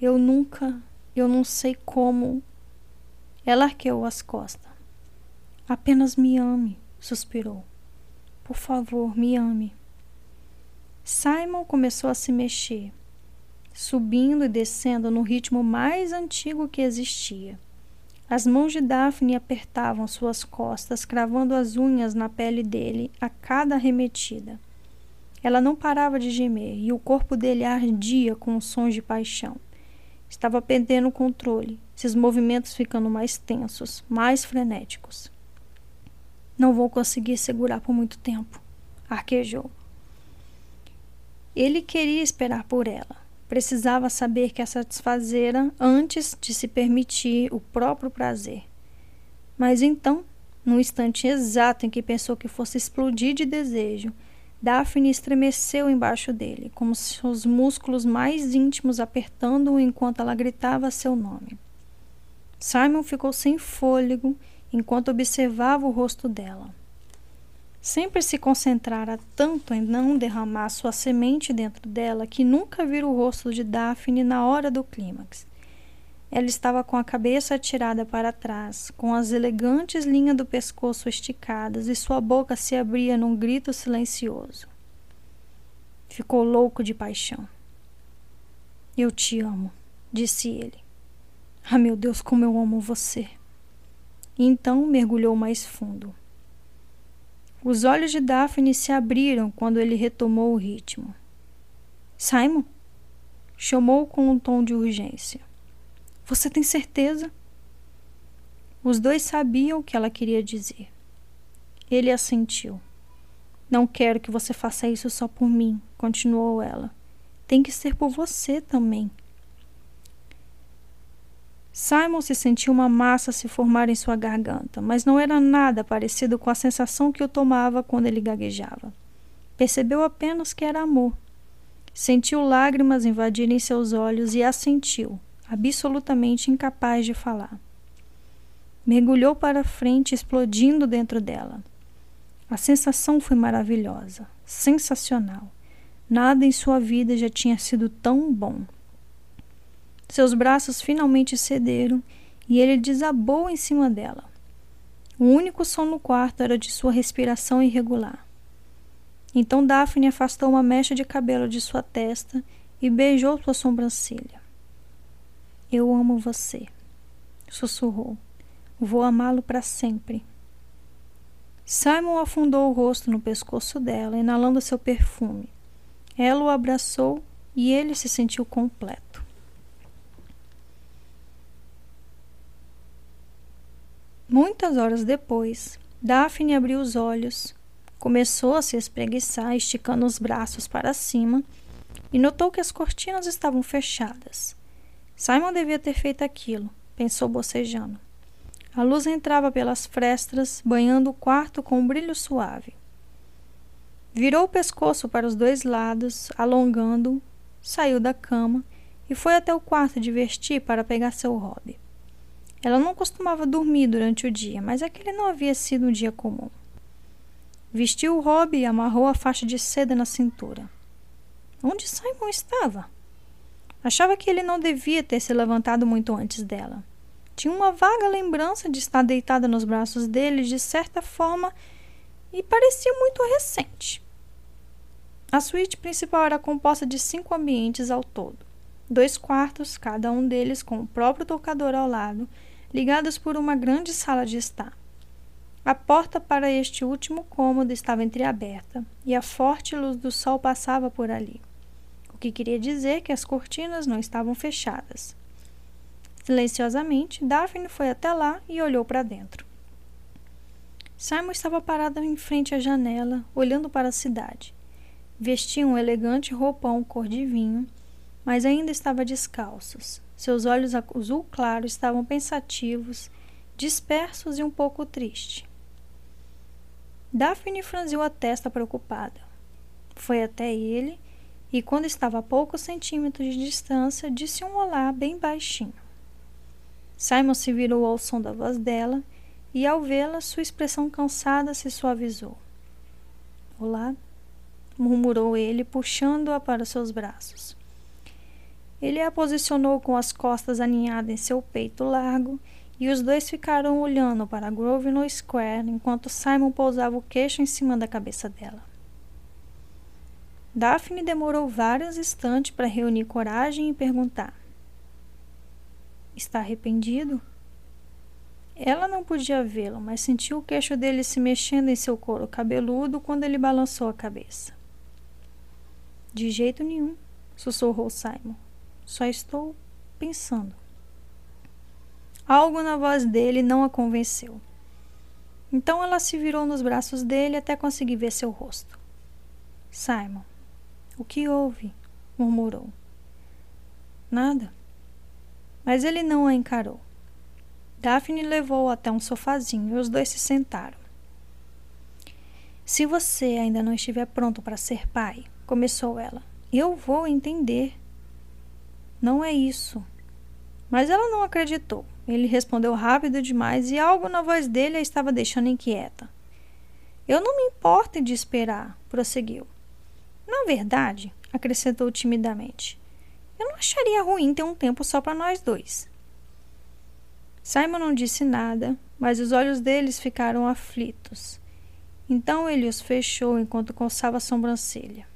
Eu nunca, eu não sei como. Ela arqueou as costas. Apenas me ame, suspirou. Por favor, me ame. Simon começou a se mexer subindo e descendo no ritmo mais antigo que existia. As mãos de Daphne apertavam suas costas, cravando as unhas na pele dele a cada arremetida. Ela não parava de gemer e o corpo dele ardia com sons de paixão. Estava perdendo o controle, seus movimentos ficando mais tensos, mais frenéticos. Não vou conseguir segurar por muito tempo, arquejou. Ele queria esperar por ela, precisava saber que a satisfazera antes de se permitir o próprio prazer. Mas então, no instante exato em que pensou que fosse explodir de desejo, Daphne estremeceu embaixo dele, como seus músculos mais íntimos apertando-o enquanto ela gritava seu nome. Simon ficou sem fôlego enquanto observava o rosto dela. Sempre se concentrara tanto em não derramar sua semente dentro dela que nunca vira o rosto de Daphne na hora do clímax. Ela estava com a cabeça atirada para trás, com as elegantes linhas do pescoço esticadas e sua boca se abria num grito silencioso. Ficou louco de paixão. Eu te amo, disse ele. Ah, meu Deus, como eu amo você. Então mergulhou mais fundo. Os olhos de Daphne se abriram quando ele retomou o ritmo. Simon? Chamou com um tom de urgência. Você tem certeza? Os dois sabiam o que ela queria dizer. Ele assentiu. Não quero que você faça isso só por mim, continuou ela. Tem que ser por você também. Simon se sentiu uma massa se formar em sua garganta, mas não era nada parecido com a sensação que o tomava quando ele gaguejava. Percebeu apenas que era amor. Sentiu lágrimas invadirem seus olhos e assentiu, absolutamente incapaz de falar. Mergulhou para frente, explodindo dentro dela. A sensação foi maravilhosa, sensacional. Nada em sua vida já tinha sido tão bom. Seus braços finalmente cederam e ele desabou em cima dela. O único som no quarto era de sua respiração irregular. Então Daphne afastou uma mecha de cabelo de sua testa e beijou sua sobrancelha. Eu amo você, sussurrou. Vou amá-lo para sempre. Simon afundou o rosto no pescoço dela, inalando seu perfume. Ela o abraçou e ele se sentiu completo. Muitas horas depois, Daphne abriu os olhos, começou a se espreguiçar, esticando os braços para cima, e notou que as cortinas estavam fechadas. Simon devia ter feito aquilo, pensou bocejando. A luz entrava pelas frestas, banhando o quarto com um brilho suave. Virou o pescoço para os dois lados, alongando, saiu da cama e foi até o quarto de vestir para pegar seu hobby. Ela não costumava dormir durante o dia, mas aquele não havia sido um dia comum. Vestiu o hobby e amarrou a faixa de seda na cintura. Onde Simon estava? Achava que ele não devia ter se levantado muito antes dela. Tinha uma vaga lembrança de estar deitada nos braços dele de certa forma e parecia muito recente. A suíte principal era composta de cinco ambientes ao todo. Dois quartos, cada um deles com o próprio tocador ao lado, ligados por uma grande sala de estar. A porta para este último cômodo estava entreaberta e a forte luz do sol passava por ali, o que queria dizer que as cortinas não estavam fechadas. Silenciosamente, Daphne foi até lá e olhou para dentro. Simon estava parado em frente à janela, olhando para a cidade. Vestia um elegante roupão cor de vinho, mas ainda estava descalços. Seus olhos azul claro estavam pensativos, dispersos e um pouco tristes. Daphne franziu a testa preocupada. Foi até ele e, quando estava a poucos centímetros de distância, disse um olá bem baixinho. Simon se virou ao som da voz dela e, ao vê-la, sua expressão cansada se suavizou. Olá, murmurou ele, puxando-a para seus braços. Ele a posicionou com as costas aninhadas em seu peito largo e os dois ficaram olhando para Grosvenor Square enquanto Simon pousava o queixo em cima da cabeça dela. Daphne demorou vários instantes para reunir coragem e perguntar: Está arrependido? Ela não podia vê-lo, mas sentiu o queixo dele se mexendo em seu couro cabeludo quando ele balançou a cabeça. De jeito nenhum, sussurrou Simon. Só estou pensando. Algo na voz dele não a convenceu. Então ela se virou nos braços dele até conseguir ver seu rosto. Simon, o que houve? murmurou. Nada mas ele não a encarou. Daphne levou-o até um sofazinho e os dois se sentaram. Se você ainda não estiver pronto para ser pai, começou ela, eu vou entender. Não é isso. Mas ela não acreditou. Ele respondeu rápido demais e algo na voz dele a estava deixando inquieta. Eu não me importo de esperar, prosseguiu. Na verdade, acrescentou timidamente, eu não acharia ruim ter um tempo só para nós dois. Simon não disse nada, mas os olhos deles ficaram aflitos. Então ele os fechou enquanto coçava a sobrancelha.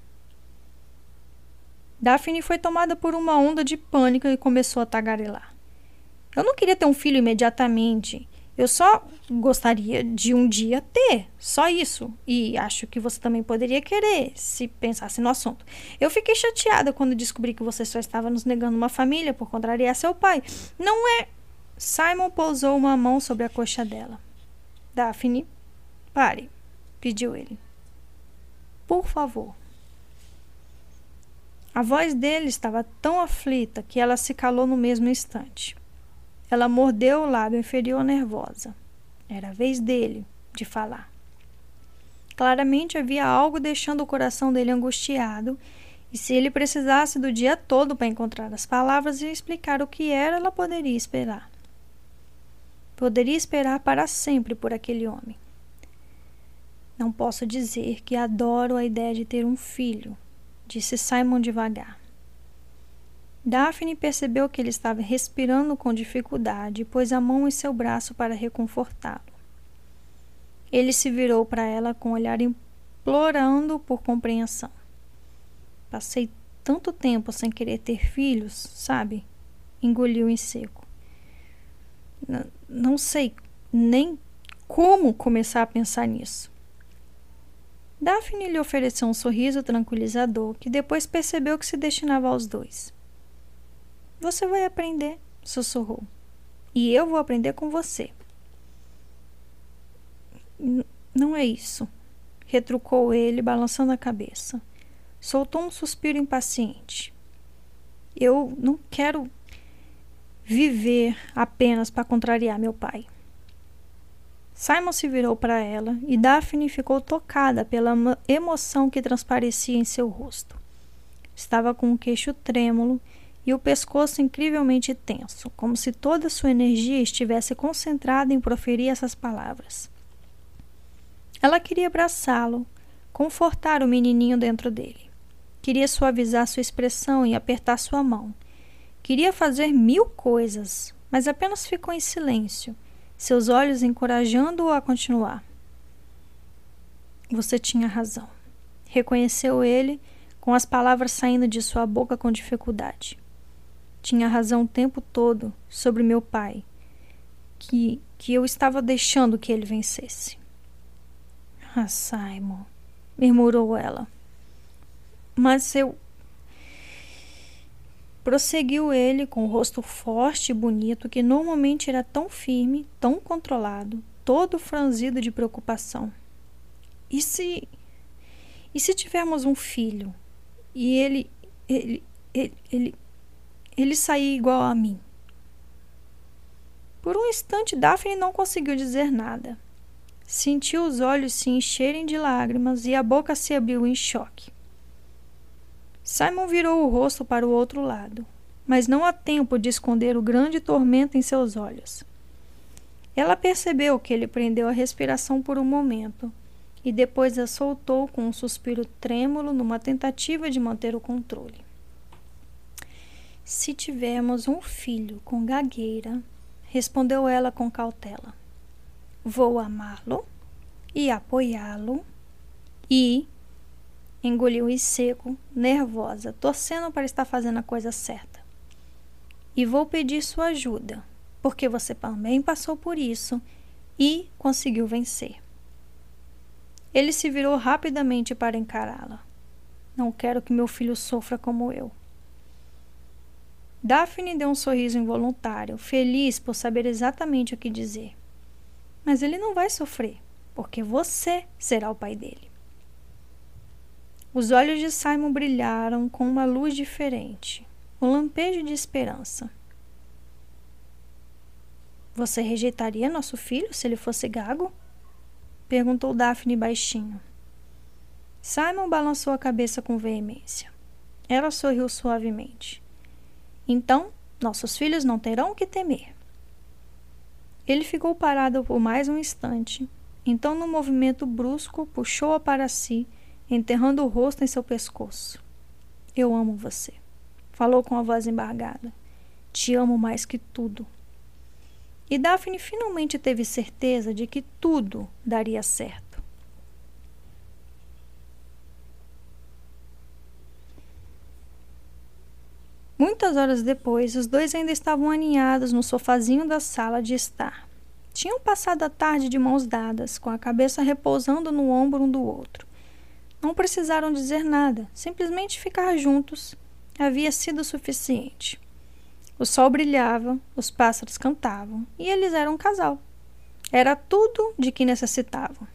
Daphne foi tomada por uma onda de pânico e começou a tagarelar. Eu não queria ter um filho imediatamente. Eu só gostaria de um dia ter, só isso. E acho que você também poderia querer, se pensasse no assunto. Eu fiquei chateada quando descobri que você só estava nos negando uma família por contrariar seu pai. Não é. Simon pousou uma mão sobre a coxa dela. Daphne, pare, pediu ele. Por favor. A voz dele estava tão aflita que ela se calou no mesmo instante. Ela mordeu o lábio inferior nervosa. Era a vez dele de falar. Claramente havia algo deixando o coração dele angustiado E se ele precisasse do dia todo para encontrar as palavras e explicar o que era, ela poderia esperar. Poderia esperar para sempre por aquele homem. Não posso dizer que adoro a ideia de ter um filho, disse Simon devagar. Daphne percebeu que ele estava respirando com dificuldade e pôs a mão em seu braço para reconfortá-lo. Ele se virou para ela com um olhar implorando por compreensão. Passei tanto tempo sem querer ter filhos, sabe? Engoliu em seco. N não sei nem como começar a pensar nisso. Daphne lhe ofereceu um sorriso tranquilizador que depois percebeu que se destinava aos dois. Você vai aprender, sussurrou. E eu vou aprender com você. Não é isso, retrucou ele, balançando a cabeça. Soltou um suspiro impaciente. Eu não quero viver apenas para contrariar meu pai. Simon se virou para ela e Daphne ficou tocada pela emoção que transparecia em seu rosto. Estava com o queixo trêmulo e o pescoço incrivelmente tenso, como se toda sua energia estivesse concentrada em proferir essas palavras. Ela queria abraçá-lo, confortar o menininho dentro dele. Queria suavizar sua expressão e apertar sua mão. Queria fazer mil coisas, mas apenas ficou em silêncio seus olhos encorajando-o a continuar. Você tinha razão. Reconheceu ele, com as palavras saindo de sua boca com dificuldade. Tinha razão o tempo todo sobre meu pai, que, que eu estava deixando que ele vencesse. Ah, Simon, murmurou ela. Mas eu Prosseguiu ele com o rosto forte e bonito que normalmente era tão firme, tão controlado, todo franzido de preocupação. E se. E se tivermos um filho e ele. ele. ele. ele, ele sair igual a mim? Por um instante, Daphne não conseguiu dizer nada. Sentiu os olhos se encherem de lágrimas e a boca se abriu em choque. Simon virou o rosto para o outro lado, mas não há tempo de esconder o grande tormento em seus olhos. Ela percebeu que ele prendeu a respiração por um momento e depois a soltou com um suspiro trêmulo numa tentativa de manter o controle. Se tivermos um filho com gagueira, respondeu ela com cautela, vou amá-lo e apoiá-lo e Engoliu em seco, nervosa, torcendo para estar fazendo a coisa certa. E vou pedir sua ajuda, porque você também passou por isso e conseguiu vencer. Ele se virou rapidamente para encará-la. Não quero que meu filho sofra como eu. Daphne deu um sorriso involuntário, feliz por saber exatamente o que dizer. Mas ele não vai sofrer, porque você será o pai dele. Os olhos de Simon brilharam com uma luz diferente, um lampejo de esperança. Você rejeitaria nosso filho se ele fosse gago? perguntou Daphne baixinho. Simon balançou a cabeça com veemência. Ela sorriu suavemente. Então, nossos filhos não terão o que temer. Ele ficou parado por mais um instante. Então, num movimento brusco, puxou-a para si enterrando o rosto em seu pescoço. Eu amo você, falou com a voz embargada. Te amo mais que tudo. E Daphne finalmente teve certeza de que tudo daria certo. Muitas horas depois, os dois ainda estavam aninhados no sofazinho da sala de estar. Tinham passado a tarde de mãos dadas, com a cabeça repousando no ombro um do outro. Não precisaram dizer nada, simplesmente ficar juntos havia sido suficiente. O sol brilhava, os pássaros cantavam e eles eram um casal. Era tudo de que necessitavam.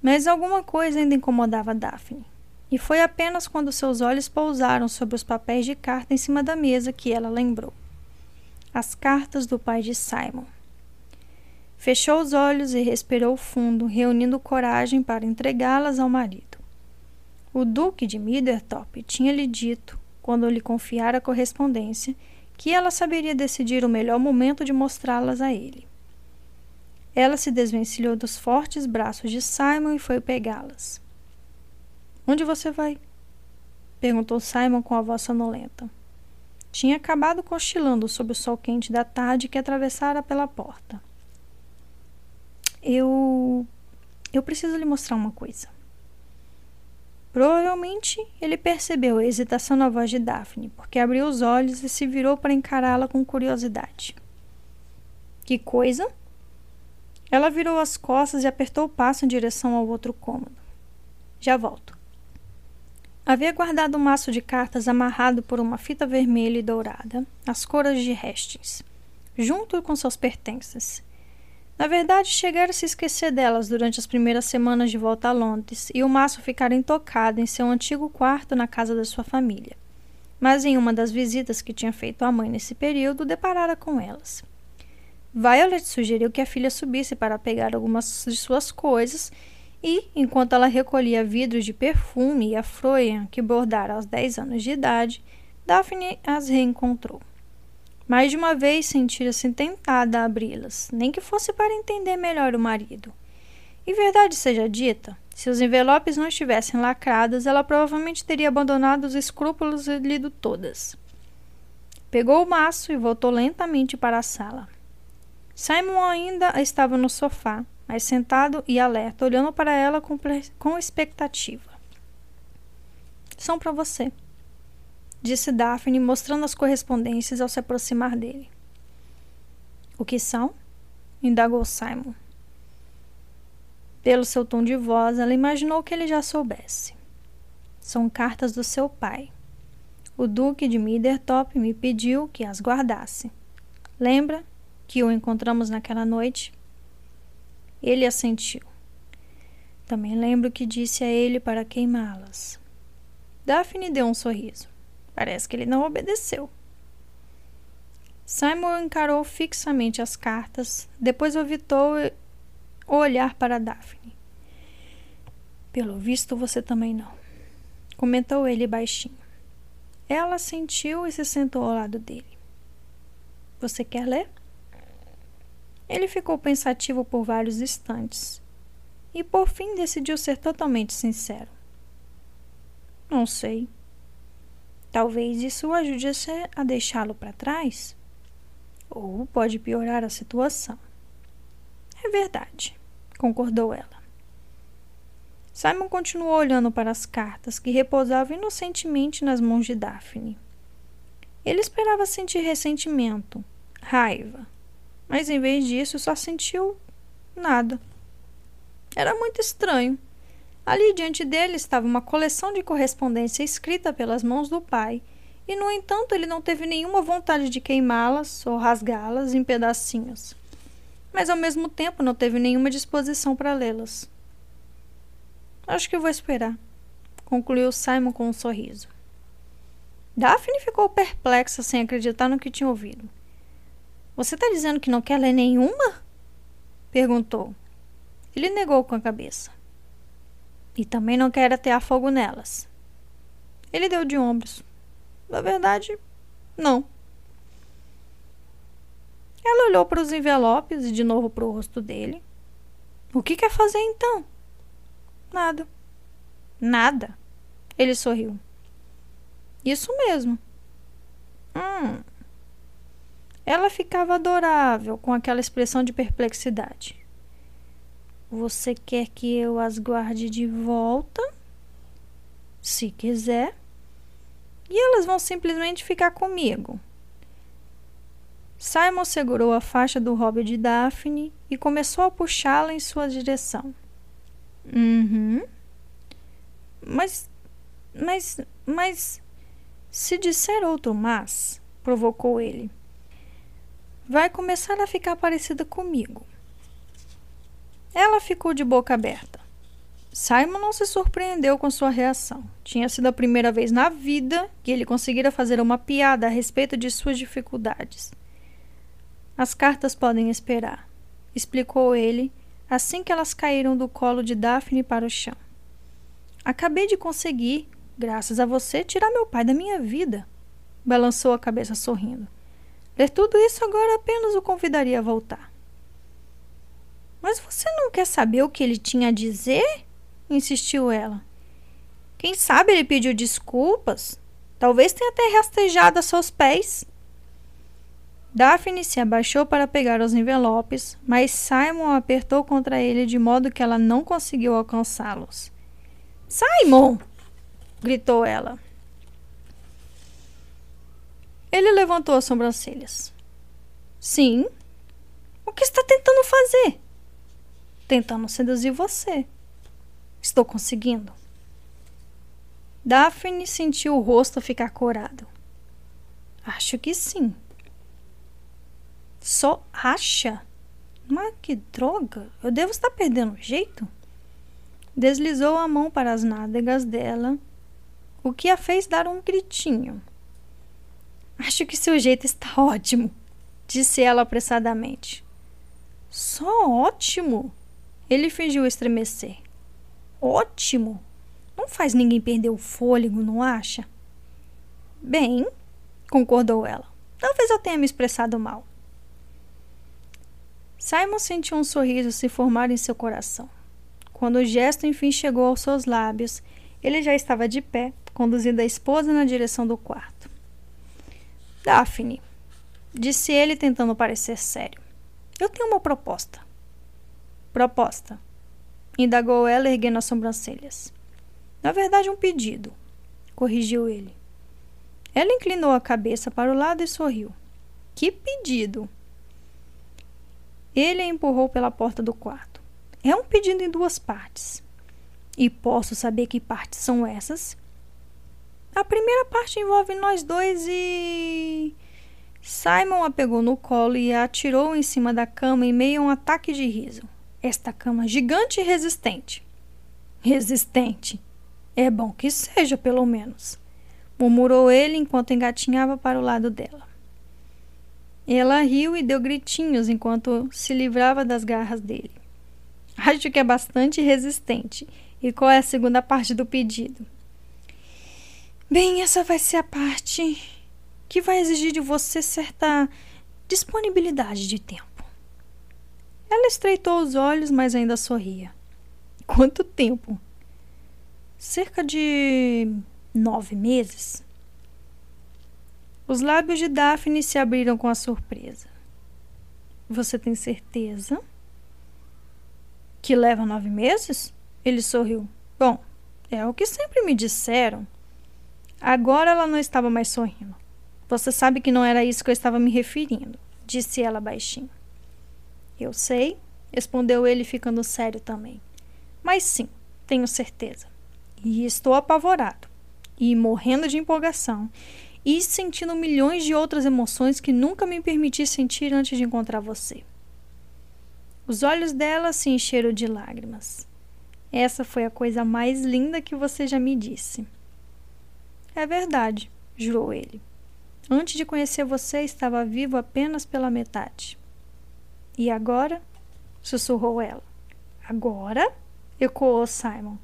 Mas alguma coisa ainda incomodava Daphne. E foi apenas quando seus olhos pousaram sobre os papéis de carta em cima da mesa que ela lembrou. As cartas do pai de Simon. Fechou os olhos e respirou fundo, reunindo coragem para entregá-las ao marido. O Duque de Middletop tinha lhe dito, quando lhe confiara a correspondência, que ela saberia decidir o melhor momento de mostrá-las a ele. Ela se desvencilhou dos fortes braços de Simon e foi pegá-las. Onde você vai? perguntou Simon com a voz sonolenta. Tinha acabado cochilando sob o sol quente da tarde que atravessara pela porta. Eu. Eu preciso lhe mostrar uma coisa. Provavelmente ele percebeu a hesitação na voz de Daphne, porque abriu os olhos e se virou para encará-la com curiosidade. Que coisa? Ela virou as costas e apertou o passo em direção ao outro cômodo. Já volto. Havia guardado um maço de cartas amarrado por uma fita vermelha e dourada, as cores de Hastings, junto com seus pertences. Na verdade, chegara a se esquecer delas durante as primeiras semanas de volta a Londres e o maço ficara intocado em seu antigo quarto na casa da sua família. Mas em uma das visitas que tinha feito à mãe nesse período, deparara com elas. Violet sugeriu que a filha subisse para pegar algumas de suas coisas e, enquanto ela recolhia vidros de perfume e a froia que bordara aos 10 anos de idade, Daphne as reencontrou. Mais de uma vez sentira-se tentada a abri-las, nem que fosse para entender melhor o marido. E verdade seja dita, se os envelopes não estivessem lacrados, ela provavelmente teria abandonado os escrúpulos e lido todas. Pegou o maço e voltou lentamente para a sala. Simon ainda estava no sofá, mas sentado e alerta, olhando para ela com, com expectativa. São para você, disse Daphne, mostrando as correspondências ao se aproximar dele. O que são? indagou Simon. Pelo seu tom de voz, ela imaginou que ele já soubesse. São cartas do seu pai. O Duque de Middletop me pediu que as guardasse. Lembra? que o encontramos naquela noite? Ele assentiu. Também lembro que disse a ele para queimá-las. Daphne deu um sorriso. Parece que ele não obedeceu. Simon encarou fixamente as cartas, depois evitou olhar para Daphne. Pelo visto, você também não, comentou ele baixinho. Ela sentiu e se sentou ao lado dele. Você quer ler? Ele ficou pensativo por vários instantes e por fim decidiu ser totalmente sincero. Não sei. Talvez isso ajude a deixá-lo para trás. Ou pode piorar a situação. É verdade, concordou ela. Simon continuou olhando para as cartas que repousavam inocentemente nas mãos de Daphne. Ele esperava sentir ressentimento, raiva, mas em vez disso só sentiu nada. Era muito estranho. Ali diante dele estava uma coleção de correspondência escrita pelas mãos do pai, e no entanto ele não teve nenhuma vontade de queimá-las ou rasgá-las em pedacinhos. Mas ao mesmo tempo não teve nenhuma disposição para lê-las. Acho que vou esperar, concluiu Simon com um sorriso. Daphne ficou perplexa sem acreditar no que tinha ouvido. Você está dizendo que não quer ler nenhuma? perguntou. Ele negou com a cabeça. E também não quer atear fogo nelas. Ele deu de ombros. Na verdade, não. Ela olhou para os envelopes e de novo para o rosto dele. O que quer fazer então? Nada. Nada. Ele sorriu. Isso mesmo. Hum, ela ficava adorável com aquela expressão de perplexidade. Você quer que eu as guarde de volta? Se quiser. E elas vão simplesmente ficar comigo. Simon segurou a faixa do hobby de Daphne e começou a puxá-la em sua direção. Uhum. Mas. Mas. Mas. Se disser outro mas, provocou ele vai começar a ficar parecida comigo. Ela ficou de boca aberta. Simon não se surpreendeu com sua reação. Tinha sido a primeira vez na vida que ele conseguira fazer uma piada a respeito de suas dificuldades. As cartas podem esperar, explicou ele assim que elas caíram do colo de Daphne para o chão. Acabei de conseguir, graças a você, tirar meu pai da minha vida. Balançou a cabeça sorrindo. Ler tudo isso agora apenas o convidaria a voltar. Mas você não quer saber o que ele tinha a dizer? insistiu ela. Quem sabe ele pediu desculpas? Talvez tenha até rastejado a seus pés. Daphne se abaixou para pegar os envelopes, mas Simon apertou contra ele de modo que ela não conseguiu alcançá-los. Simon! gritou ela. Ele levantou as sobrancelhas. Sim. O que está tentando fazer? Tentando seduzir você. Estou conseguindo. Daphne sentiu o rosto ficar corado. Acho que sim. Só acha? Mas que droga! Eu devo estar perdendo o jeito? Deslizou a mão para as nádegas dela, o que a fez dar um gritinho. Acho que seu jeito está ótimo, disse ela apressadamente. Só ótimo? Ele fingiu estremecer. Ótimo? Não faz ninguém perder o fôlego, não acha? Bem, concordou ela. Talvez eu tenha me expressado mal. Simon sentiu um sorriso se formar em seu coração. Quando o gesto enfim chegou aos seus lábios, ele já estava de pé, conduzindo a esposa na direção do quarto. Daphne, disse ele tentando parecer sério. Eu tenho uma proposta. Proposta, indagou ela erguendo as sobrancelhas. Na verdade, um pedido, corrigiu ele. Ela inclinou a cabeça para o lado e sorriu. Que pedido? Ele a empurrou pela porta do quarto. É um pedido em duas partes. E posso saber que partes são essas? A primeira parte envolve nós dois e. Simon a pegou no colo e a atirou em cima da cama em meio a um ataque de riso. Esta cama gigante e resistente. Resistente. É bom que seja, pelo menos. Murmurou ele enquanto engatinhava para o lado dela. Ela riu e deu gritinhos enquanto se livrava das garras dele. Acho que é bastante resistente. E qual é a segunda parte do pedido? Bem, essa vai ser a parte que vai exigir de você certa disponibilidade de tempo. Ela estreitou os olhos, mas ainda sorria. Quanto tempo? Cerca de nove meses. Os lábios de Daphne se abriram com a surpresa. Você tem certeza? Que leva nove meses? Ele sorriu. Bom, é o que sempre me disseram. Agora ela não estava mais sorrindo. Você sabe que não era isso que eu estava me referindo, disse ela baixinho. Eu sei, respondeu ele, ficando sério também. Mas sim, tenho certeza. E estou apavorado e morrendo de empolgação e sentindo milhões de outras emoções que nunca me permiti sentir antes de encontrar você. Os olhos dela se encheram de lágrimas. Essa foi a coisa mais linda que você já me disse. É verdade, jurou ele. Antes de conhecer você, estava vivo apenas pela metade. E agora? sussurrou ela. Agora? ecoou Simon.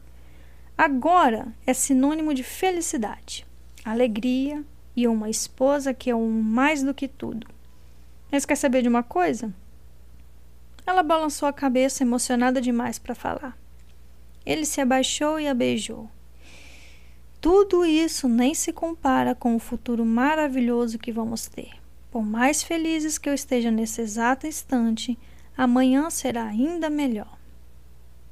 Agora é sinônimo de felicidade, alegria, e uma esposa que é um mais do que tudo. Mas quer saber de uma coisa? Ela balançou a cabeça, emocionada demais para falar. Ele se abaixou e a beijou. Tudo isso nem se compara com o futuro maravilhoso que vamos ter. Por mais felizes que eu esteja nesse exato instante, amanhã será ainda melhor.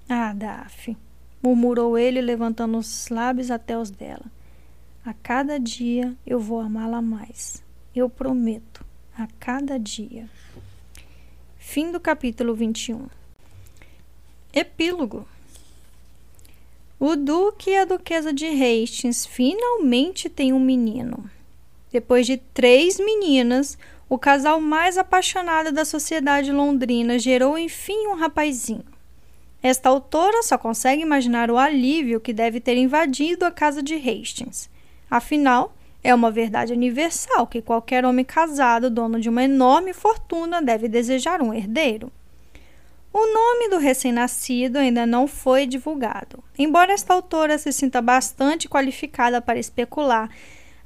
Ah, Daf, murmurou ele, levantando os lábios até os dela. A cada dia eu vou amá-la mais. Eu prometo. A cada dia. Fim do capítulo 21. Epílogo. O Duque e a Duquesa de Hastings finalmente têm um menino. Depois de três meninas, o casal mais apaixonado da sociedade londrina gerou enfim um rapazinho. Esta autora só consegue imaginar o alívio que deve ter invadido a casa de Hastings. Afinal, é uma verdade universal que qualquer homem casado, dono de uma enorme fortuna, deve desejar um herdeiro. O nome do recém-nascido ainda não foi divulgado, embora esta autora se sinta bastante qualificada para especular.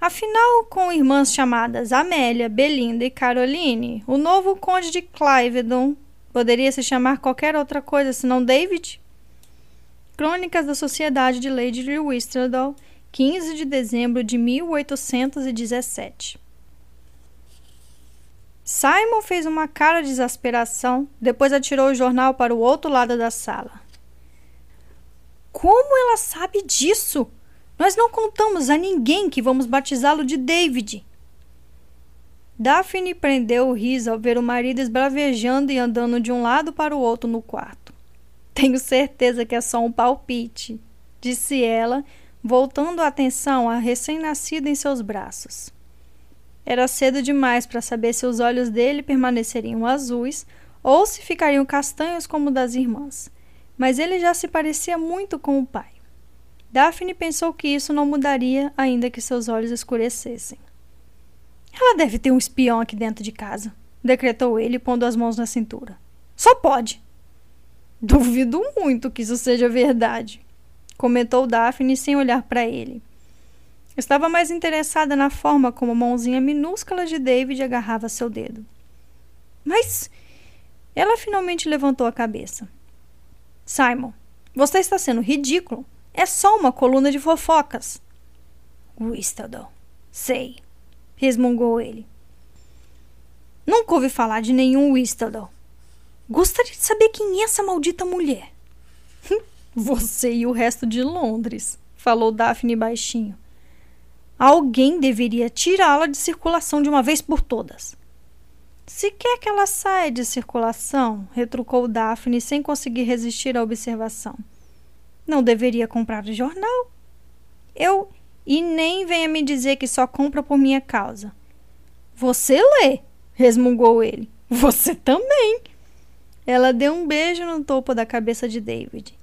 Afinal, com irmãs chamadas Amélia, Belinda e Caroline, o novo conde de Clivedon poderia se chamar qualquer outra coisa senão David? Crônicas da Sociedade de Lady de Whistledown, 15 de dezembro de 1817 Simon fez uma cara de exasperação, depois atirou o jornal para o outro lado da sala. Como ela sabe disso? Nós não contamos a ninguém que vamos batizá-lo de David. Daphne prendeu o riso ao ver o marido esbravejando e andando de um lado para o outro no quarto. Tenho certeza que é só um palpite, disse ela, voltando a atenção à recém-nascida em seus braços. Era cedo demais para saber se os olhos dele permaneceriam azuis ou se ficariam castanhos como o das irmãs, mas ele já se parecia muito com o pai. Daphne pensou que isso não mudaria ainda que seus olhos escurecessem. Ela deve ter um espião aqui dentro de casa, decretou ele, pondo as mãos na cintura. Só pode. Duvido muito que isso seja verdade, comentou Daphne sem olhar para ele. Estava mais interessada na forma como a mãozinha minúscula de David agarrava seu dedo. Mas ela finalmente levantou a cabeça. Simon, você está sendo ridículo. É só uma coluna de fofocas. Whistledown. Sei, resmungou ele. Nunca ouvi falar de nenhum Whistledown. Gostaria de saber quem é essa maldita mulher. Você e o resto de Londres, falou Daphne baixinho. Alguém deveria tirá-la de circulação de uma vez por todas. Se quer que ela saia de circulação, retrucou Daphne sem conseguir resistir à observação. Não deveria comprar o jornal. Eu. E nem venha me dizer que só compra por minha causa. Você lê, resmungou ele. Você também. Ela deu um beijo no topo da cabeça de David.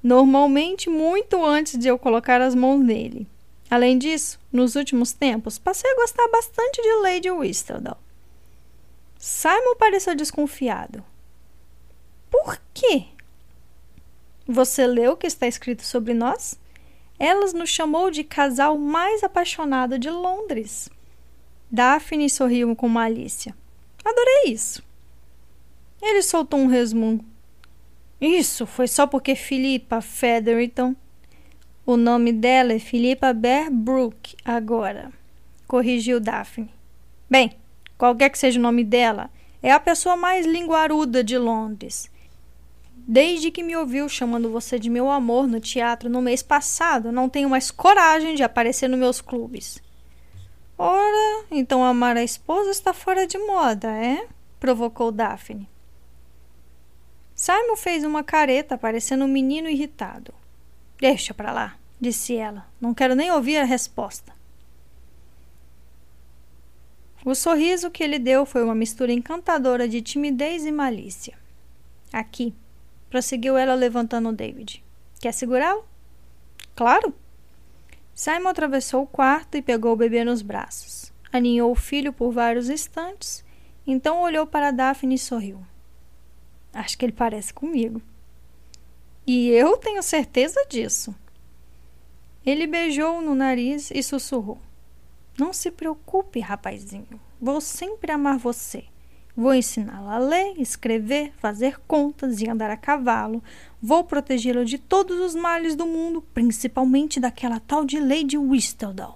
Normalmente, muito antes de eu colocar as mãos nele. Além disso, nos últimos tempos, passei a gostar bastante de Lady Whistledown. Simon pareceu desconfiado. Por quê? Você leu o que está escrito sobre nós? Elas nos chamou de casal mais apaixonado de Londres. Daphne sorriu com malícia. Adorei isso. Ele soltou um resmungo. Isso foi só porque Philippa Featherington o nome dela é Philippa Bearbrook agora, corrigiu Daphne. Bem, qualquer que seja o nome dela, é a pessoa mais linguaruda de Londres. Desde que me ouviu chamando você de meu amor no teatro no mês passado, não tenho mais coragem de aparecer nos meus clubes. Ora, então amar a esposa está fora de moda, é? provocou Daphne. Simon fez uma careta, parecendo um menino irritado. Deixa para lá disse ela. Não quero nem ouvir a resposta. O sorriso que ele deu foi uma mistura encantadora de timidez e malícia. Aqui, prosseguiu ela levantando David. Quer segurá-lo? Claro. Simon atravessou o quarto e pegou o bebê nos braços. Aninhou o filho por vários instantes, então olhou para Daphne e sorriu. Acho que ele parece comigo. E eu tenho certeza disso. Ele beijou no nariz e sussurrou: Não se preocupe, rapazinho. Vou sempre amar você. Vou ensiná-lo a ler, escrever, fazer contas e andar a cavalo. Vou protegê-lo de todos os males do mundo, principalmente daquela tal de Lady Whistledown.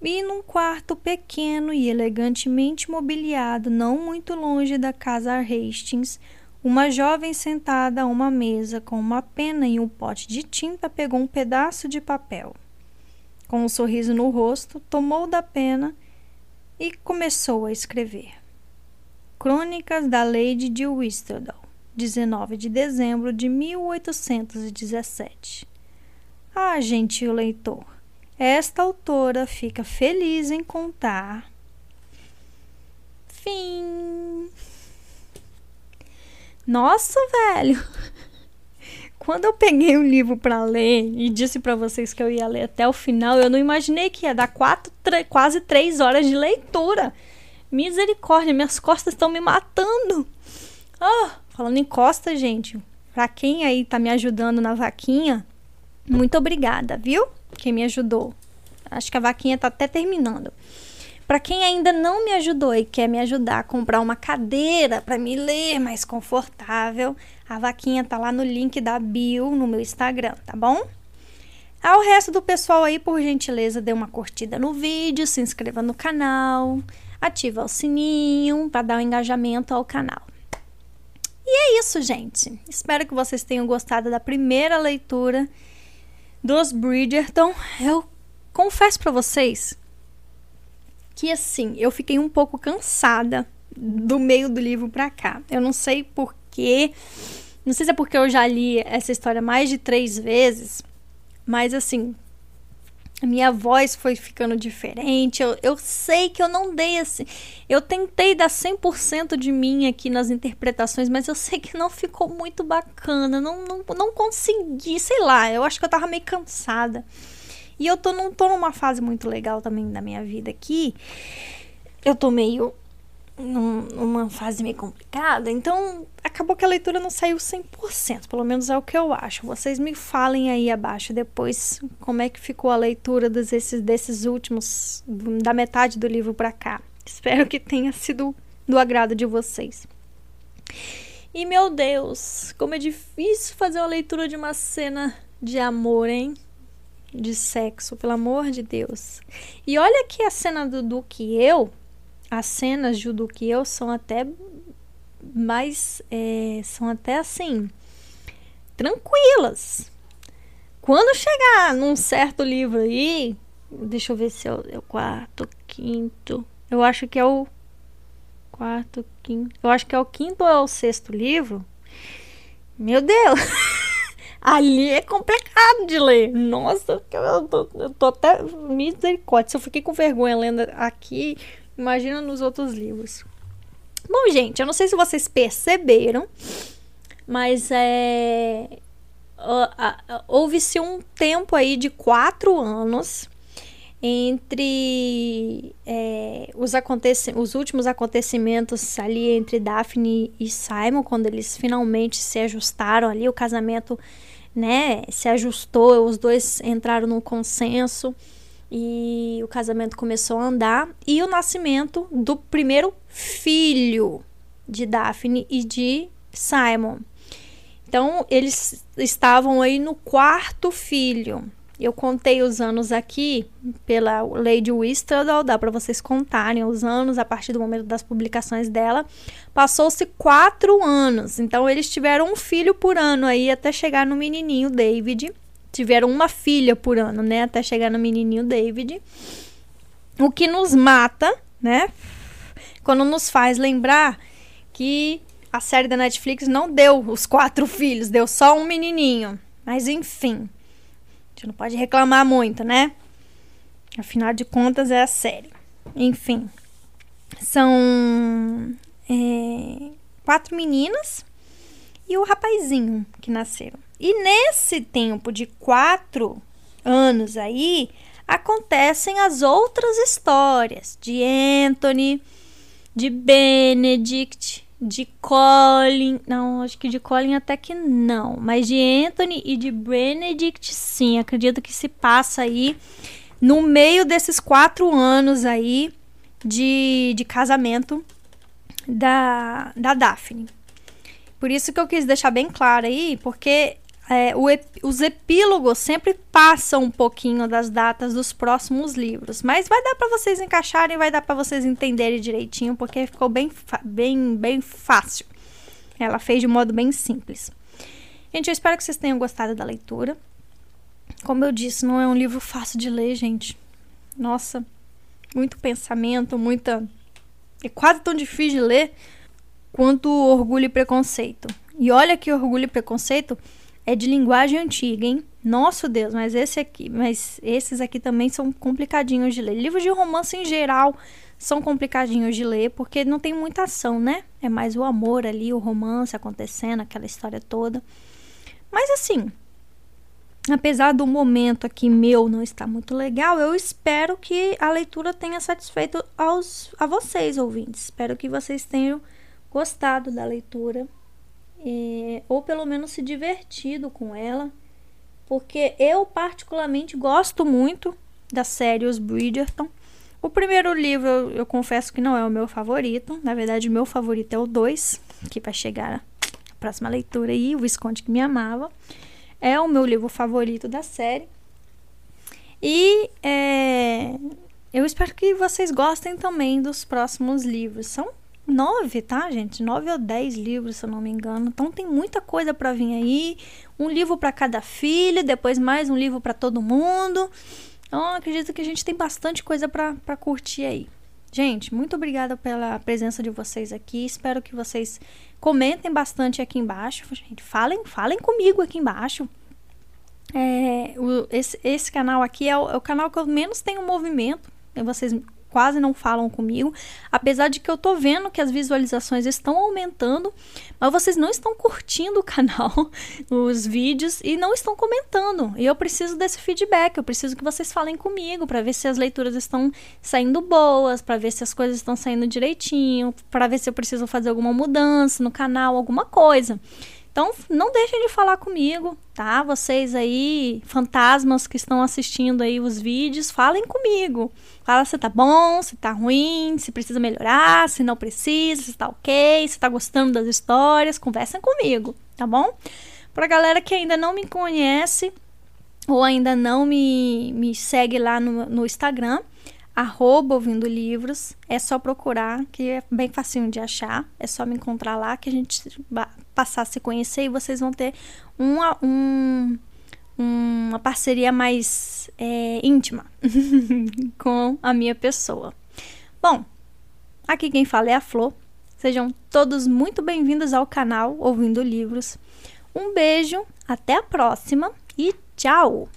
E num quarto pequeno e elegantemente mobiliado, não muito longe da casa Hastings, uma jovem sentada a uma mesa com uma pena e um pote de tinta pegou um pedaço de papel. Com um sorriso no rosto, tomou da pena e começou a escrever. Crônicas da Lady de Whistledown, 19 de dezembro de 1817. Ah, gentil leitor, esta autora fica feliz em contar. Fim. Nossa, velho! Quando eu peguei o livro para ler e disse para vocês que eu ia ler até o final, eu não imaginei que ia dar quatro, quase três horas de leitura. Misericórdia, minhas costas estão me matando. Oh, falando em costas, gente, pra quem aí tá me ajudando na vaquinha, muito obrigada, viu? Quem me ajudou. Acho que a vaquinha tá até terminando. Para quem ainda não me ajudou e quer me ajudar a comprar uma cadeira para me ler mais confortável, a vaquinha tá lá no link da bio no meu Instagram, tá bom? Ao resto do pessoal aí, por gentileza, dê uma curtida no vídeo, se inscreva no canal, ativa o sininho para dar um engajamento ao canal. E é isso, gente. Espero que vocês tenham gostado da primeira leitura dos Bridgerton. Eu confesso para vocês que assim, eu fiquei um pouco cansada do meio do livro para cá. Eu não sei porquê. Não sei se é porque eu já li essa história mais de três vezes, mas assim, a minha voz foi ficando diferente. Eu, eu sei que eu não dei assim. Eu tentei dar 100% de mim aqui nas interpretações, mas eu sei que não ficou muito bacana. Não, não, não consegui, sei lá. Eu acho que eu tava meio cansada. E eu tô, não tô numa fase muito legal também da minha vida aqui. Eu tô meio num, numa fase meio complicada, então acabou que a leitura não saiu 100%, pelo menos é o que eu acho. Vocês me falem aí abaixo depois como é que ficou a leitura desses, desses últimos, da metade do livro para cá. Espero que tenha sido do agrado de vocês. E meu Deus, como é difícil fazer uma leitura de uma cena de amor, hein? De sexo, pelo amor de Deus. E olha que a cena do Duque e eu, as cenas do Duque e eu são até mais, é, são até assim, tranquilas. Quando chegar num certo livro aí, deixa eu ver se é o, é o quarto, quinto, eu acho que é o quarto, quinto, eu acho que é o quinto ou é o sexto livro. Meu Deus! Ali é complicado de ler. Nossa, eu tô, eu tô até misericórdia. Se eu fiquei com vergonha lendo aqui, imagina nos outros livros. Bom, gente, eu não sei se vocês perceberam, mas é. Houve-se um tempo aí de quatro anos entre é, os, os últimos acontecimentos ali entre Daphne e Simon, quando eles finalmente se ajustaram ali, o casamento né, se ajustou, os dois entraram num consenso e o casamento começou a andar e o nascimento do primeiro filho de Daphne e de Simon. Então, eles estavam aí no quarto filho. Eu contei os anos aqui pela Lady Whistler, dá para vocês contarem os anos a partir do momento das publicações dela. Passou-se quatro anos, então eles tiveram um filho por ano aí até chegar no menininho David. Tiveram uma filha por ano, né? Até chegar no menininho David. O que nos mata, né? Quando nos faz lembrar que a série da Netflix não deu os quatro filhos, deu só um menininho. Mas enfim gente não pode reclamar muito, né? Afinal de contas, é a série. Enfim, são é, quatro meninas e o rapazinho que nasceram. E nesse tempo de quatro anos aí, acontecem as outras histórias de Anthony, de Benedict, de Colin, não, acho que de Colin até que não, mas de Anthony e de Benedict, sim, acredito que se passa aí no meio desses quatro anos aí de, de casamento da, da Daphne. Por isso que eu quis deixar bem claro aí, porque é, o, os epílogos sempre passam um pouquinho das datas dos próximos livros, mas vai dar para vocês encaixarem, vai dar para vocês entenderem direitinho, porque ficou bem, bem, bem fácil. Ela fez de modo bem simples. Gente, eu espero que vocês tenham gostado da leitura. Como eu disse, não é um livro fácil de ler, gente. Nossa, muito pensamento, muita. É quase tão difícil de ler quanto Orgulho e Preconceito. E olha que Orgulho e Preconceito é de linguagem antiga, hein? Nosso Deus, mas esse aqui, mas esses aqui também são complicadinhos de ler. Livros de romance em geral são complicadinhos de ler porque não tem muita ação, né? É mais o amor ali, o romance acontecendo, aquela história toda. Mas assim, apesar do momento aqui meu não estar muito legal, eu espero que a leitura tenha satisfeito aos, a vocês, ouvintes. Espero que vocês tenham gostado da leitura, é, ou pelo menos se divertido com ela, porque eu particularmente gosto muito da série Os Bridgerton. O primeiro livro eu, eu confesso que não é o meu favorito, na verdade o meu favorito é o 2, que vai chegar a próxima leitura aí, O Visconde que me amava. É o meu livro favorito da série. E é, eu espero que vocês gostem também dos próximos livros. São nove, tá, gente? Nove ou dez livros, se eu não me engano. Então tem muita coisa para vir aí. Um livro para cada filho, depois mais um livro para todo mundo. Então acredito que a gente tem bastante coisa para curtir aí. Gente, muito obrigada pela presença de vocês aqui. Espero que vocês Comentem bastante aqui embaixo, gente. Falem, falem comigo aqui embaixo. É, o, esse, esse canal aqui é o, é o canal que eu menos tenho movimento. Vocês quase não falam comigo, apesar de que eu tô vendo que as visualizações estão aumentando, mas vocês não estão curtindo o canal, os vídeos e não estão comentando. E eu preciso desse feedback, eu preciso que vocês falem comigo para ver se as leituras estão saindo boas, para ver se as coisas estão saindo direitinho, para ver se eu preciso fazer alguma mudança no canal, alguma coisa. Então, não deixem de falar comigo, tá? Vocês aí, fantasmas que estão assistindo aí os vídeos, falem comigo. Fala se tá bom, se tá ruim, se precisa melhorar, se não precisa, se tá ok, se tá gostando das histórias, conversem comigo, tá bom? Pra galera que ainda não me conhece ou ainda não me, me segue lá no, no Instagram, arroba ouvindo livros, é só procurar, que é bem facinho de achar, é só me encontrar lá que a gente passar a se conhecer e vocês vão ter uma, um, uma parceria mais é, íntima com a minha pessoa. Bom, aqui quem fala é a Flor. Sejam todos muito bem-vindos ao canal Ouvindo Livros. Um beijo, até a próxima e tchau!